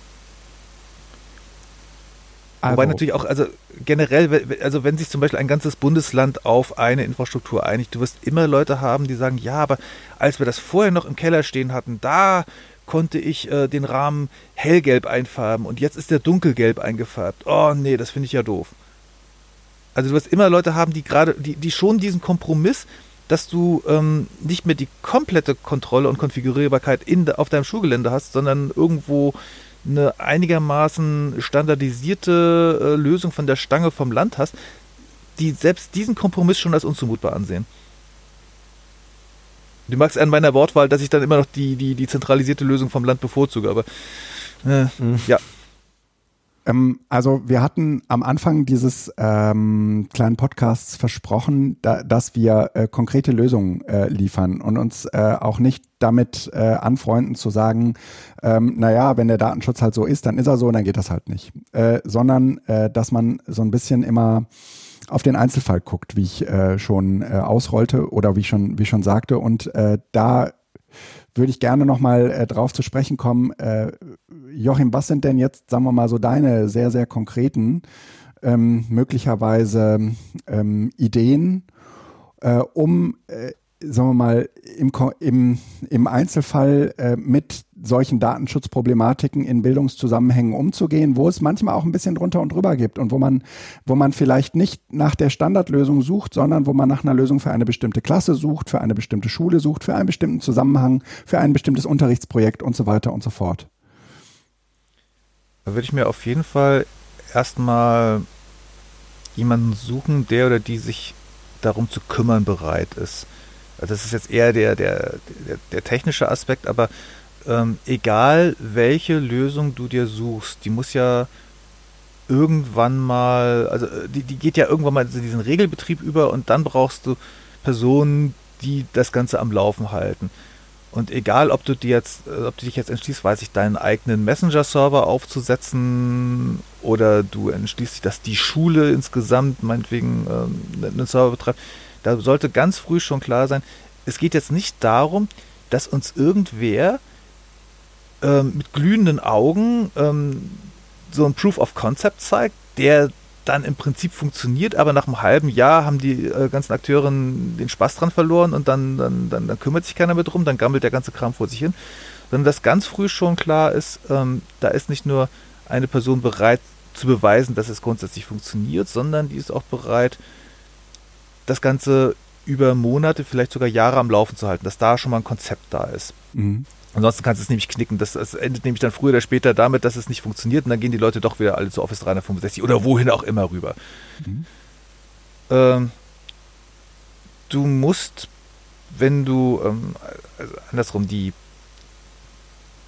Speaker 3: Also. Wobei natürlich auch, also generell, also wenn sich zum Beispiel ein ganzes Bundesland auf eine Infrastruktur einigt, du wirst immer Leute haben, die sagen, ja, aber als wir das vorher noch im Keller stehen hatten, da konnte ich äh, den Rahmen hellgelb einfarben und jetzt ist der dunkelgelb eingefärbt. Oh nee, das finde ich ja doof. Also du wirst immer Leute haben, die gerade, die, die schon diesen Kompromiss, dass du ähm, nicht mehr die komplette Kontrolle und Konfigurierbarkeit in, auf deinem Schulgelände hast, sondern irgendwo eine einigermaßen standardisierte äh, Lösung von der Stange vom Land hast, die selbst diesen Kompromiss schon als unzumutbar ansehen. Du magst an meiner Wortwahl, dass ich dann immer noch die, die, die zentralisierte Lösung vom Land bevorzuge, aber äh, mhm. ja.
Speaker 1: Ähm, also wir hatten am Anfang dieses ähm, kleinen Podcasts versprochen, da, dass wir äh, konkrete Lösungen äh, liefern und uns äh, auch nicht damit äh, anfreunden zu sagen, ähm, naja, wenn der Datenschutz halt so ist, dann ist er so und dann geht das halt nicht. Äh, sondern äh, dass man so ein bisschen immer auf den Einzelfall guckt, wie ich äh, schon äh, ausrollte oder wie ich schon, wie ich schon sagte. Und äh, da würde ich gerne nochmal äh, drauf zu sprechen kommen. Äh, Joachim, was sind denn jetzt, sagen wir mal, so deine sehr, sehr konkreten, ähm, möglicherweise ähm, Ideen, äh, um, äh, sagen wir mal, im, im, im Einzelfall äh, mit solchen Datenschutzproblematiken in Bildungszusammenhängen umzugehen, wo es manchmal auch ein bisschen drunter und drüber gibt und wo man, wo man vielleicht nicht nach der Standardlösung sucht, sondern wo man nach einer Lösung für eine bestimmte Klasse sucht, für eine bestimmte Schule sucht, für einen bestimmten Zusammenhang, für ein bestimmtes Unterrichtsprojekt und so weiter und so fort.
Speaker 3: Da würde ich mir auf jeden Fall erstmal jemanden suchen, der oder die sich darum zu kümmern bereit ist. Also das ist jetzt eher der, der, der, der technische Aspekt, aber ähm, egal welche Lösung du dir suchst, die muss ja irgendwann mal, also äh, die, die geht ja irgendwann mal in diesen Regelbetrieb über und dann brauchst du Personen, die das Ganze am Laufen halten. Und egal, ob du dir jetzt, äh, ob du dich jetzt entschließt, weiß ich, deinen eigenen Messenger-Server aufzusetzen oder du entschließt dich, dass die Schule insgesamt meinetwegen ähm, einen Server betreibt, da sollte ganz früh schon klar sein, es geht jetzt nicht darum, dass uns irgendwer ähm, mit glühenden Augen ähm, so ein Proof of Concept zeigt, der dann im Prinzip funktioniert, aber nach einem halben Jahr haben die äh, ganzen Akteure den Spaß dran verloren und dann, dann, dann, dann, kümmert sich keiner mehr drum, dann gammelt der ganze Kram vor sich hin. Sondern dass ganz früh schon klar ist, ähm, da ist nicht nur eine Person bereit zu beweisen, dass es grundsätzlich funktioniert, sondern die ist auch bereit, das Ganze über Monate, vielleicht sogar Jahre am Laufen zu halten, dass da schon mal ein Konzept da ist. Mhm. Ansonsten kannst du es nämlich knicken. Das, das, endet nämlich dann früher oder später damit, dass es nicht funktioniert und dann gehen die Leute doch wieder alle zu Office 365 oder wohin auch immer rüber. Mhm. Ähm, du musst, wenn du, ähm, also andersrum, die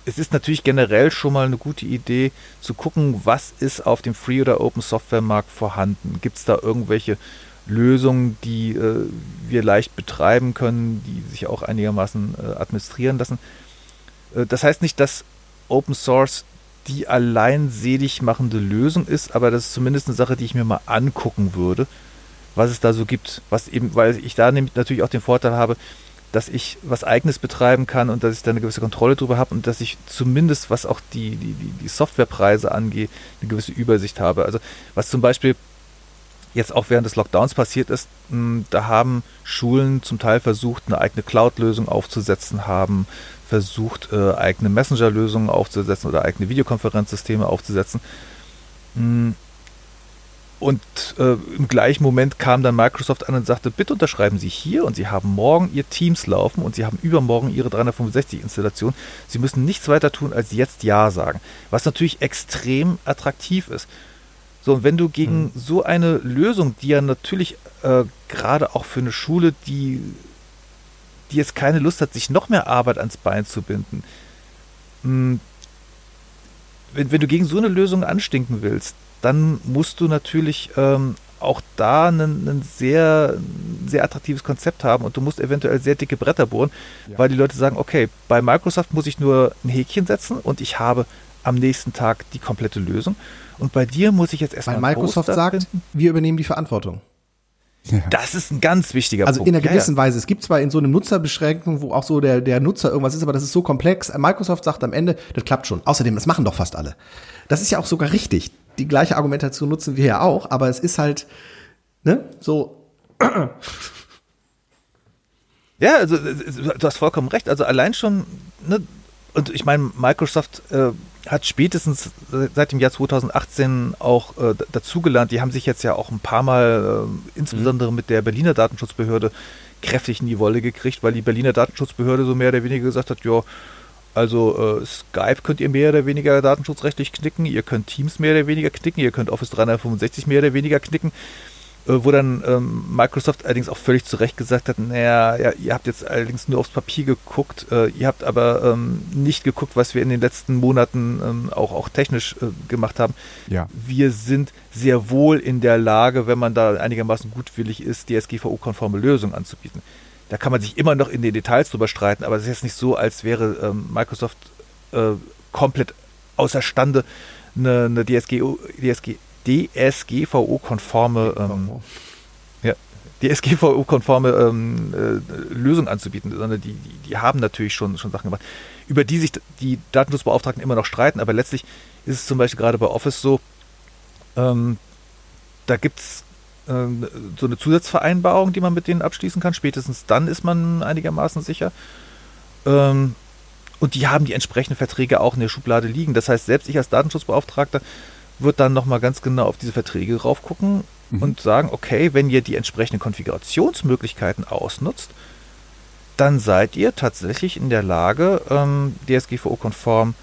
Speaker 3: es ist natürlich generell schon mal eine gute Idee zu gucken, was ist auf dem Free- oder Open-Software-Markt vorhanden. Gibt es da irgendwelche Lösungen, die äh, wir leicht betreiben können, die sich auch einigermaßen äh, administrieren lassen? Äh, das heißt nicht, dass Open Source die allein selig machende Lösung ist, aber das ist zumindest eine Sache, die ich mir mal angucken würde, was es da so gibt. Was eben, weil ich da natürlich auch den Vorteil habe, dass ich was Eigenes betreiben kann und dass ich da eine gewisse Kontrolle drüber habe und dass ich zumindest, was auch die, die, die Softwarepreise angeht, eine gewisse Übersicht habe. Also was zum Beispiel jetzt auch während des Lockdowns passiert ist, da haben Schulen zum Teil versucht, eine eigene Cloud-Lösung aufzusetzen, haben versucht, äh, eigene Messenger-Lösungen aufzusetzen oder eigene Videokonferenzsysteme aufzusetzen. Mm. Und äh, im gleichen Moment kam dann Microsoft an und sagte, bitte unterschreiben Sie hier und Sie haben morgen Ihr Teams laufen und Sie haben übermorgen Ihre 365-Installation. Sie müssen nichts weiter tun, als jetzt Ja sagen. Was natürlich extrem attraktiv ist. So, und wenn du gegen hm. so eine Lösung, die ja natürlich äh, gerade auch für eine Schule, die die jetzt keine Lust hat, sich noch mehr Arbeit ans Bein zu binden. Hm, wenn, wenn du gegen so eine Lösung anstinken willst, dann musst du natürlich ähm, auch da ein, ein sehr, sehr attraktives Konzept haben und du musst eventuell sehr dicke Bretter bohren, ja. weil die Leute sagen, okay, bei Microsoft muss ich nur ein Häkchen setzen und ich habe am nächsten Tag die komplette Lösung. Und bei dir muss ich jetzt erstmal.
Speaker 2: Weil Microsoft sagt, finden. wir übernehmen die Verantwortung.
Speaker 3: Ja. Das ist ein ganz wichtiger
Speaker 2: also
Speaker 3: Punkt.
Speaker 2: Also in einer gewissen ja, ja. Weise. Es gibt zwar in so einer Nutzerbeschränkung, wo auch so der, der Nutzer irgendwas ist, aber das ist so komplex. Microsoft sagt am Ende, das klappt schon. Außerdem, das machen doch fast alle. Das ist ja auch sogar richtig. Die gleiche Argumentation nutzen wir ja auch, aber es ist halt, ne, so.
Speaker 3: Ja, also du hast vollkommen recht. Also allein schon, ne, und ich meine, Microsoft äh, hat spätestens seit dem Jahr 2018 auch äh, dazugelernt. Die haben sich jetzt ja auch ein paar Mal, äh, insbesondere mhm. mit der Berliner Datenschutzbehörde, kräftig in die Wolle gekriegt, weil die Berliner Datenschutzbehörde so mehr oder weniger gesagt hat, ja, also äh, Skype könnt ihr mehr oder weniger datenschutzrechtlich knicken, ihr könnt Teams mehr oder weniger knicken, ihr könnt Office 365 mehr oder weniger knicken. Äh, wo dann ähm, Microsoft allerdings auch völlig zu Recht gesagt hat, naja, ja, ihr habt jetzt allerdings nur aufs Papier geguckt, äh, ihr habt aber ähm, nicht geguckt, was wir in den letzten Monaten ähm, auch, auch technisch äh, gemacht haben. Ja. Wir sind sehr wohl in der Lage, wenn man da einigermaßen gutwillig ist, DSGVO-konforme Lösungen anzubieten. Da kann man sich immer noch in den Details drüber streiten, aber es ist jetzt nicht so, als wäre ähm, Microsoft äh, komplett außerstande, eine, eine DSG, DSG, DSGVO-konforme ähm, ja, DSGVO-konforme ähm, äh, Lösung anzubieten, sondern die, die, die, haben natürlich schon, schon Sachen gemacht, über die sich die Datenschutzbeauftragten immer noch streiten, aber letztlich ist es zum Beispiel gerade bei Office so, ähm, da gibt es ähm, so eine Zusatzvereinbarung, die man mit denen abschließen kann. Spätestens dann ist man einigermaßen sicher. Ähm, Und die haben die entsprechenden Verträge auch in der Schublade liegen. Das heißt, selbst ich als Datenschutzbeauftragter würde dann nochmal ganz genau auf diese Verträge raufgucken mhm. und sagen, okay, wenn ihr die entsprechenden Konfigurationsmöglichkeiten ausnutzt, dann seid ihr tatsächlich in der Lage, ähm, DSGVO-konform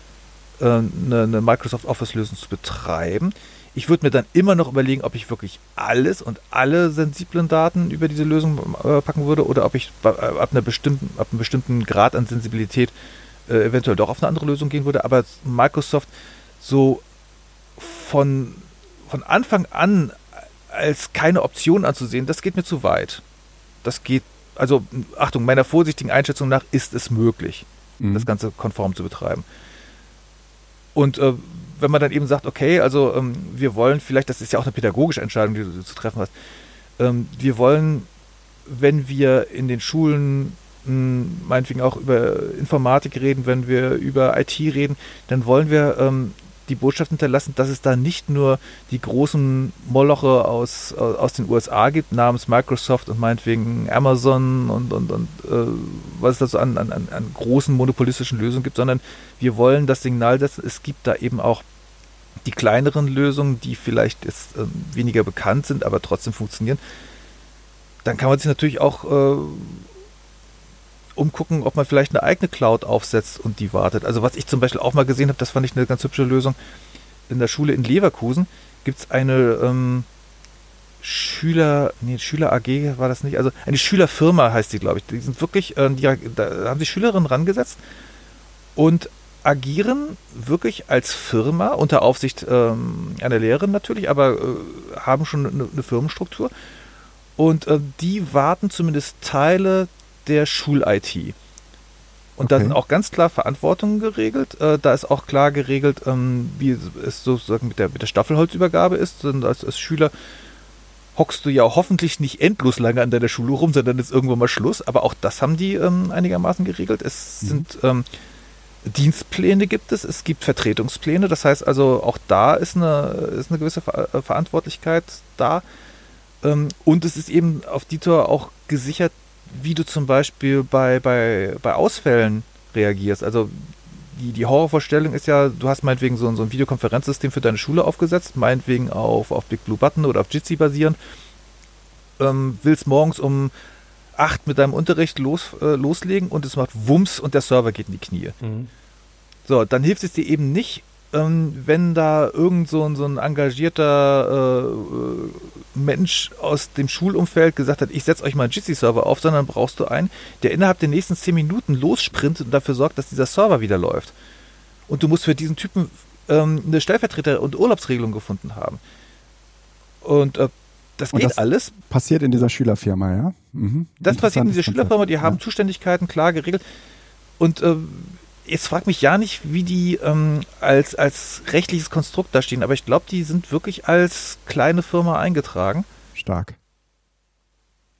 Speaker 3: äh, eine, eine Microsoft Office-Lösung zu betreiben. Ich würde mir dann immer noch überlegen, ob ich wirklich alles und alle sensiblen Daten über diese Lösung äh, packen würde oder ob ich äh, ab, einer bestimmten, ab einem bestimmten Grad an Sensibilität äh, eventuell doch auf eine andere Lösung gehen würde. Aber Microsoft so von, von Anfang an als keine Option anzusehen, das geht mir zu weit. Das geht, also Achtung, meiner vorsichtigen Einschätzung nach ist es möglich, mhm. das Ganze konform zu betreiben. Und äh, wenn man dann eben sagt, okay, also ähm, wir wollen vielleicht, das ist ja auch eine pädagogische Entscheidung, die du zu treffen hast, ähm, wir wollen, wenn wir in den Schulen mh, hm, meinetwegen auch über Informatik reden, wenn wir über IT reden, dann wollen wir ähm, die Botschaft hinterlassen, dass es da nicht nur die großen Moloche aus, aus den USA gibt, namens Microsoft und meinetwegen Amazon und, und, und äh, was es da so an, an, an großen monopolistischen Lösungen gibt, sondern wir wollen das Signal setzen, es gibt da eben auch die kleineren Lösungen, die vielleicht jetzt äh, weniger bekannt sind, aber trotzdem funktionieren. Dann kann man sich natürlich auch äh, umgucken, ob man vielleicht eine eigene Cloud aufsetzt und die wartet. Also was ich zum Beispiel auch mal gesehen habe, das fand ich eine ganz hübsche Lösung. In der Schule in Leverkusen gibt es eine ähm, Schüler, nee, Schüler AG war das nicht, also eine Schülerfirma heißt die, glaube ich. Die sind wirklich, äh, die, da haben sich Schülerinnen rangesetzt und agieren wirklich als Firma unter Aufsicht ähm, einer Lehrerin natürlich, aber äh, haben schon eine, eine Firmenstruktur. Und äh, die warten zumindest Teile der Schul-IT. Und okay. da sind auch ganz klar Verantwortungen geregelt. Äh, da ist auch klar geregelt, ähm, wie es sozusagen mit der, mit der Staffelholzübergabe ist. Und als, als Schüler hockst du ja hoffentlich nicht endlos lange an deiner Schule rum, sondern ist irgendwann mal Schluss. Aber auch das haben die ähm, einigermaßen geregelt. Es mhm. sind ähm, Dienstpläne gibt es, es gibt Vertretungspläne. Das heißt also, auch da ist eine, ist eine gewisse Ver Verantwortlichkeit da. Ähm, und es ist eben auf Dieter auch gesichert, wie du zum Beispiel bei, bei, bei Ausfällen reagierst. Also die, die Horrorvorstellung ist ja, du hast meinetwegen so, so ein Videokonferenzsystem für deine Schule aufgesetzt, meinetwegen auf, auf Big Blue Button oder auf Jitsi basierend, ähm, willst morgens um 8 mit deinem Unterricht los, äh, loslegen und es macht Wumms und der Server geht in die Knie. Mhm. So, dann hilft es dir eben nicht, ähm, wenn da irgend so ein, so ein engagierter äh, Mensch aus dem Schulumfeld gesagt hat, ich setze euch mal einen Jitsi-Server auf, sondern brauchst du einen, der innerhalb der nächsten 10 Minuten lossprintet und dafür sorgt, dass dieser Server wieder läuft. Und du musst für diesen Typen ähm, eine Stellvertreter- und Urlaubsregelung gefunden haben. Und äh, das geht das alles.
Speaker 1: Passiert in dieser Schülerfirma, ja?
Speaker 3: Mhm. Das passiert in dieser Schülerfirma, die haben ja. Zuständigkeiten klar geregelt. Und äh, jetzt frag mich ja nicht, wie die ähm, als, als rechtliches Konstrukt da stehen, aber ich glaube, die sind wirklich als kleine Firma eingetragen.
Speaker 1: Stark.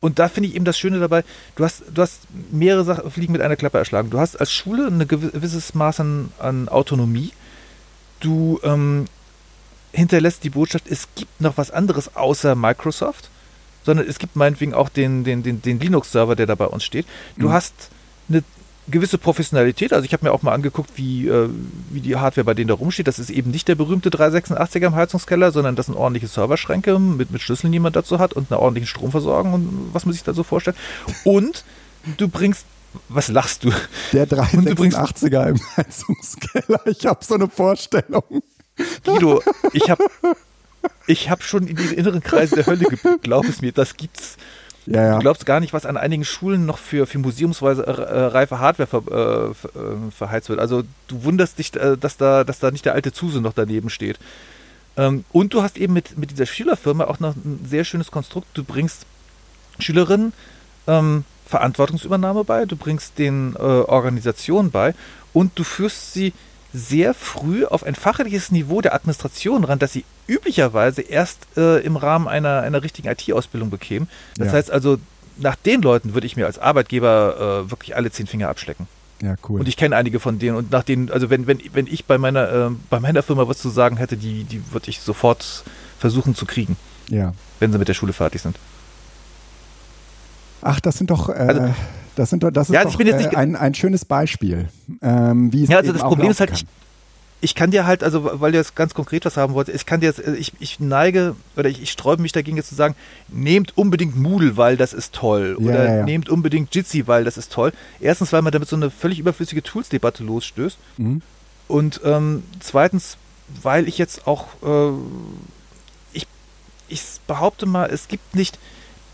Speaker 3: Und da finde ich eben das Schöne dabei, du hast, du hast mehrere Sachen Fliegen mit einer Klappe erschlagen. Du hast als Schule ein gewisses Maß an, an Autonomie. Du ähm, hinterlässt die Botschaft, es gibt noch was anderes außer Microsoft, sondern es gibt meinetwegen auch den, den, den, den Linux-Server, der da bei uns steht. Du mhm. hast eine gewisse Professionalität. Also ich habe mir auch mal angeguckt, wie, äh, wie die Hardware bei denen da rumsteht. Das ist eben nicht der berühmte 386er im Heizungskeller, sondern das sind ordentliche Serverschränke mit, mit Schlüsseln, die man dazu hat und einer ordentlichen Stromversorgung und was man sich da so vorstellt. Und du bringst was lachst du?
Speaker 1: Der 386er im Heizungskeller. Ich habe so eine Vorstellung.
Speaker 3: Guido, ich habe ich hab schon in die inneren Kreise der Hölle geblickt. Glaub es mir, das gibt's. Ja, ja. Du glaubst gar nicht, was an einigen Schulen noch für, für museumsweise äh, reife Hardware ver, äh, äh, verheizt wird. Also du wunderst dich, äh, dass, da, dass da nicht der alte Zuse noch daneben steht. Ähm, und du hast eben mit, mit dieser Schülerfirma auch noch ein sehr schönes Konstrukt. Du bringst Schülerinnen ähm, Verantwortungsübernahme bei, du bringst den äh, Organisationen bei und du führst sie sehr früh auf ein fachliches Niveau der Administration ran, das sie üblicherweise erst äh, im Rahmen einer, einer richtigen IT-Ausbildung bekämen. Das ja. heißt also, nach den Leuten würde ich mir als Arbeitgeber äh, wirklich alle zehn Finger abschlecken.
Speaker 1: Ja, cool.
Speaker 3: Und ich kenne einige von denen und nach denen, also wenn, wenn, wenn ich bei meiner, äh, bei meiner Firma was zu sagen hätte, die, die würde ich sofort versuchen zu kriegen.
Speaker 1: Ja.
Speaker 3: Wenn sie mit der Schule fertig sind.
Speaker 1: Ach, das sind doch, äh, also, Das, sind, das ist
Speaker 3: ja,
Speaker 1: also doch, äh, ein, ein schönes Beispiel. Ähm, wie es
Speaker 3: ja, also das Problem ist halt, ich, ich kann dir halt, also weil du jetzt ganz konkret was haben wolltest, ich kann dir jetzt, ich, ich neige oder ich, ich sträube mich dagegen jetzt zu sagen, nehmt unbedingt Moodle, weil das ist toll. Ja, oder ja. nehmt unbedingt Jitsi, weil das ist toll. Erstens, weil man damit so eine völlig überflüssige Tools-Debatte losstößt. Mhm. Und ähm, zweitens, weil ich jetzt auch, äh, ich, ich behaupte mal, es gibt nicht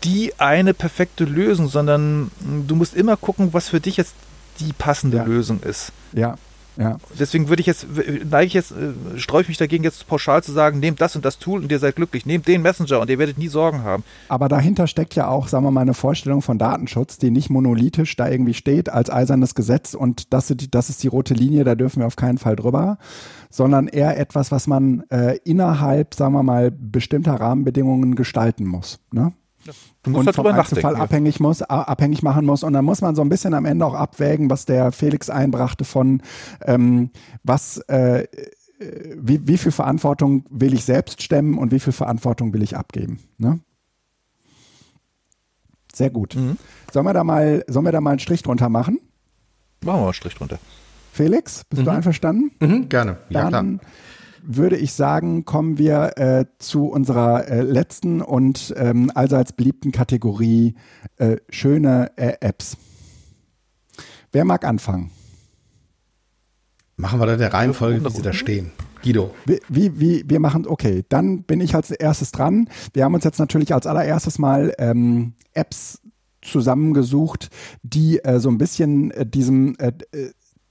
Speaker 3: die eine perfekte Lösung, sondern du musst immer gucken, was für dich jetzt die passende ja. Lösung ist.
Speaker 1: Ja. Ja.
Speaker 3: Deswegen würde ich jetzt, neige ich jetzt, äh, streue ich mich dagegen, jetzt pauschal zu sagen, nehmt das und das Tool und ihr seid glücklich. Nehmt den Messenger und ihr werdet nie Sorgen haben.
Speaker 1: Aber dahinter steckt ja auch, sagen wir mal, eine Vorstellung von Datenschutz, die nicht monolithisch da irgendwie steht als eisernes Gesetz und das, das ist die rote Linie, da dürfen wir auf keinen Fall drüber, sondern eher etwas, was man äh, innerhalb, sagen wir mal, bestimmter Rahmenbedingungen gestalten muss. Ne? Du musst und halt vom Einzelfall ja. abhängig, muss, abhängig machen muss. Und dann muss man so ein bisschen am Ende auch abwägen, was der Felix einbrachte von ähm, was äh, wie, wie viel Verantwortung will ich selbst stemmen und wie viel Verantwortung will ich abgeben. Ne? Sehr gut. Mhm. Sollen, wir da mal, sollen wir da mal einen Strich drunter machen?
Speaker 3: Machen wir mal einen Strich drunter.
Speaker 1: Felix, bist mhm. du einverstanden?
Speaker 2: Mhm, gerne.
Speaker 1: Ja, Dann klar würde ich sagen, kommen wir äh, zu unserer äh, letzten und ähm, allseits beliebten Kategorie äh, schöne äh, Apps. Wer mag anfangen?
Speaker 2: Machen wir da der Reihenfolge, wie sie da stehen. Guido.
Speaker 1: Wie, wie, wie, wir machen, okay, dann bin ich als erstes dran. Wir haben uns jetzt natürlich als allererstes mal ähm, Apps zusammengesucht, die äh, so ein bisschen äh, diesem äh,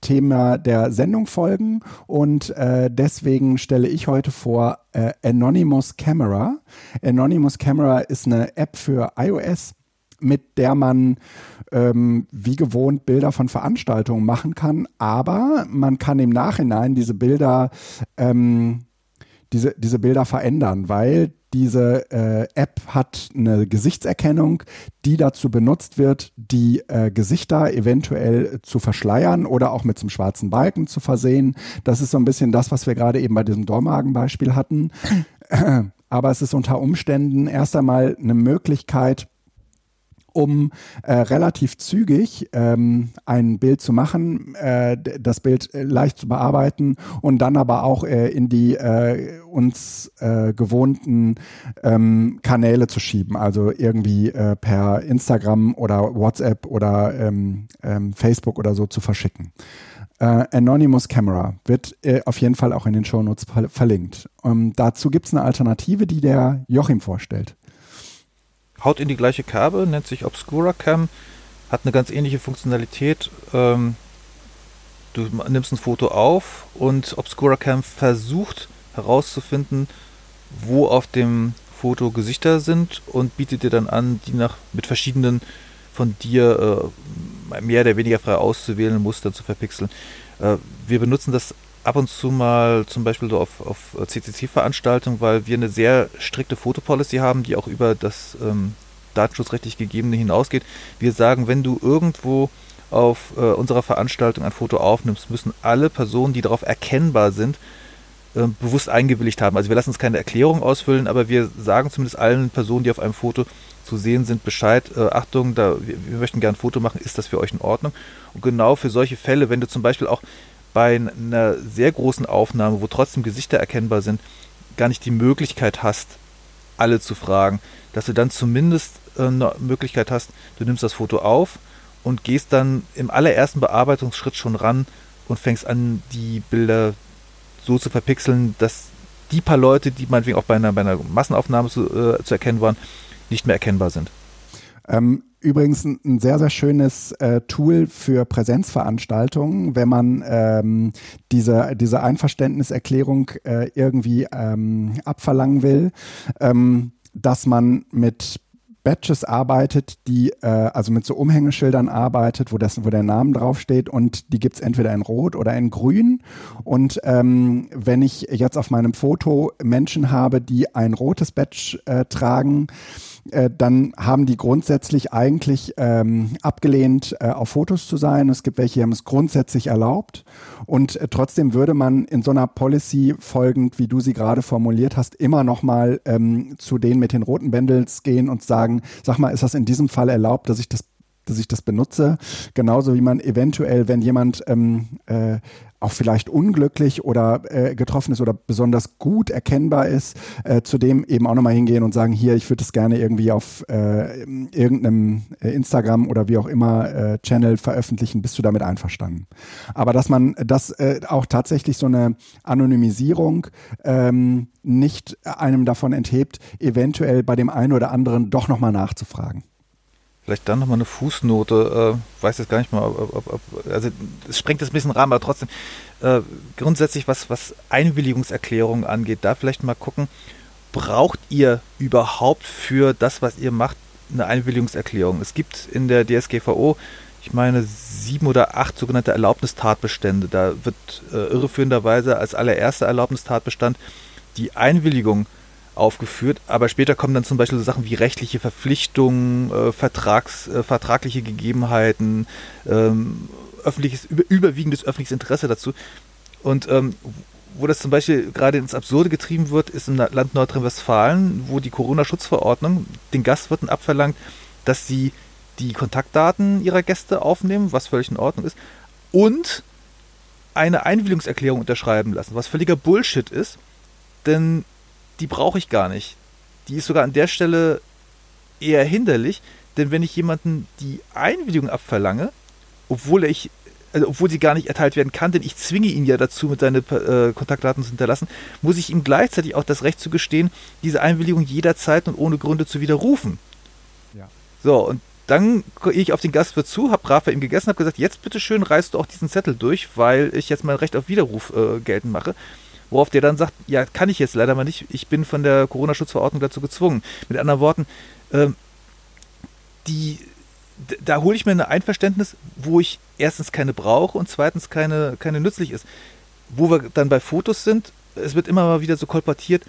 Speaker 1: Thema der Sendung folgen und äh, deswegen stelle ich heute vor äh, Anonymous Camera. Anonymous Camera ist eine App für iOS, mit der man ähm, wie gewohnt Bilder von Veranstaltungen machen kann, aber man kann im Nachhinein diese Bilder ähm, diese, diese Bilder verändern, weil diese äh, App hat eine Gesichtserkennung, die dazu benutzt wird, die äh, Gesichter eventuell zu verschleiern oder auch mit zum schwarzen Balken zu versehen. Das ist so ein bisschen das, was wir gerade eben bei diesem Dormagen-Beispiel hatten. Aber es ist unter Umständen erst einmal eine Möglichkeit, um äh, relativ zügig ähm, ein Bild zu machen, äh, das Bild äh, leicht zu bearbeiten und dann aber auch äh, in die äh, uns äh, gewohnten ähm, Kanäle zu schieben, also irgendwie äh, per Instagram oder WhatsApp oder ähm, ähm, Facebook oder so zu verschicken. Uh, Anonymous Camera wird äh, auf jeden Fall auch in den Shownotes ver verlinkt. Ähm, dazu gibt es eine Alternative, die der Joachim vorstellt
Speaker 3: haut in die gleiche Kerbe, nennt sich Obscura Cam, hat eine ganz ähnliche Funktionalität. Ähm, du nimmst ein Foto auf und Obscura Cam versucht herauszufinden, wo auf dem Foto Gesichter sind und bietet dir dann an, die nach mit verschiedenen von dir äh, mehr oder weniger frei auszuwählen Mustern zu verpixeln. Äh, wir benutzen das ab und zu mal zum Beispiel so auf, auf CCC-Veranstaltungen, weil wir eine sehr strikte Fotopolicy haben, die auch über das ähm, datenschutzrechtlich gegebene hinausgeht. Wir sagen, wenn du irgendwo auf äh, unserer Veranstaltung ein Foto aufnimmst, müssen alle Personen, die darauf erkennbar sind, äh, bewusst eingewilligt haben. Also wir lassen uns keine Erklärung ausfüllen, aber wir sagen zumindest allen Personen, die auf einem Foto zu sehen sind, Bescheid, äh, Achtung, da, wir, wir möchten gerne ein Foto machen, ist das für euch in Ordnung? Und genau für solche Fälle, wenn du zum Beispiel auch bei einer sehr großen Aufnahme, wo trotzdem Gesichter erkennbar sind, gar nicht die Möglichkeit hast, alle zu fragen, dass du dann zumindest äh, eine Möglichkeit hast, du nimmst das Foto auf und gehst dann im allerersten Bearbeitungsschritt schon ran und fängst an, die Bilder so zu verpixeln, dass die paar Leute, die meinetwegen auch bei einer, bei einer Massenaufnahme zu, äh, zu erkennen waren, nicht mehr erkennbar sind.
Speaker 1: Ähm, übrigens ein, sehr, sehr schönes äh, Tool für Präsenzveranstaltungen, wenn man ähm, diese, diese Einverständniserklärung äh, irgendwie ähm, abverlangen will, ähm, dass man mit Badges arbeitet, die äh, also mit so Umhängeschildern arbeitet, wo das, wo der Name draufsteht und die gibt's entweder in Rot oder in Grün. Und ähm, wenn ich jetzt auf meinem Foto Menschen habe, die ein rotes Badge äh, tragen, äh, dann haben die grundsätzlich eigentlich ähm, abgelehnt, äh, auf Fotos zu sein. Es gibt welche, die haben es grundsätzlich erlaubt. Und äh, trotzdem würde man in so einer Policy folgend, wie du sie gerade formuliert hast, immer nochmal ähm, zu denen mit den roten Bändels gehen und sagen, sag mal, ist das in diesem Fall erlaubt, dass ich das dass ich das benutze. Genauso wie man eventuell, wenn jemand ähm, äh, auch vielleicht unglücklich oder äh, getroffen ist oder besonders gut erkennbar ist, äh, zu dem eben auch nochmal hingehen und sagen, hier, ich würde es gerne irgendwie auf äh, irgendeinem äh, Instagram oder wie auch immer äh, Channel veröffentlichen, bist du damit einverstanden? Aber dass man das äh, auch tatsächlich so eine Anonymisierung ähm, nicht einem davon enthebt, eventuell bei dem einen oder anderen doch nochmal nachzufragen.
Speaker 3: Vielleicht dann nochmal eine Fußnote, äh, weiß jetzt gar nicht mal, ob, ob, ob, also es sprengt das ein bisschen Rahmen, aber trotzdem äh, grundsätzlich, was, was Einwilligungserklärungen angeht, da vielleicht mal gucken, braucht ihr überhaupt für das, was ihr macht, eine Einwilligungserklärung? Es gibt in der DSGVO, ich meine, sieben oder acht sogenannte Erlaubnistatbestände. Da wird äh, irreführenderweise als allererster Erlaubnistatbestand die Einwilligung aufgeführt, aber später kommen dann zum Beispiel so Sachen wie rechtliche Verpflichtungen, äh, Vertrags, äh, vertragliche Gegebenheiten, ähm, öffentliches, über, überwiegendes öffentliches Interesse dazu. Und ähm, wo das zum Beispiel gerade ins Absurde getrieben wird, ist im Land Nordrhein-Westfalen, wo die Corona-Schutzverordnung den Gastwirten abverlangt, dass sie die Kontaktdaten ihrer Gäste aufnehmen, was völlig in Ordnung ist, und eine Einwilligungserklärung unterschreiben lassen, was völliger Bullshit ist, denn die brauche ich gar nicht. Die ist sogar an der Stelle eher hinderlich, denn wenn ich jemanden die Einwilligung abverlange, obwohl ich also obwohl sie gar nicht erteilt werden kann, denn ich zwinge ihn ja dazu, mit seinen äh, Kontaktdaten zu hinterlassen, muss ich ihm gleichzeitig auch das Recht zugestehen, diese Einwilligung jederzeit und ohne Gründe zu widerrufen. Ja. So, und dann gehe ich auf den Gastwirt zu, habe brav bei ihm gegessen, habe gesagt, jetzt bitte schön reißt du auch diesen Zettel durch, weil ich jetzt mein Recht auf Widerruf äh, geltend mache. Worauf der dann sagt, ja, kann ich jetzt leider mal nicht, ich bin von der Corona-Schutzverordnung dazu gezwungen. Mit anderen Worten, ähm, die, da hole ich mir ein Einverständnis, wo ich erstens keine brauche und zweitens keine, keine nützlich ist. Wo wir dann bei Fotos sind, es wird immer mal wieder so kolportiert,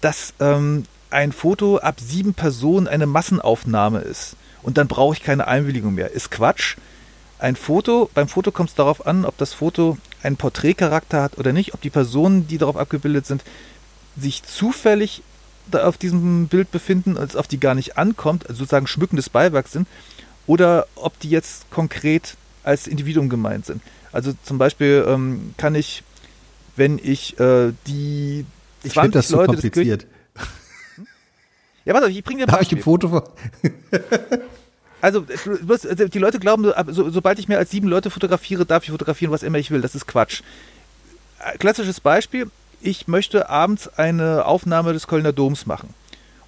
Speaker 3: dass ähm, ein Foto ab sieben Personen eine Massenaufnahme ist. Und dann brauche ich keine Einwilligung mehr. Ist Quatsch. Ein Foto, beim Foto kommt es darauf an, ob das Foto einen Porträtcharakter hat oder nicht, ob die Personen, die darauf abgebildet sind, sich zufällig da auf diesem Bild befinden, als auf die gar nicht ankommt, also sozusagen schmückendes Beiwerk sind, oder ob die jetzt konkret als Individuum gemeint sind. Also zum Beispiel ähm, kann ich, wenn ich äh, die
Speaker 2: 20 ich das Leute so kompliziert.
Speaker 3: Des ja, warte, ich bringe dir
Speaker 2: ein Darf ich ein Foto von
Speaker 3: also, also, die Leute glauben, so, sobald ich mehr als sieben Leute fotografiere, darf ich fotografieren, was immer ich will. Das ist Quatsch. Äh, klassisches Beispiel, ich möchte abends eine Aufnahme des Kölner Doms machen.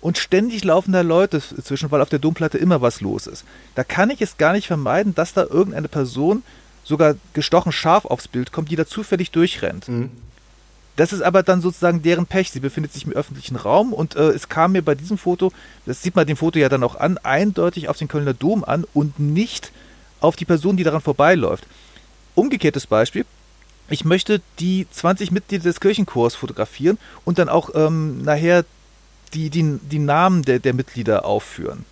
Speaker 3: Und ständig laufen da Leute zwischen, weil auf der Domplatte immer was los ist. Da kann ich es gar nicht vermeiden, dass da irgendeine Person sogar gestochen scharf aufs Bild kommt, die da zufällig durchrennt. Mhm. Das ist aber dann sozusagen deren Pech. Sie befindet sich im öffentlichen Raum und äh, es kam mir bei diesem Foto, das sieht man dem Foto ja dann auch an, eindeutig auf den Kölner Dom an und nicht auf die Person, die daran vorbeiläuft. Umgekehrtes Beispiel. Ich möchte die 20 Mitglieder des Kirchenchors fotografieren und dann auch ähm, nachher die, die, die Namen der, der Mitglieder aufführen.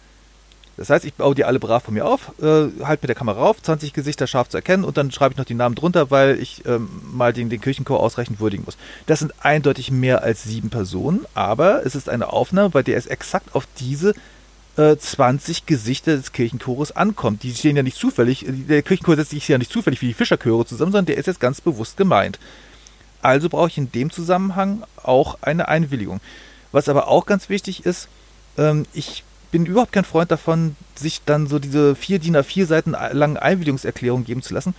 Speaker 3: Das heißt, ich baue die alle brav von mir auf, äh, halte mit der Kamera auf, 20 Gesichter scharf zu erkennen und dann schreibe ich noch die Namen drunter, weil ich ähm, mal den, den Kirchenchor ausreichend würdigen muss. Das sind eindeutig mehr als sieben Personen, aber es ist eine Aufnahme, bei der es exakt auf diese äh, 20 Gesichter des Kirchenchores ankommt. Die stehen ja nicht zufällig, der Kirchenchor setzt sich ja nicht zufällig wie die Fischerchöre zusammen, sondern der ist jetzt ganz bewusst gemeint. Also brauche ich in dem Zusammenhang auch eine Einwilligung. Was aber auch ganz wichtig ist, ähm, ich bin überhaupt kein Freund davon, sich dann so diese vier DIN A4 Seiten langen Einwilligungserklärungen geben zu lassen.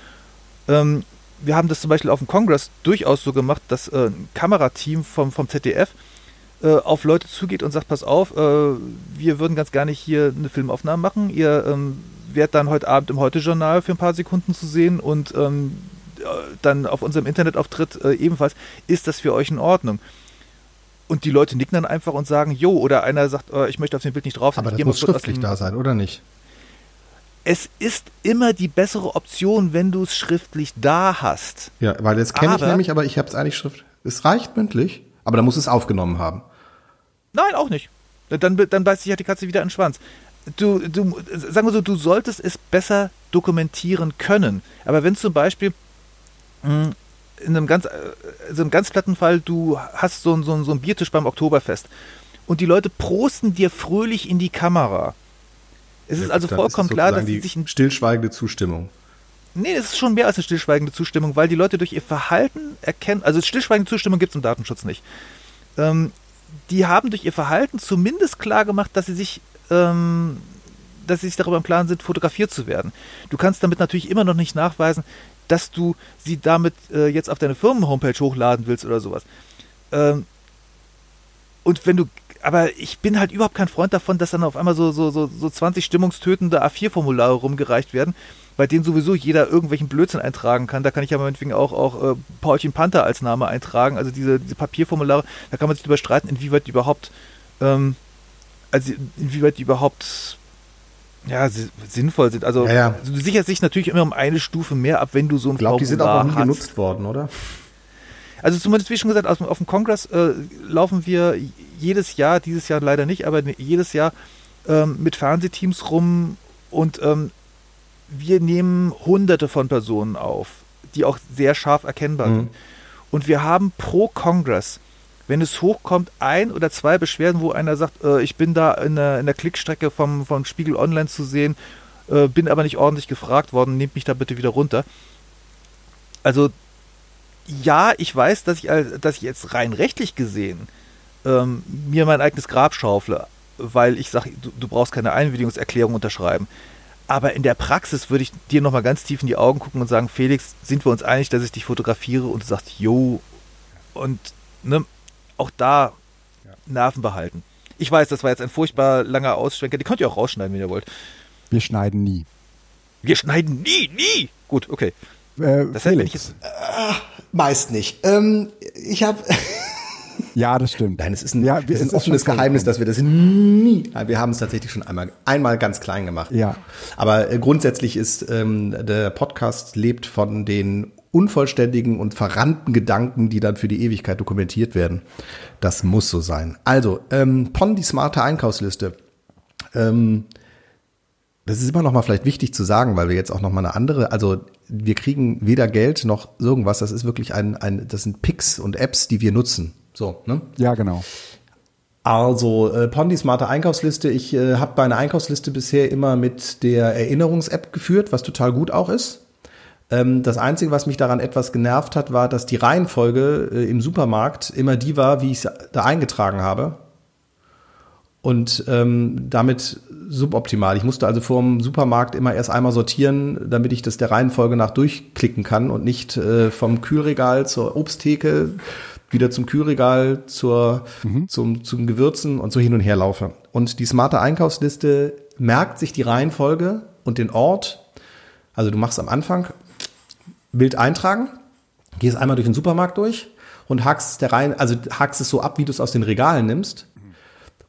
Speaker 3: Ähm, wir haben das zum Beispiel auf dem Kongress durchaus so gemacht, dass äh, ein Kamerateam vom, vom ZDF äh, auf Leute zugeht und sagt, pass auf, äh, wir würden ganz gerne hier eine Filmaufnahme machen. Ihr ähm, werdet dann heute Abend im Heute-Journal für ein paar Sekunden zu sehen und ähm, äh, dann auf unserem Internetauftritt äh, ebenfalls. Ist das für euch in Ordnung? Und die Leute nicken dann einfach und sagen, jo, oder einer sagt, oh, ich möchte auf dem Bild nicht drauf
Speaker 2: sein. Aber das muss schriftlich da sein, oder nicht?
Speaker 3: Es ist immer die bessere Option, wenn du es schriftlich da hast.
Speaker 2: Ja, weil das kenne ich nämlich, aber ich habe es eigentlich schriftlich. Es reicht mündlich, aber da muss es aufgenommen haben.
Speaker 3: Nein, auch nicht. Dann, dann beißt sich ja die Katze wieder in den Schwanz. Du, du, sagen wir so, du solltest es besser dokumentieren können. Aber wenn zum Beispiel hm, in einem ganz, äh, so einem ganz platten Fall, du hast so, so, so einen Biertisch beim Oktoberfest und die Leute prosten dir fröhlich in die Kamera. Es ist also vollkommen klar, dass sie sich
Speaker 2: stillschweigende Zustimmung.
Speaker 3: Nee, es ist schon mehr als eine stillschweigende Zustimmung, weil die Leute durch ihr Verhalten erkennen, also stillschweigende Zustimmung gibt es im Datenschutz nicht. Ähm, die haben durch ihr Verhalten zumindest klar gemacht, dass sie sich, ähm, dass sie sich darüber im Plan sind, fotografiert zu werden. Du kannst damit natürlich immer noch nicht nachweisen, dass du sie damit äh, jetzt auf deine Firmen-Homepage hochladen willst oder sowas. Ähm, und wenn du, aber ich bin halt überhaupt kein Freund davon, dass dann auf einmal so, so, so, so 20 stimmungstötende A4-Formulare rumgereicht werden, bei denen sowieso jeder irgendwelchen Blödsinn eintragen kann. Da kann ich ja meinetwegen auch, auch äh, Paulchen Panther als Name eintragen. Also diese, diese Papierformulare, da kann man sich darüber streiten, inwieweit die überhaupt, ähm, also inwieweit die überhaupt ja, sinnvoll sind. Also
Speaker 2: ja, ja.
Speaker 3: du sicherst dich natürlich immer um eine Stufe mehr ab, wenn du so ein
Speaker 2: Ich glaube, die sind auch noch nie hast. genutzt worden, oder?
Speaker 3: Also zumindest, wie schon gesagt, auf, auf dem Kongress äh, laufen wir jedes Jahr, dieses Jahr leider nicht, aber jedes Jahr ähm, mit Fernsehteams rum und ähm, wir nehmen hunderte von Personen auf, die auch sehr scharf erkennbar mhm. sind. Und wir haben pro Kongress, wenn es hochkommt, ein oder zwei Beschwerden, wo einer sagt, äh, ich bin da in der, in der Klickstrecke vom, vom Spiegel Online zu sehen, äh, bin aber nicht ordentlich gefragt worden, nehmt mich da bitte wieder runter. Also ja, ich weiß, dass ich, dass ich jetzt rein rechtlich gesehen ähm, mir mein eigenes Grab schaufle, weil ich sage, du, du, brauchst keine Einwilligungserklärung unterschreiben. Aber in der Praxis würde ich dir nochmal ganz tief in die Augen gucken und sagen, Felix, sind wir uns einig, dass ich dich fotografiere? Und du sagst, jo. Und ne, auch da ja. Nerven behalten. Ich weiß, das war jetzt ein furchtbar langer Ausschwenker. Die könnt ihr auch rausschneiden, wenn ihr wollt.
Speaker 1: Wir schneiden nie.
Speaker 3: Wir schneiden nie, nie. Gut, okay.
Speaker 1: Äh, das Felix. Heißt,
Speaker 2: äh, meist nicht. Ähm, ich habe
Speaker 1: Ja, das stimmt.
Speaker 2: Nein, es ist ein, ja, es ist ein offenes Geheimnis, dass wir das nie. Wir haben es tatsächlich schon einmal, einmal ganz klein gemacht.
Speaker 1: Ja.
Speaker 2: Aber äh, grundsätzlich ist ähm, der Podcast lebt von den unvollständigen und verrannten Gedanken, die dann für die Ewigkeit dokumentiert werden. Das muss so sein. Also, ähm, PON, die smarte Einkaufsliste. Ähm, das ist immer noch mal vielleicht wichtig zu sagen, weil wir jetzt auch noch mal eine andere, also wir kriegen weder Geld noch irgendwas. Das ist wirklich ein, ein das sind Picks und Apps, die wir nutzen. So, ne?
Speaker 1: Ja, genau.
Speaker 2: Also äh, Pondi smarte Einkaufsliste. Ich äh, habe meine Einkaufsliste bisher immer mit der Erinnerungs-App geführt, was total gut auch ist. Ähm, das Einzige, was mich daran etwas genervt hat, war, dass die Reihenfolge äh, im Supermarkt immer die war, wie ich es da eingetragen habe. Und ähm, damit suboptimal. Ich musste also vor dem Supermarkt immer erst einmal sortieren, damit ich das der Reihenfolge nach durchklicken kann und nicht äh, vom Kühlregal zur Obsttheke wieder zum Kühlregal, zur, mhm. zum, zum Gewürzen und so hin und her laufe. Und die smarte Einkaufsliste merkt sich die Reihenfolge und den Ort. Also du machst am Anfang Bild eintragen, gehst einmal durch den Supermarkt durch und hackst der Reihen, also hackst es so ab, wie du es aus den Regalen nimmst.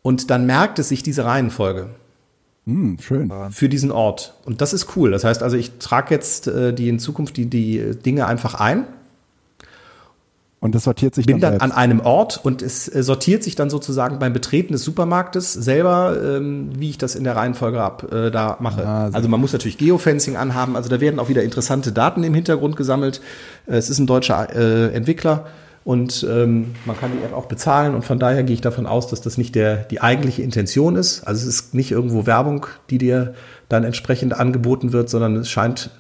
Speaker 2: Und dann merkt es sich diese Reihenfolge.
Speaker 1: Mm, schön.
Speaker 2: Für diesen Ort. Und das ist cool. Das heißt also, ich trage jetzt äh, die in Zukunft die, die Dinge einfach ein
Speaker 1: und das sortiert sich
Speaker 2: Bin dann, dann an einem Ort und es äh, sortiert sich dann sozusagen beim Betreten des Supermarktes selber, ähm, wie ich das in der Reihenfolge ab, äh, da mache. Ah, also man muss natürlich Geofencing anhaben, also da werden auch wieder interessante Daten im Hintergrund gesammelt. Äh, es ist ein deutscher äh, Entwickler und ähm, man kann die App auch bezahlen und von daher gehe ich davon aus, dass das nicht der, die eigentliche Intention ist. Also es ist nicht irgendwo Werbung, die dir dann entsprechend angeboten wird, sondern es scheint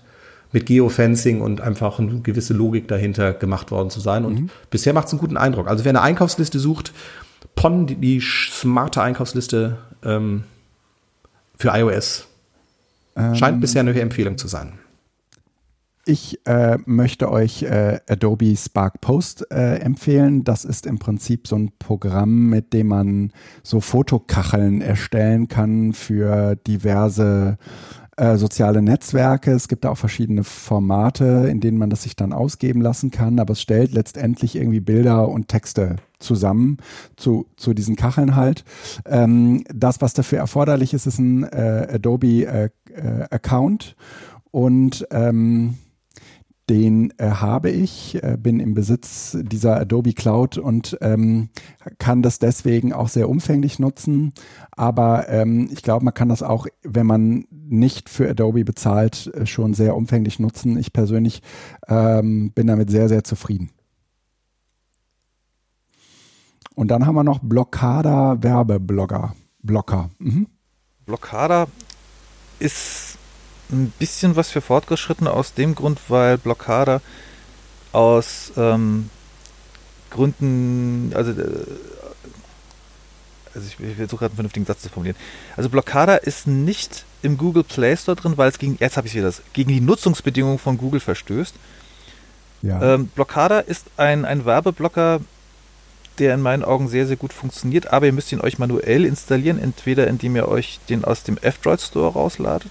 Speaker 2: mit Geofencing und einfach eine gewisse Logik dahinter gemacht worden zu sein. Und mhm. bisher macht es einen guten Eindruck. Also wer eine Einkaufsliste sucht, PON, die, die smarte Einkaufsliste ähm, für iOS, ähm, scheint bisher eine Empfehlung zu sein.
Speaker 1: Ich äh, möchte euch äh, Adobe Spark Post äh, empfehlen. Das ist im Prinzip so ein Programm, mit dem man so Fotokacheln erstellen kann für diverse äh, soziale Netzwerke. Es gibt da auch verschiedene Formate, in denen man das sich dann ausgeben lassen kann, aber es stellt letztendlich irgendwie Bilder und Texte zusammen zu, zu diesen Kacheln halt. Ähm, das, was dafür erforderlich ist, ist ein äh, Adobe äh, äh Account und ähm, den äh, habe ich, äh, bin im Besitz dieser Adobe Cloud und ähm, kann das deswegen auch sehr umfänglich nutzen. Aber ähm, ich glaube, man kann das auch, wenn man nicht für Adobe bezahlt, äh, schon sehr umfänglich nutzen. Ich persönlich ähm, bin damit sehr, sehr zufrieden. Und dann haben wir noch Blockada Werbeblogger. Blocker. Mhm.
Speaker 3: Blockada ist ein bisschen was für Fortgeschrittene aus dem Grund, weil Blockada aus ähm, Gründen, also, äh, also ich, ich versuche gerade einen vernünftigen Satz zu formulieren. Also Blockada ist nicht im Google Play Store drin, weil es gegen, jetzt habe ich wieder das, gegen die Nutzungsbedingungen von Google verstößt. Ja. Ähm, Blockada ist ein, ein Werbeblocker, der in meinen Augen sehr, sehr gut funktioniert, aber ihr müsst ihn euch manuell installieren, entweder indem ihr euch den aus dem F-Droid Store rausladet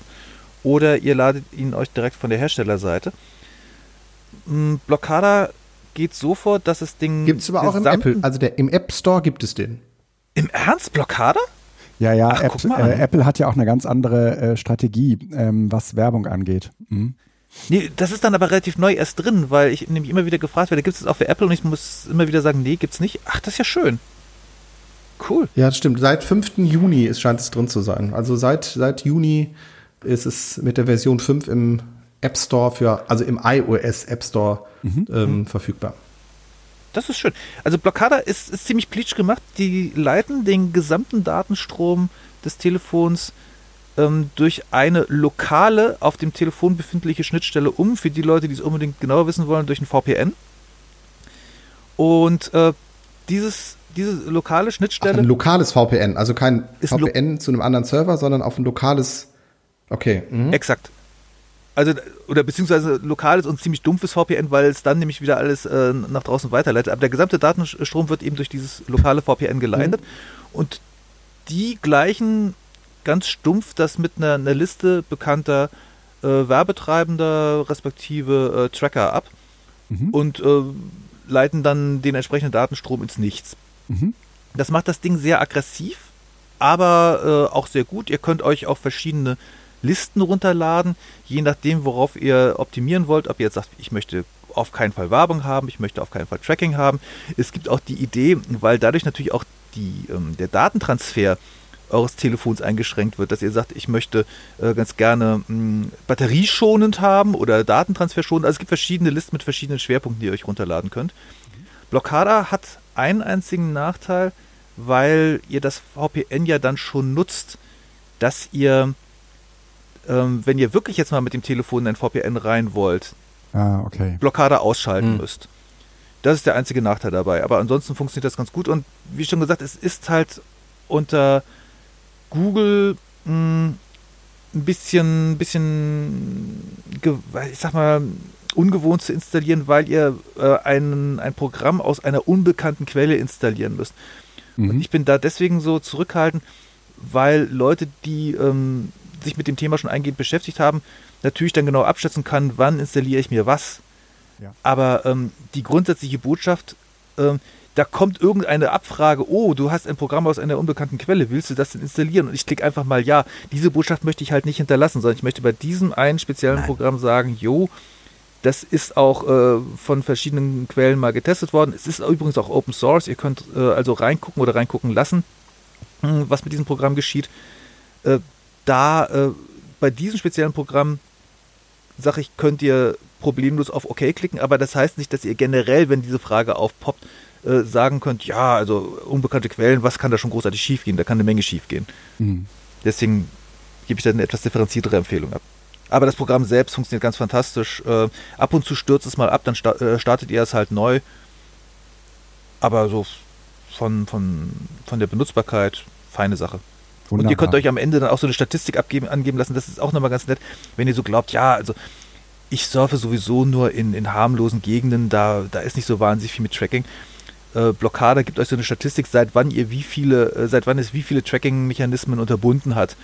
Speaker 3: oder ihr ladet ihn euch direkt von der Herstellerseite. Hm, Blockada geht so vor, dass es Ding.
Speaker 2: Gibt es aber auch im Apple, also der, im App Store gibt es den.
Speaker 3: Im Ernst? Blockada?
Speaker 1: Ja, ja, Ach, App, äh, Apple hat ja auch eine ganz andere äh, Strategie, ähm, was Werbung angeht. Mhm.
Speaker 3: Nee, das ist dann aber relativ neu erst drin, weil ich nämlich immer wieder gefragt werde, gibt es das auch für Apple und ich muss immer wieder sagen, nee, gibt's nicht. Ach, das ist ja schön.
Speaker 2: Cool. Ja, das stimmt. Seit 5. Juni scheint es drin zu sein. Also seit, seit Juni ist es mit der Version 5 im App Store für, also im iOS App Store mhm. ähm, mhm. verfügbar.
Speaker 3: Das ist schön. Also Blockada ist, ist ziemlich pleatsch gemacht. Die leiten den gesamten Datenstrom des Telefons ähm, durch eine lokale, auf dem Telefon befindliche Schnittstelle um, für die Leute, die es unbedingt genauer wissen wollen, durch ein VPN. Und äh, dieses, diese lokale Schnittstelle. Ach,
Speaker 2: ein lokales VPN, also kein VPN zu einem anderen Server, sondern auf ein lokales. Okay.
Speaker 3: Mhm. Exakt. Also, oder beziehungsweise lokales und ziemlich dumpfes VPN, weil es dann nämlich wieder alles äh, nach draußen weiterleitet. Aber der gesamte Datenstrom wird eben durch dieses lokale VPN geleitet. Mhm. Und die gleichen ganz stumpf das mit einer, einer Liste bekannter äh, Werbetreibender respektive äh, Tracker ab mhm. und äh, leiten dann den entsprechenden Datenstrom ins Nichts. Mhm. Das macht das Ding sehr aggressiv, aber äh, auch sehr gut. Ihr könnt euch auch verschiedene Listen runterladen, je nachdem, worauf ihr optimieren wollt. Ob ihr jetzt sagt, ich möchte auf keinen Fall Werbung haben, ich möchte auf keinen Fall Tracking haben. Es gibt auch die Idee, weil dadurch natürlich auch die, ähm, der Datentransfer eures Telefons eingeschränkt wird, dass ihr sagt, ich möchte äh, ganz gerne mh, hm, batterieschonend haben oder Datentransfer schonend. Also es gibt verschiedene Listen mit verschiedenen Schwerpunkten, die ihr euch runterladen könnt. Blockada hat einen einzigen Nachteil, weil ihr das VPN ja dann schon nutzt, dass ihr, ähm, wenn ihr wirklich jetzt mal mit dem Telefon in ein VPN rein wollt,
Speaker 1: ah, okay.
Speaker 3: Blockade ausschalten hm. müsst. Das ist der einzige Nachteil dabei. Aber ansonsten funktioniert das ganz gut. Und wie schon gesagt, es ist halt unter Google mh, hm, ein bisschen, bisschen, ich sag mal, ungewohnt zu installieren, weil ihr äh, ein, ein Programm aus einer unbekannten Quelle installieren müsst. Mhm. Und ich bin da deswegen so zurückhaltend, weil Leute, die ähm, sich mit dem Thema schon eingehend beschäftigt haben, natürlich dann genau abschätzen kann, wann installiere ich mir was. Ja. Aber ähm, die grundsätzliche Botschaft, ähm, da kommt irgendeine Abfrage, oh, du hast ein Programm aus einer unbekannten Quelle, willst du das denn installieren? Und ich klicke einfach mal ja. Diese Botschaft möchte ich halt nicht hinterlassen, sondern ich möchte bei diesem einen speziellen Nein. Programm sagen, jo, das ist auch äh, von verschiedenen Quellen mal getestet worden. Es ist übrigens auch Open Source. Ihr könnt äh, also reingucken oder reingucken lassen, hm, was mit diesem Programm geschieht. Äh, da äh, bei diesem speziellen Programm sage ich, könnt ihr problemlos auf OK klicken, aber das heißt nicht, dass ihr generell, wenn diese Frage aufpoppt, äh, sagen könnt, ja, also unbekannte Quellen, was kann da schon großartig schiefgehen? Da kann eine Menge schiefgehen. Mhm. Deswegen gebe ich da eine etwas differenziertere Empfehlung ab. Aber das Programm selbst funktioniert ganz fantastisch. Äh, ab und zu stürzt es mal ab, dann sta äh, startet ihr es halt neu. Aber so von, von, von der Benutzbarkeit, feine Sache. Wunderbar. Und ihr könnt euch am Ende dann auch so eine Statistik abgeben, angeben lassen. Das ist auch nochmal ganz nett, wenn ihr so glaubt, ja, also ich surfe sowieso nur in, in harmlosen Gegenden, da, da ist nicht so wahnsinnig viel mit Tracking äh, Blockade gibt euch so eine Statistik, seit wann ihr wie viele, äh, seit wann es wie viele Tracking-Mechanismen unterbunden hat.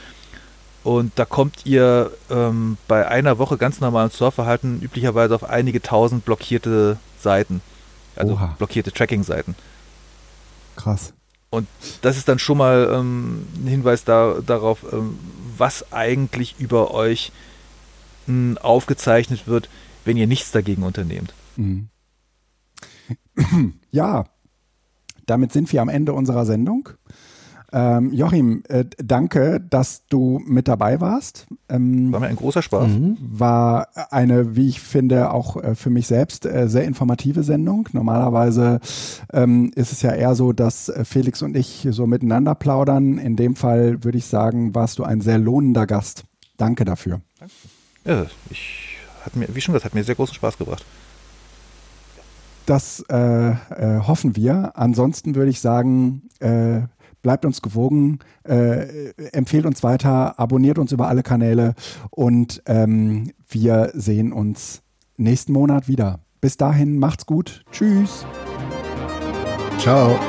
Speaker 3: Und da kommt ihr ähm, bei einer Woche ganz normalen Surfverhalten üblicherweise auf einige tausend blockierte Seiten. Also Oha. blockierte Tracking-Seiten.
Speaker 1: Krass.
Speaker 3: Und das ist dann schon mal ähm, ein Hinweis da, darauf, ähm, was eigentlich über euch mh, hm, aufgezeichnet wird, wenn ihr nichts dagegen unternehmt. Mhm.
Speaker 1: Ja, damit sind wir am Ende unserer Sendung. Ähm, Joachim, äh, danke, dass du mit dabei warst.
Speaker 3: Ähm, war mir ein großer Spaß. Mhm.
Speaker 1: War eine, wie ich finde, auch äh, für mich selbst äh, sehr informative Sendung. Normalerweise ähm, ist es ja eher so, dass äh, Felix und ich so miteinander plaudern. In dem Fall würde ich sagen, warst du ein sehr lohnender Gast. Danke dafür.
Speaker 3: Ja, ich, hat mir, wie schon gesagt, hat mir sehr großen Spaß gebracht.
Speaker 1: Das äh, äh, hoffen wir. Ansonsten würde ich sagen, äh, bleibt uns gewogen, äh, empfehlt uns weiter, abonniert uns über alle Kanäle und ähm, wir sehen uns nächsten Monat wieder. Bis dahin, macht's gut. Tschüss.
Speaker 2: Ciao.